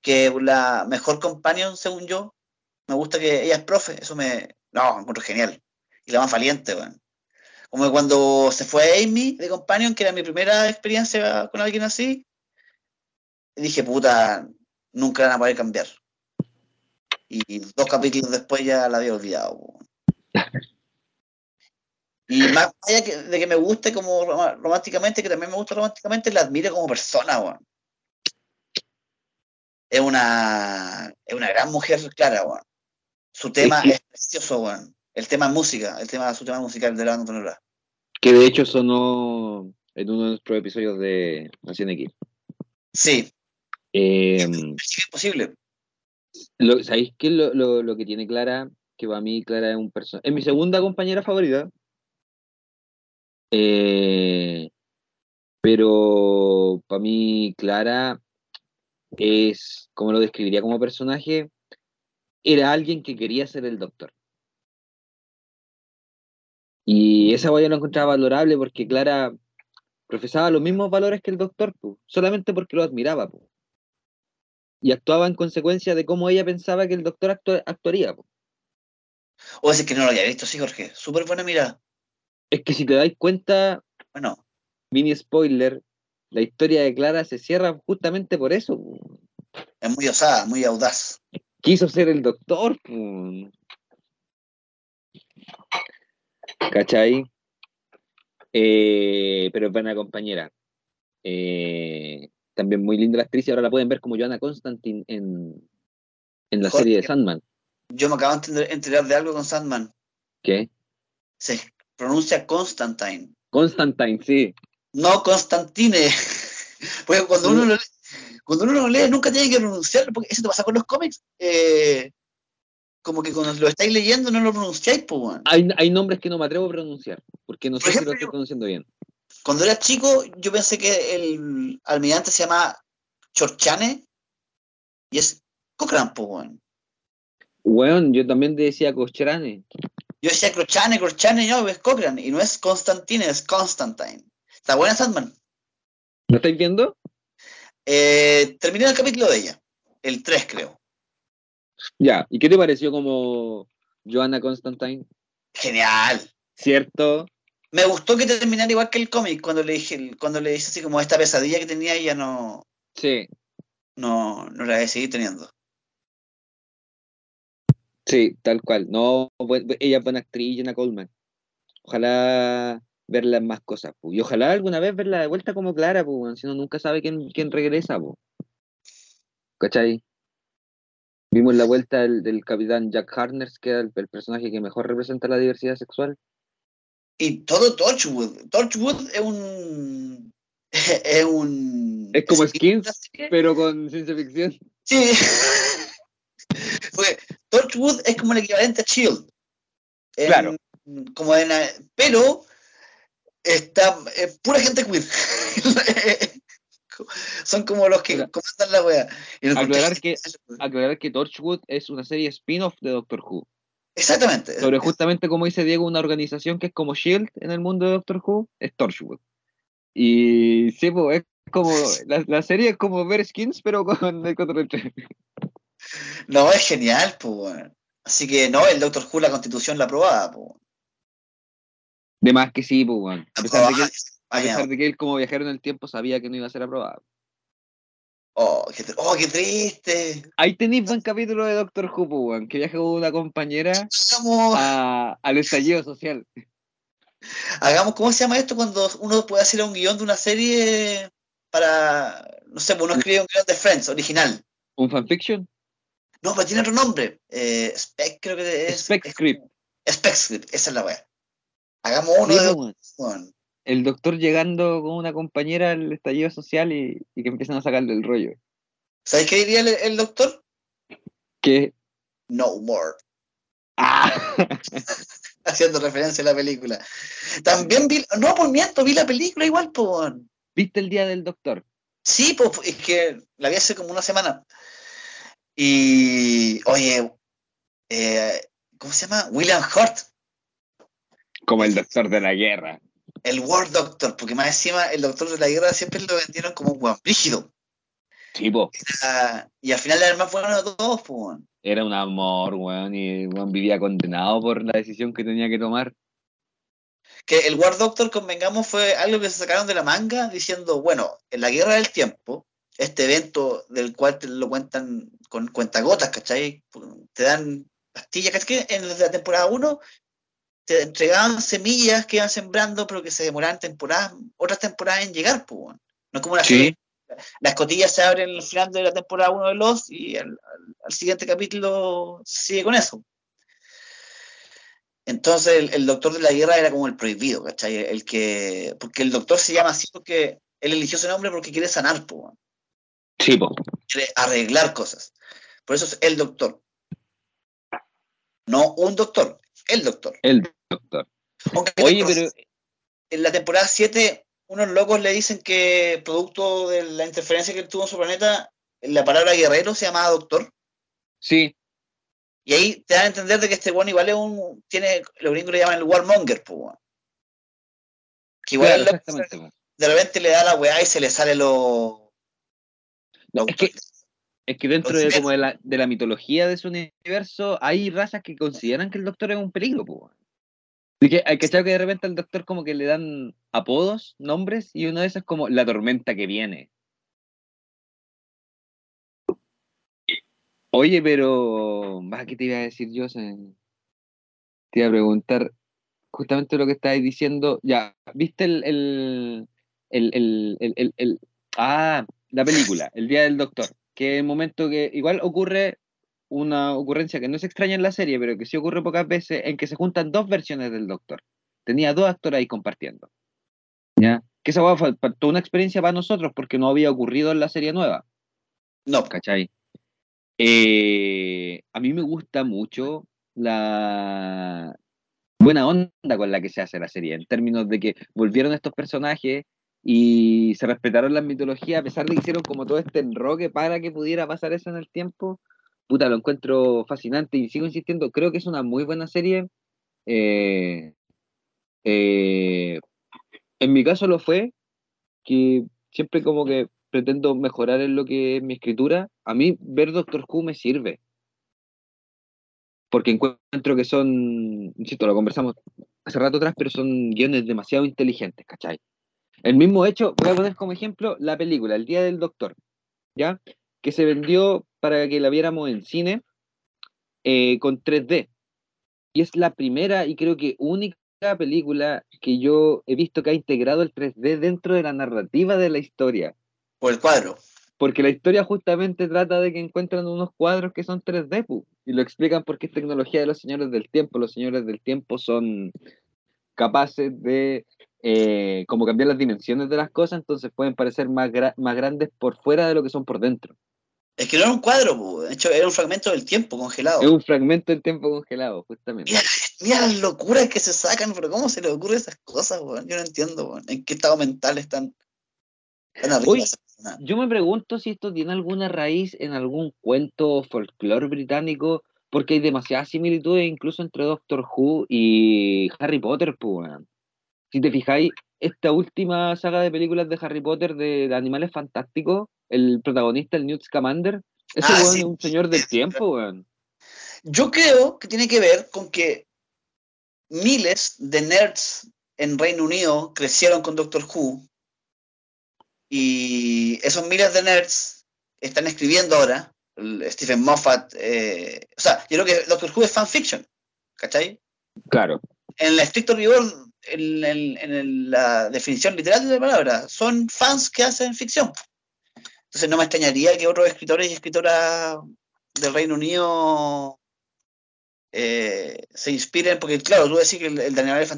que la mejor companion, según yo. Me gusta que ella es profe, eso me. No, me encuentro genial. Y la más valiente, weón. Como que cuando se fue Amy de companion, que era mi primera experiencia con alguien así, dije, puta, nunca van a poder cambiar. Y dos capítulos después ya la había olvidado. Y más allá que- de que me guste como románticamente, que también me gusta románticamente, la admiro como persona, weón. Es una, es una gran mujer, Clara, weón. Su tema que- es precioso, weón. El tema es música, el tema, su tema musical de la banda sonora. que de hecho sonó en uno de nuestros episodios de Nación X. Sí, Eh, es posible. lo, ¿Sabéis qué es lo, lo- lo que tiene Clara? Que para mí Clara es un personaje. Es mi segunda compañera favorita. Eh, pero para mí Clara es, como lo describiría como personaje, era alguien que quería ser el doctor. Y esa guaya lo encontraba valorable porque Clara profesaba los mismos valores que el doctor, solamente porque lo admiraba. pu. Y actuaba en consecuencia de cómo ella pensaba que el doctor actua- actuaría. O decir que no lo había visto, sí, Jorge. Súper buena mirada. Es que si te dais cuenta, Bueno, mini spoiler, la historia de Clara se cierra justamente por eso. es muy osada, muy audaz. Quiso ser el doctor. ¿Cachai? Eh, pero es buena compañera. Eh, también muy linda la actriz y ahora la pueden ver como Joanna Constantine en, en la Jorge. serie de Sandman. Yo me acabo de enterar de algo con Sandman. ¿Qué? Se pronuncia Constantine, Constantine, sí. no Constantine. Porque cuando uno lo lee, cuando uno lo lee, nunca tiene que pronunciarlo, porque eso te pasa con los cómics. eh, como que cuando lo estáis leyendo no lo pronunciáis, pues, weón. Hay, hay nombres que no me atrevo a pronunciar, porque no Por sé si lo estoy pronunciando bien. Cuando era chico, yo pensé que el almirante se llama Chorchane y es Cochrane, pues, weón. Weón, yo también decía Cochrane. Yo decía Crochane, Crochane, no, es Cochrane, y no es Constantine, es Constantine. Está buena Sandman. ¿Lo estáis viendo? Eh, terminé el capítulo de ella, el 3 creo. Ya. ¿Y qué te pareció como Joanna Constantine? Genial. ¿Cierto? Me gustó que terminara igual que el cómic, cuando le dije, cuando le dije así como esta pesadilla que tenía ella no, Sí. no, no la voy a seguir teniendo. Sí, tal cual. No, ella es buena actriz, Jenna Coleman. Ojalá verla en más cosas, pu. Y ojalá alguna vez verla de vuelta como Clara, pu, si uno nunca sabe quién, quién regresa, pu. ¿Cachai? Vimos la vuelta del, del capitán Jack Harness, que era el, el personaje que mejor representa la diversidad sexual. Y todo Torchwood. Torchwood es un. Es un. Es como ¿es Skins, pero con ciencia ficción. Sí. Porque Torchwood es como el equivalente a Shield. En- Claro. Como en, pero está es pura gente queer. Son como los que comandan la wea. Aclarar que- Aclarar que Torchwood es una serie spin-off de Doctor Who. Exactamente. Sobre justamente como dice Diego, una organización que es como Shield en el mundo de Doctor Who, es Torchwood. Y sí, pues, es como, la, la serie es como ver skins, pero con el control 3. No, es genial, pues. Así que no, el Doctor Who, la constitución la aprobaba, pues. De más que sí, pues. A pesar de que, él- a Vaya, pesar de que él como viajero en el tiempo sabía que no iba a ser aprobado. Oh, qué, oh, qué triste. Ahí tenéis buen capítulo de Doctor Who, pues, que viaja con una compañera a- al estallido social. hagamos, ¿cómo se llama esto cuando uno puede hacer un guion de una serie para, no sé, pues uno escribe un guion de Friends original? ¿Un fanfiction? No, pero tiene otro nombre. Eh, Spec, creo que es. Spec Script. Spec Script, esa es la wea. Hagamos uno Sí, de pues, el doctor llegando con una compañera al estallido social y, y que empiezan a sacarle el rollo. ¿Sabes qué diría el, el doctor? Que. No more. ¡Ah! Haciendo referencia a la película. También vi, no, por miento, vi la película igual, pues. ¿Viste el día del doctor? Sí, pues es que la vi hace como una semana. Y, oye, eh, ¿cómo se llama? William Hurt, Como el doctor de la guerra. el War Doctor, porque más encima el doctor de la guerra siempre lo vendieron como un guan rígido. Sí, po. Ah, y al final era el más bueno de todos, pues. Era un amor, weón, y el weón vivía condenado por la decisión que tenía que tomar. Que el War Doctor, convengamos, fue algo que se sacaron de la manga diciendo, bueno, en la guerra del tiempo, este evento del cual te lo cuentan con cuentagotas, ¿cachai? Te dan pastillas, ¿cachai? En la temporada 1 te entregaban semillas que iban sembrando, pero que se demoraban temporadas, otras temporadas en llegar, pues. No es como la Sí. Las cotillas se abren al final de la temporada 1 de Los y al, al- al siguiente capítulo sigue con eso. Entonces el, el doctor de la guerra era como el prohibido, ¿cachai? El que. Porque el doctor se llama así porque él eligió ese nombre porque quiere sanar, pues. Sí, po. quiere arreglar cosas. Por eso es el doctor. No un doctor, el doctor. El doctor. Aunque Oye, doctor- pero. en la temporada 7, unos locos le dicen que producto de la interferencia que él tuvo en su planeta, la palabra guerrero se llamaba doctor. Sí, Y ahí te dan a entender de que este bueno igual es un. tiene, los gringos le llaman el warmonger, pues. Que igual claro, de repente le da la weá y se le sale lo. No, es que Es que dentro de, como de, la, de la mitología de su universo hay razas que consideran que el doctor es un peligro, po. Así que hay que que de repente al doctor como que le dan apodos, nombres, y uno de esos es como la tormenta que viene. Oye, pero. Va, ¿qué te iba a decir yo? Te iba a preguntar justamente lo que estabas diciendo. Ya, ¿viste el. el, el, el, el- el- el- ah, la película, El Día del Doctor? Que es el momento que igual ocurre una ocurrencia que no es extraña en la serie, pero que sí ocurre pocas veces, en que se juntan dos versiones del Doctor. Tenía dos actores ahí compartiendo. ¿Ya? Que esa fue fue toda una experiencia para nosotros porque no había ocurrido en la serie nueva. No, ¿cachai? Eh, a mí me gusta mucho la buena onda con la que se hace la serie, en términos de que volvieron estos personajes y se respetaron la mitología, a pesar de que hicieron como todo este enroque para que pudiera pasar eso en el tiempo. Puta, lo encuentro fascinante y sigo insistiendo, creo que es una muy buena serie. Eh, eh, en mi caso lo fue, que siempre como que pretendo mejorar en lo que es mi escritura, a mí ver Doctor Who me sirve. Porque encuentro que son, insisto, lo conversamos hace rato atrás, pero son guiones demasiado inteligentes, ¿cachai? El mismo hecho, voy a poner como ejemplo la película, El Día del Doctor, ¿ya? Que se vendió para que la viéramos en cine eh, con 3D. Y es la primera y creo que única película que yo he visto que ha integrado el 3D dentro de la narrativa de la historia. por el cuadro. Porque la historia justamente trata de que encuentran unos cuadros que son 3D, pu, y lo explican porque es tecnología de los señores del tiempo. Los señores del tiempo son capaces de eh, como cambiar las dimensiones de las cosas, entonces pueden parecer más, gra- más grandes por fuera de lo que son por dentro. Es que no era un cuadro, po, de hecho era un fragmento del tiempo congelado. Es un fragmento del tiempo congelado, justamente. Mira, mira las locuras que se sacan, pero ¿cómo se les ocurre esas cosas? Yo no entiendo. ¿En qué estado mental están persona? Yo me pregunto si esto tiene alguna raíz en algún cuento o folclore británico, porque hay demasiadas similitudes incluso entre Doctor Who y Harry Potter, pues. Si te fijáis, esta última saga de películas de Harry Potter de, de Animales Fantásticos, el protagonista, el Newt Scamander, ese Ah, weón sí. es un señor del tiempo, weón. Yo creo que tiene que ver con que miles de nerds en Reino Unido crecieron con Doctor Who y esos miles de nerds están escribiendo ahora. Stephen Moffat, eh, o sea, yo creo que Doctor Who es fanfiction, ¿cachai? Claro. En el estricto rigor, en, la definición literal de la palabra, son fans que hacen ficción. Entonces no me extrañaría que otros escritores y escritoras del Reino Unido eh, se inspiren, porque claro, tú decís que el, el de Animales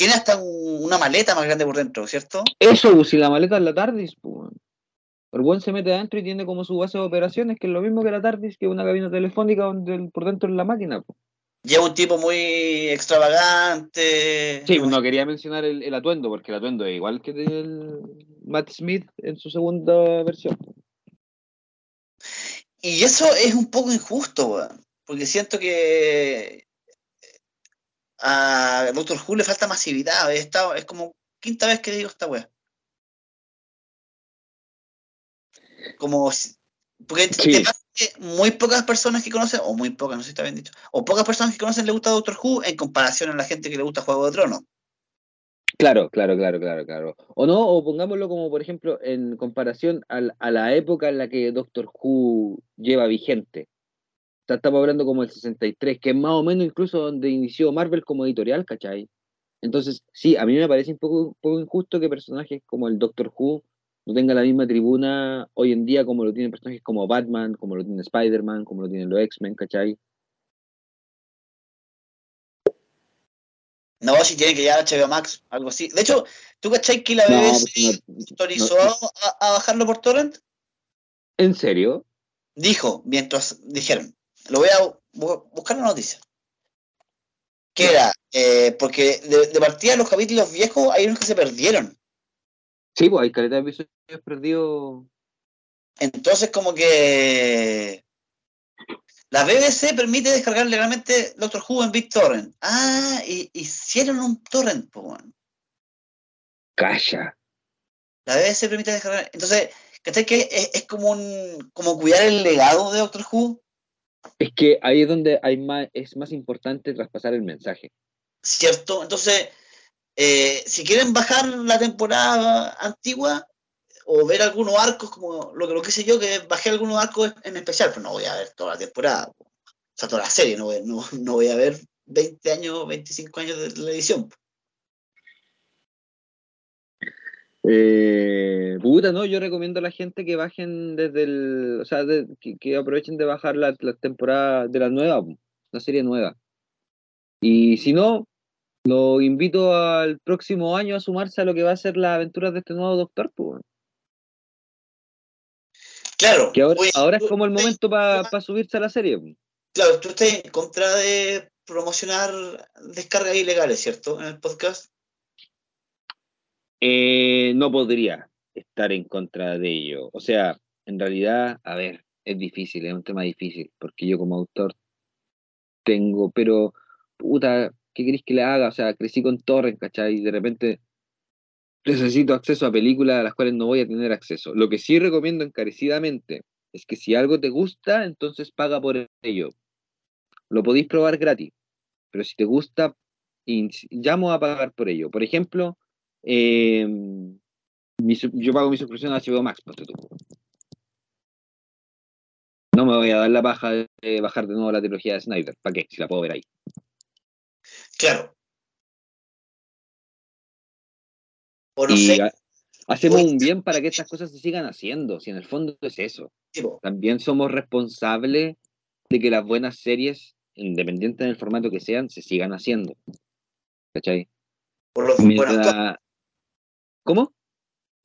tiene hasta un- una maleta más grande por dentro, ¿cierto? Eso, si la maleta es la TARDIS, pues. El buen se mete adentro y tiene como su base de operaciones, que es lo mismo que la TARDIS, que una cabina telefónica donde por dentro es la máquina. pues. Lleva un tipo muy extravagante. Sí, no quería mencionar el, el atuendo, porque el atuendo es igual que el Matt Smith en su segunda versión. Y eso es un poco injusto, weón, porque siento que a Doctor Who le falta masividad. Es, esta- es como quinta vez que digo esta weá. Como porque Sí. te pasa muy pocas personas que conocen, o muy pocas, no sé si está bien dicho, o pocas personas que conocen le gusta Doctor Who en comparación a la gente que le gusta Juego de Tronos. Claro, claro, claro, claro, claro. O no, o pongámoslo como, por ejemplo, en comparación al- a la época en la que Doctor Who lleva vigente. O estamos hablando como el 63, que es más o menos incluso donde inició Marvel como editorial, ¿cachai? Entonces, sí, a mí me parece un poco, un poco injusto que personajes como el Doctor Who no tengan la misma tribuna hoy en día como lo tienen personajes como Batman, como lo tiene Spider-Man, como lo tienen los X-Men, ¿cachai? No, si tiene que llegar a HBO Max, algo así. De hecho, ¿tú cachai que la No, BBC pues no- autorizó no- a, a bajarlo por torrent? ¿En serio? Dijo, mientras dijeron, lo voy a bu- buscar la noticia. Que era, eh, porque de, de partida los capítulos viejos hay unos que se perdieron. Sí, pues hay calidad de episodios perdidos. Entonces, como que la BBC permite descargar legalmente Doctor Who en BitTorrent. Ah, y hicieron un torrent, weón. Calla. La BBC permite descargar. Entonces, ¿cachai que es, es como un como cuidar el legado de Doctor Who? Es que ahí es donde hay más, es más importante traspasar el mensaje. ¿Cierto? Entonces, eh, si quieren bajar la temporada antigua o ver algunos arcos, como lo que lo que sé yo, que bajé algunos arcos en especial, pero no voy a ver toda la temporada, po. o sea, toda la serie, no voy, no, no voy a ver 20 años, 25 años de po. Eh, puta, no, yo recomiendo a la gente que bajen desde el, o sea, que, aprovechen de bajar la, la temporada de la nueva, la serie nueva. Y si no, lo invito al próximo año a sumarse a lo que va a ser las aventuras de este nuevo doctor, pues. Claro, Que ahora, oye, ahora es como el momento para subirse a la serie. Claro, tú estás en contra de promocionar descargas ilegales, ¿cierto? En el podcast. Eh, no podría estar en contra de ello. O sea, en realidad, a ver, es difícil, es un tema difícil, porque yo como autor tengo, pero, puta, ¿qué queréis que le haga? O sea, crecí con torrent, ¿cachai? Y de repente necesito acceso a películas a las cuales no voy a tener acceso. Lo que sí recomiendo encarecidamente es que si algo te gusta, entonces paga por ello. Lo podéis probar gratis, pero si te gusta, llamo a pagar por ello. Por ejemplo, su- yo pago mi suscripción a HBO Max, ponte tú. No me voy a dar la paja de bajar de nuevo la trilogía de Snyder. ¿Para qué? Si la puedo ver ahí. Claro. O no y sé, ha- hacemos un bien para que estas cosas se sigan haciendo. Si en el fondo es eso. También somos responsables de que las buenas series, independientes del formato que sean, se sigan haciendo. ¿Cachai? por los, buenos Mientras- ¿Cómo?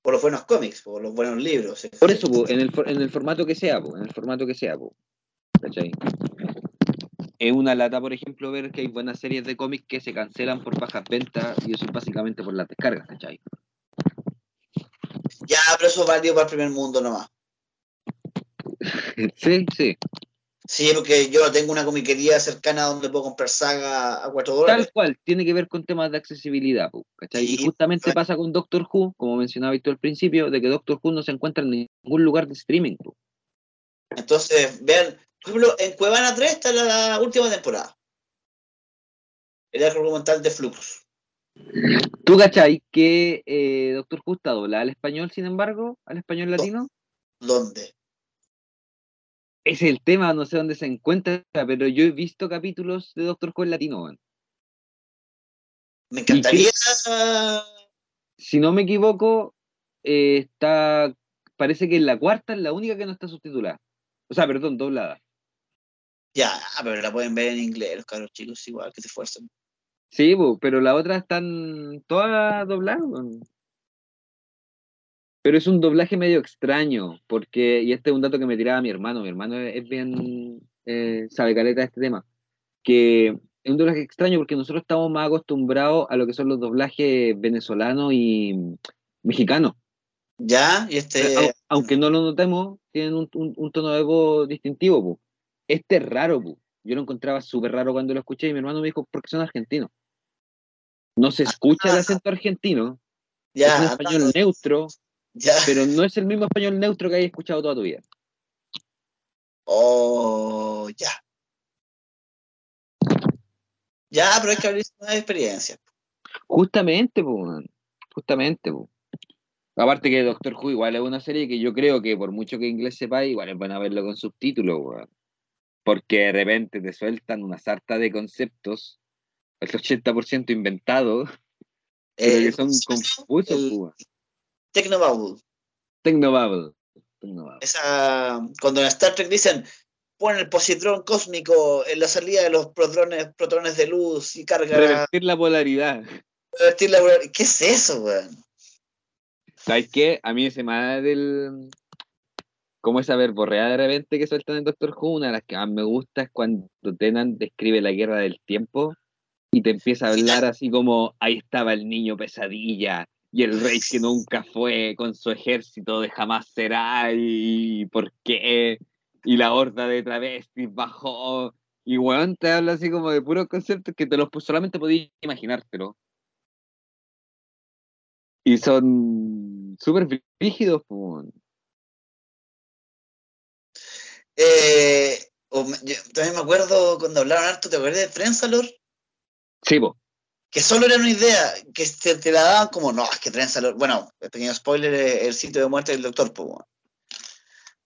por los buenos cómics, por los buenos libros. Por eso, po, en, el, en el formato que sea, po, en el formato que sea, po, ¿cachai? Es una lata, por ejemplo, ver que hay buenas series de cómics que se cancelan por bajas ventas y eso es básicamente por las descargas, ¿cachai? Ya, pero eso es válido para el primer mundo nomás. Sí, sí. Sí, porque yo tengo una comiquería cercana donde puedo comprar saga a 4 dólares. Tal cual, tiene que ver con temas de accesibilidad, ¿cachai? Y justamente claro. pasa con Doctor Who, como mencionaba tú al principio, de que Doctor Who no se encuentra en ningún lugar de streaming. Entonces, vean, por ejemplo, en Cuevana 3 está la última temporada. El arco argumental de Flux. ¿Tú cachai que eh, Doctor Who está doblada al español, sin embargo, al español latino? ¿Dónde? Es el tema, no sé dónde se encuentra, pero yo he visto capítulos de Doctor Who en latino. Me encantaría. Si no me equivoco, eh, está. Parece que en la cuarta es la única que no está subtitulada. O sea, perdón, doblada. Ya, pero la pueden ver en inglés, los cabros chicos, igual que se esfuerzan. Sí, pero las otras están todas dobladas. Pero es un doblaje medio extraño, porque, y este es un dato que me tiraba mi hermano, mi hermano es bien, eh, sabe caleta de este tema, que es un doblaje extraño porque nosotros estamos más acostumbrados a lo que son los doblajes venezolanos y mexicanos. Ya, y este. Au- aunque no lo notemos, tienen un, un- un tono de voz distintivo. pu. Este es raro, pu. yo lo encontraba súper raro cuando lo escuché y mi hermano me dijo, porque son argentinos. No se escucha el Ah. acento argentino, ya, es un español neutro, ya. pero no es el mismo español neutro que hayas escuchado toda tu vida. Oh, ya. Ya, pero hay que abrirse una experiencia. Justamente, pu, justamente. pu. Aparte que Doctor Who igual es una serie que yo creo que por mucho que inglés sepa, igual es bueno verlo con subtítulos, weón. Porque de repente te sueltan una sarta de conceptos, el 80% inventados, pero Eh, que son ¿cómo se llama? confusos, El pu, weón. Technobabble. Tecnobabble. Tecnobabble. Esa, cuando en Star Trek dicen, pon el positrón cósmico en la salida de los protones, protones de luz y carga. Revertir la polaridad. revertir la- ¿Qué es eso, weón? ¿Sabes qué? A mí ese más del. Como esa verborrea de repente que sueltan en Doctor Who, una de las que más me gusta es cuando Tennant describe la guerra del tiempo y te empieza a hablar así como ahí estaba el niño pesadilla y el rey que nunca fue con su ejército de jamás será y por qué y la horda de travestis bajó y weón te habla así como de puros conceptos que te los solamente podías imaginártelo y son súper rígidos pues. Eh, o yo también me acuerdo cuando hablaron harto, ¿te acuerdas de Trenzalor? Sí, po. Que solo era una idea, que te, te la daban como, no, es que Trenzalor, bueno, pequeño spoiler, es el sitio de muerte del doctor, pues.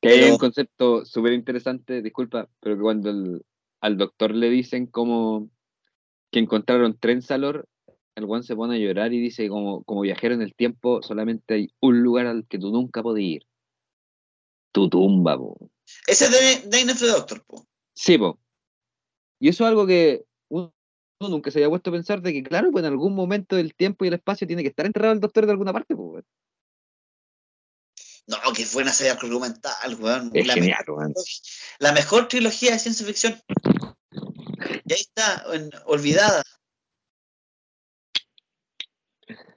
Que hay Pero- un concepto súper interesante, disculpa, pero que cuando el- al doctor le dicen como que encontraron Trenzalor, el one se pone a llorar y dice como, como viajero en el tiempo solamente hay un lugar al que tú nunca podías ir. Tu tumba, po. Ese es de Dane of the Doctor, po. Sí, po. Y eso es algo que uno nunca se había puesto a pensar de que, claro, pues en algún momento del tiempo y el espacio tiene que estar enterrado el doctor de alguna parte, po. No, que fue una serie argumental, weón. Es La, genial, weón. mejor, la mejor trilogía de ciencia ficción. Y ahí está, en- olvidada.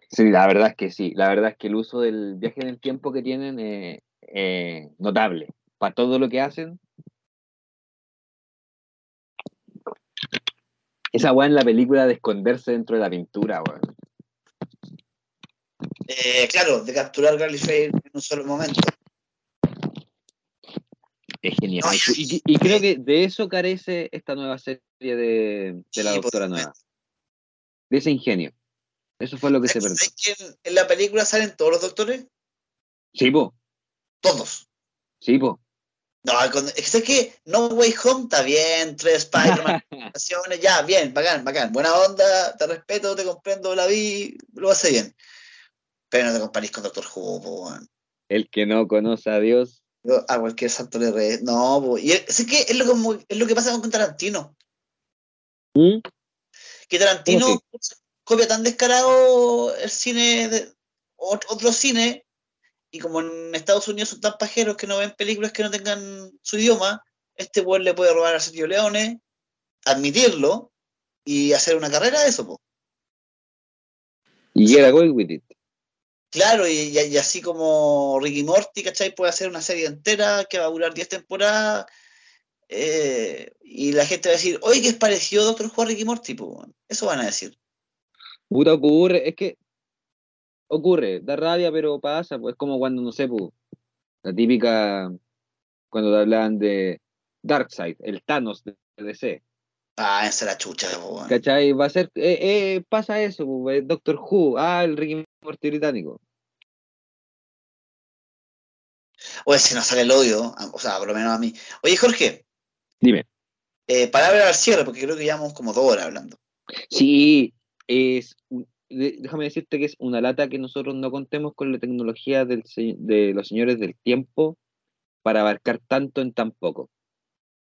Sí, la verdad es que sí. La verdad es que el uso del viaje en el tiempo que tienen es eh, notable. Para todo lo que hacen. Esa weá en la película de esconderse dentro de la pintura, weón. Eh, claro, de capturar Gallifrey en un solo momento. Es genial. No, Y, y- y creo que de eso carece esta nueva serie de, de la Sí, doctora posiblemente. nueva. De ese ingenio. Eso fue lo que se perdió. ¿Sabes que en, en la película salen todos los doctores? Sí, po. Todos. Sí, po. No, con- es que No Way Home está bien, tres Spider-Man, ya, bien, bacán, bacán. Buena onda, te respeto, te comprendo, la vi, lo hace bien. Pero no te comparís con Doctor Who. El que no conoce a Dios. A cualquier santo le re... No, po. y es, que es lo, como- es lo que pasa con Tarantino. ¿Mm? Que Tarantino ¿Cómo copia tan descarado el cine de ot- otro cine y como en Estados Unidos son tan pajeros que no ven películas que no tengan su idioma, este weón le puede robar a Sergio Leone, admitirlo y hacer una carrera de eso, po. Y get away with it. Claro, y, y- y así como Ricky Morty, ¿cachai? Puede hacer una serie entera que va a durar 10 temporadas eh, y la gente va a decir, oye, que es parecido a Doctor Who a Ricky Morty, po. Eso van a decir. Puta, ocurre, es que ocurre, da rabia, pero pasa, pues es como cuando, no sé, pues, la típica, cuando te hablaban de Darkseid, el Thanos de DC, Ah, esa es la chucha, po, weón. ¿cachai? Va a ser, eh, eh, pasa eso, pues, eh, Doctor Who, ah, el Ricky Morty británico. Oye, si nos sale el odio, o sea, por lo menos a mí. Oye, Jorge, Dime. eh, palabra al cierre, porque creo que llevamos como dos horas hablando. Sí, es, un- déjame decirte que es una lata que nosotros no contemos con la tecnología de los señores del tiempo para abarcar tanto en tan poco.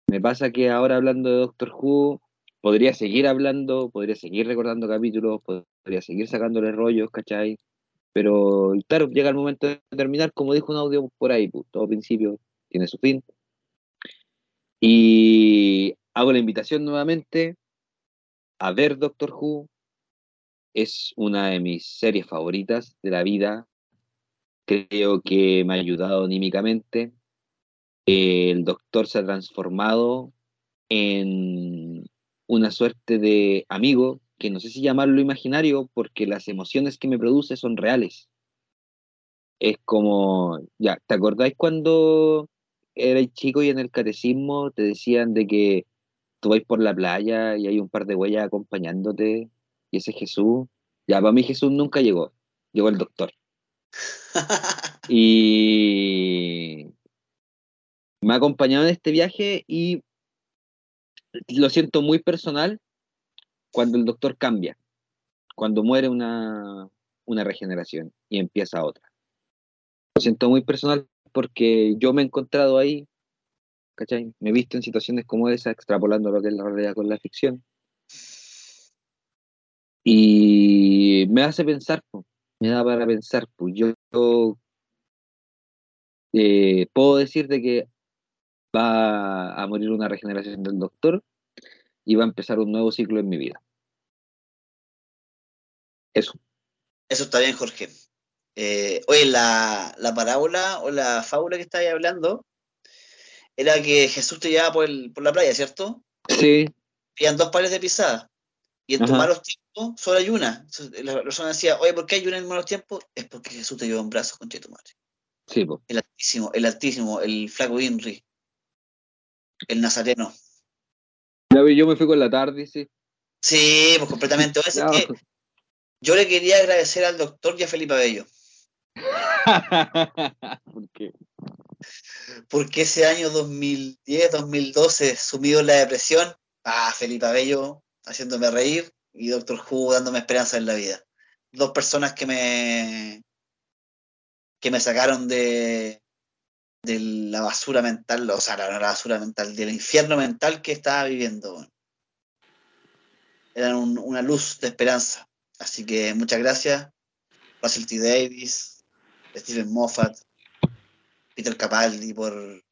Me pasa que ahora hablando de Doctor Who, podría seguir hablando, podría seguir recordando capítulos, podría seguir sacándole rollos, ¿cachai? Pero claro, llega el momento de terminar, como dijo un audio por ahí, pues, todo principio tiene su fin. Y hago la invitación nuevamente a ver Doctor Who. Es una de mis series favoritas de la vida. Creo que me ha ayudado anímicamente. El Doctor se ha transformado en una suerte de amigo, que no sé si llamarlo imaginario, porque las emociones que me produce son reales. Es como, ya, ¿te acordáis cuando erais chico y en el catecismo te decían de que tú vais por la playa y hay un par de huellas acompañándote y ese es Jesús? Ya, para mí Jesús nunca llegó, llegó el doctor. y me ha acompañado en este viaje y lo siento muy personal cuando el doctor cambia, cuando muere una, una regeneración y empieza otra. Lo siento muy personal porque yo me he encontrado ahí, ¿cachai? Me he visto en situaciones como esa, extrapolando lo que es la realidad con la ficción. Y me hace pensar, me da para pensar, pues yo, eh, puedo decirte que va a morir una regeneración del doctor y va a empezar un nuevo ciclo en mi vida. Eso. Eso está bien, Jorge. Eh, oye, la, parábola o la fábula que estáis hablando era que Jesús te llevaba por, la playa, ¿cierto? Sí. Habían dos pares de pisadas. Y en tus malos tiempos solo hay una. La persona decía, oye, ¿por qué hay una en malos tiempos? Es porque Jesús te lleva un brazo con tu madre. Sí, pues. El altísimo, el altísimo, el flaco Inri. El nazareno. Yo me fui con la tarde, sí. Sí, pues completamente. yo le quería agradecer al doctor y a Felipe Abello. ¿Por qué? Porque ese año 2010, 2012, sumido en la depresión, ah, Felipe Abello haciéndome reír y Doctor Who dándome esperanza en la vida. Dos personas que me que me sacaron de, de la basura mental, o sea, la, basura mental, del infierno mental que estaba viviendo. Eran una luz de esperanza. Así que muchas gracias, Russell T. Davis, Stephen Moffat, Peter Capaldi, por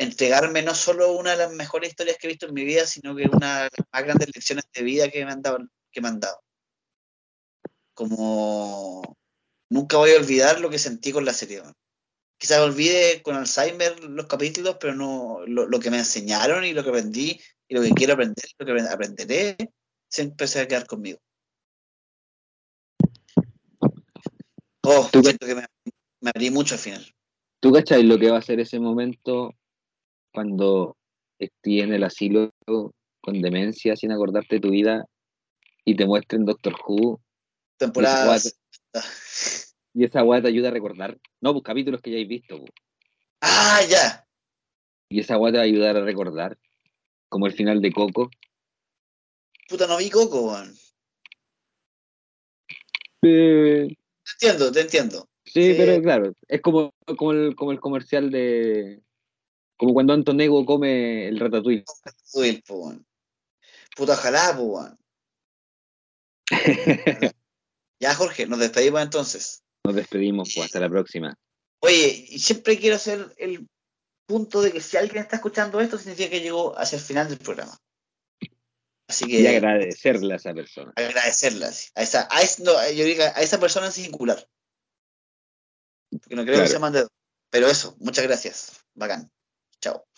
entregarme no solo una de las mejores historias que he visto en mi vida, sino que una de las más grandes lecciones de vida que me han dado. Que me han dado. Como nunca voy a olvidar lo que sentí con la serie quizás olvide con Alzheimer los capítulos, pero no lo, que me enseñaron y lo que aprendí y lo que quiero aprender, lo que aprenderé, siempre se va a quedar conmigo. Oh, siento que me, abrí mucho al final. ¿Tú cachai lo que va a ser ese momento cuando estés en el asilo con demencia, sin acordarte de tu vida, y te muestren Doctor Who? Temporadas. Y esa weá te ayuda a recordar. No, pues capítulos que ya hayáis visto. Pues. Ah, ya. Y esa weá te va a ayudar a recordar. Como el final de Coco. Puta, no vi Coco, weón. Te entiendo, te entiendo. Sí, pero claro, es como, como, el, como el comercial de. Como cuando Antonego come el ratatouille. Ratatouille, po, Puta, ojalá, po, ya, Jorge, nos despedimos entonces. Nos despedimos, pues hasta la próxima. Oye, y siempre quiero hacer el punto de que si alguien está escuchando esto, significa que llegó hacia el final del programa. Así que. Y agradecerle a esa persona. Agradecerle a esa, a, yo digo, a esa persona en singular. Porque no creo que se mande. Pero eso, muchas gracias. Bacán. Chao.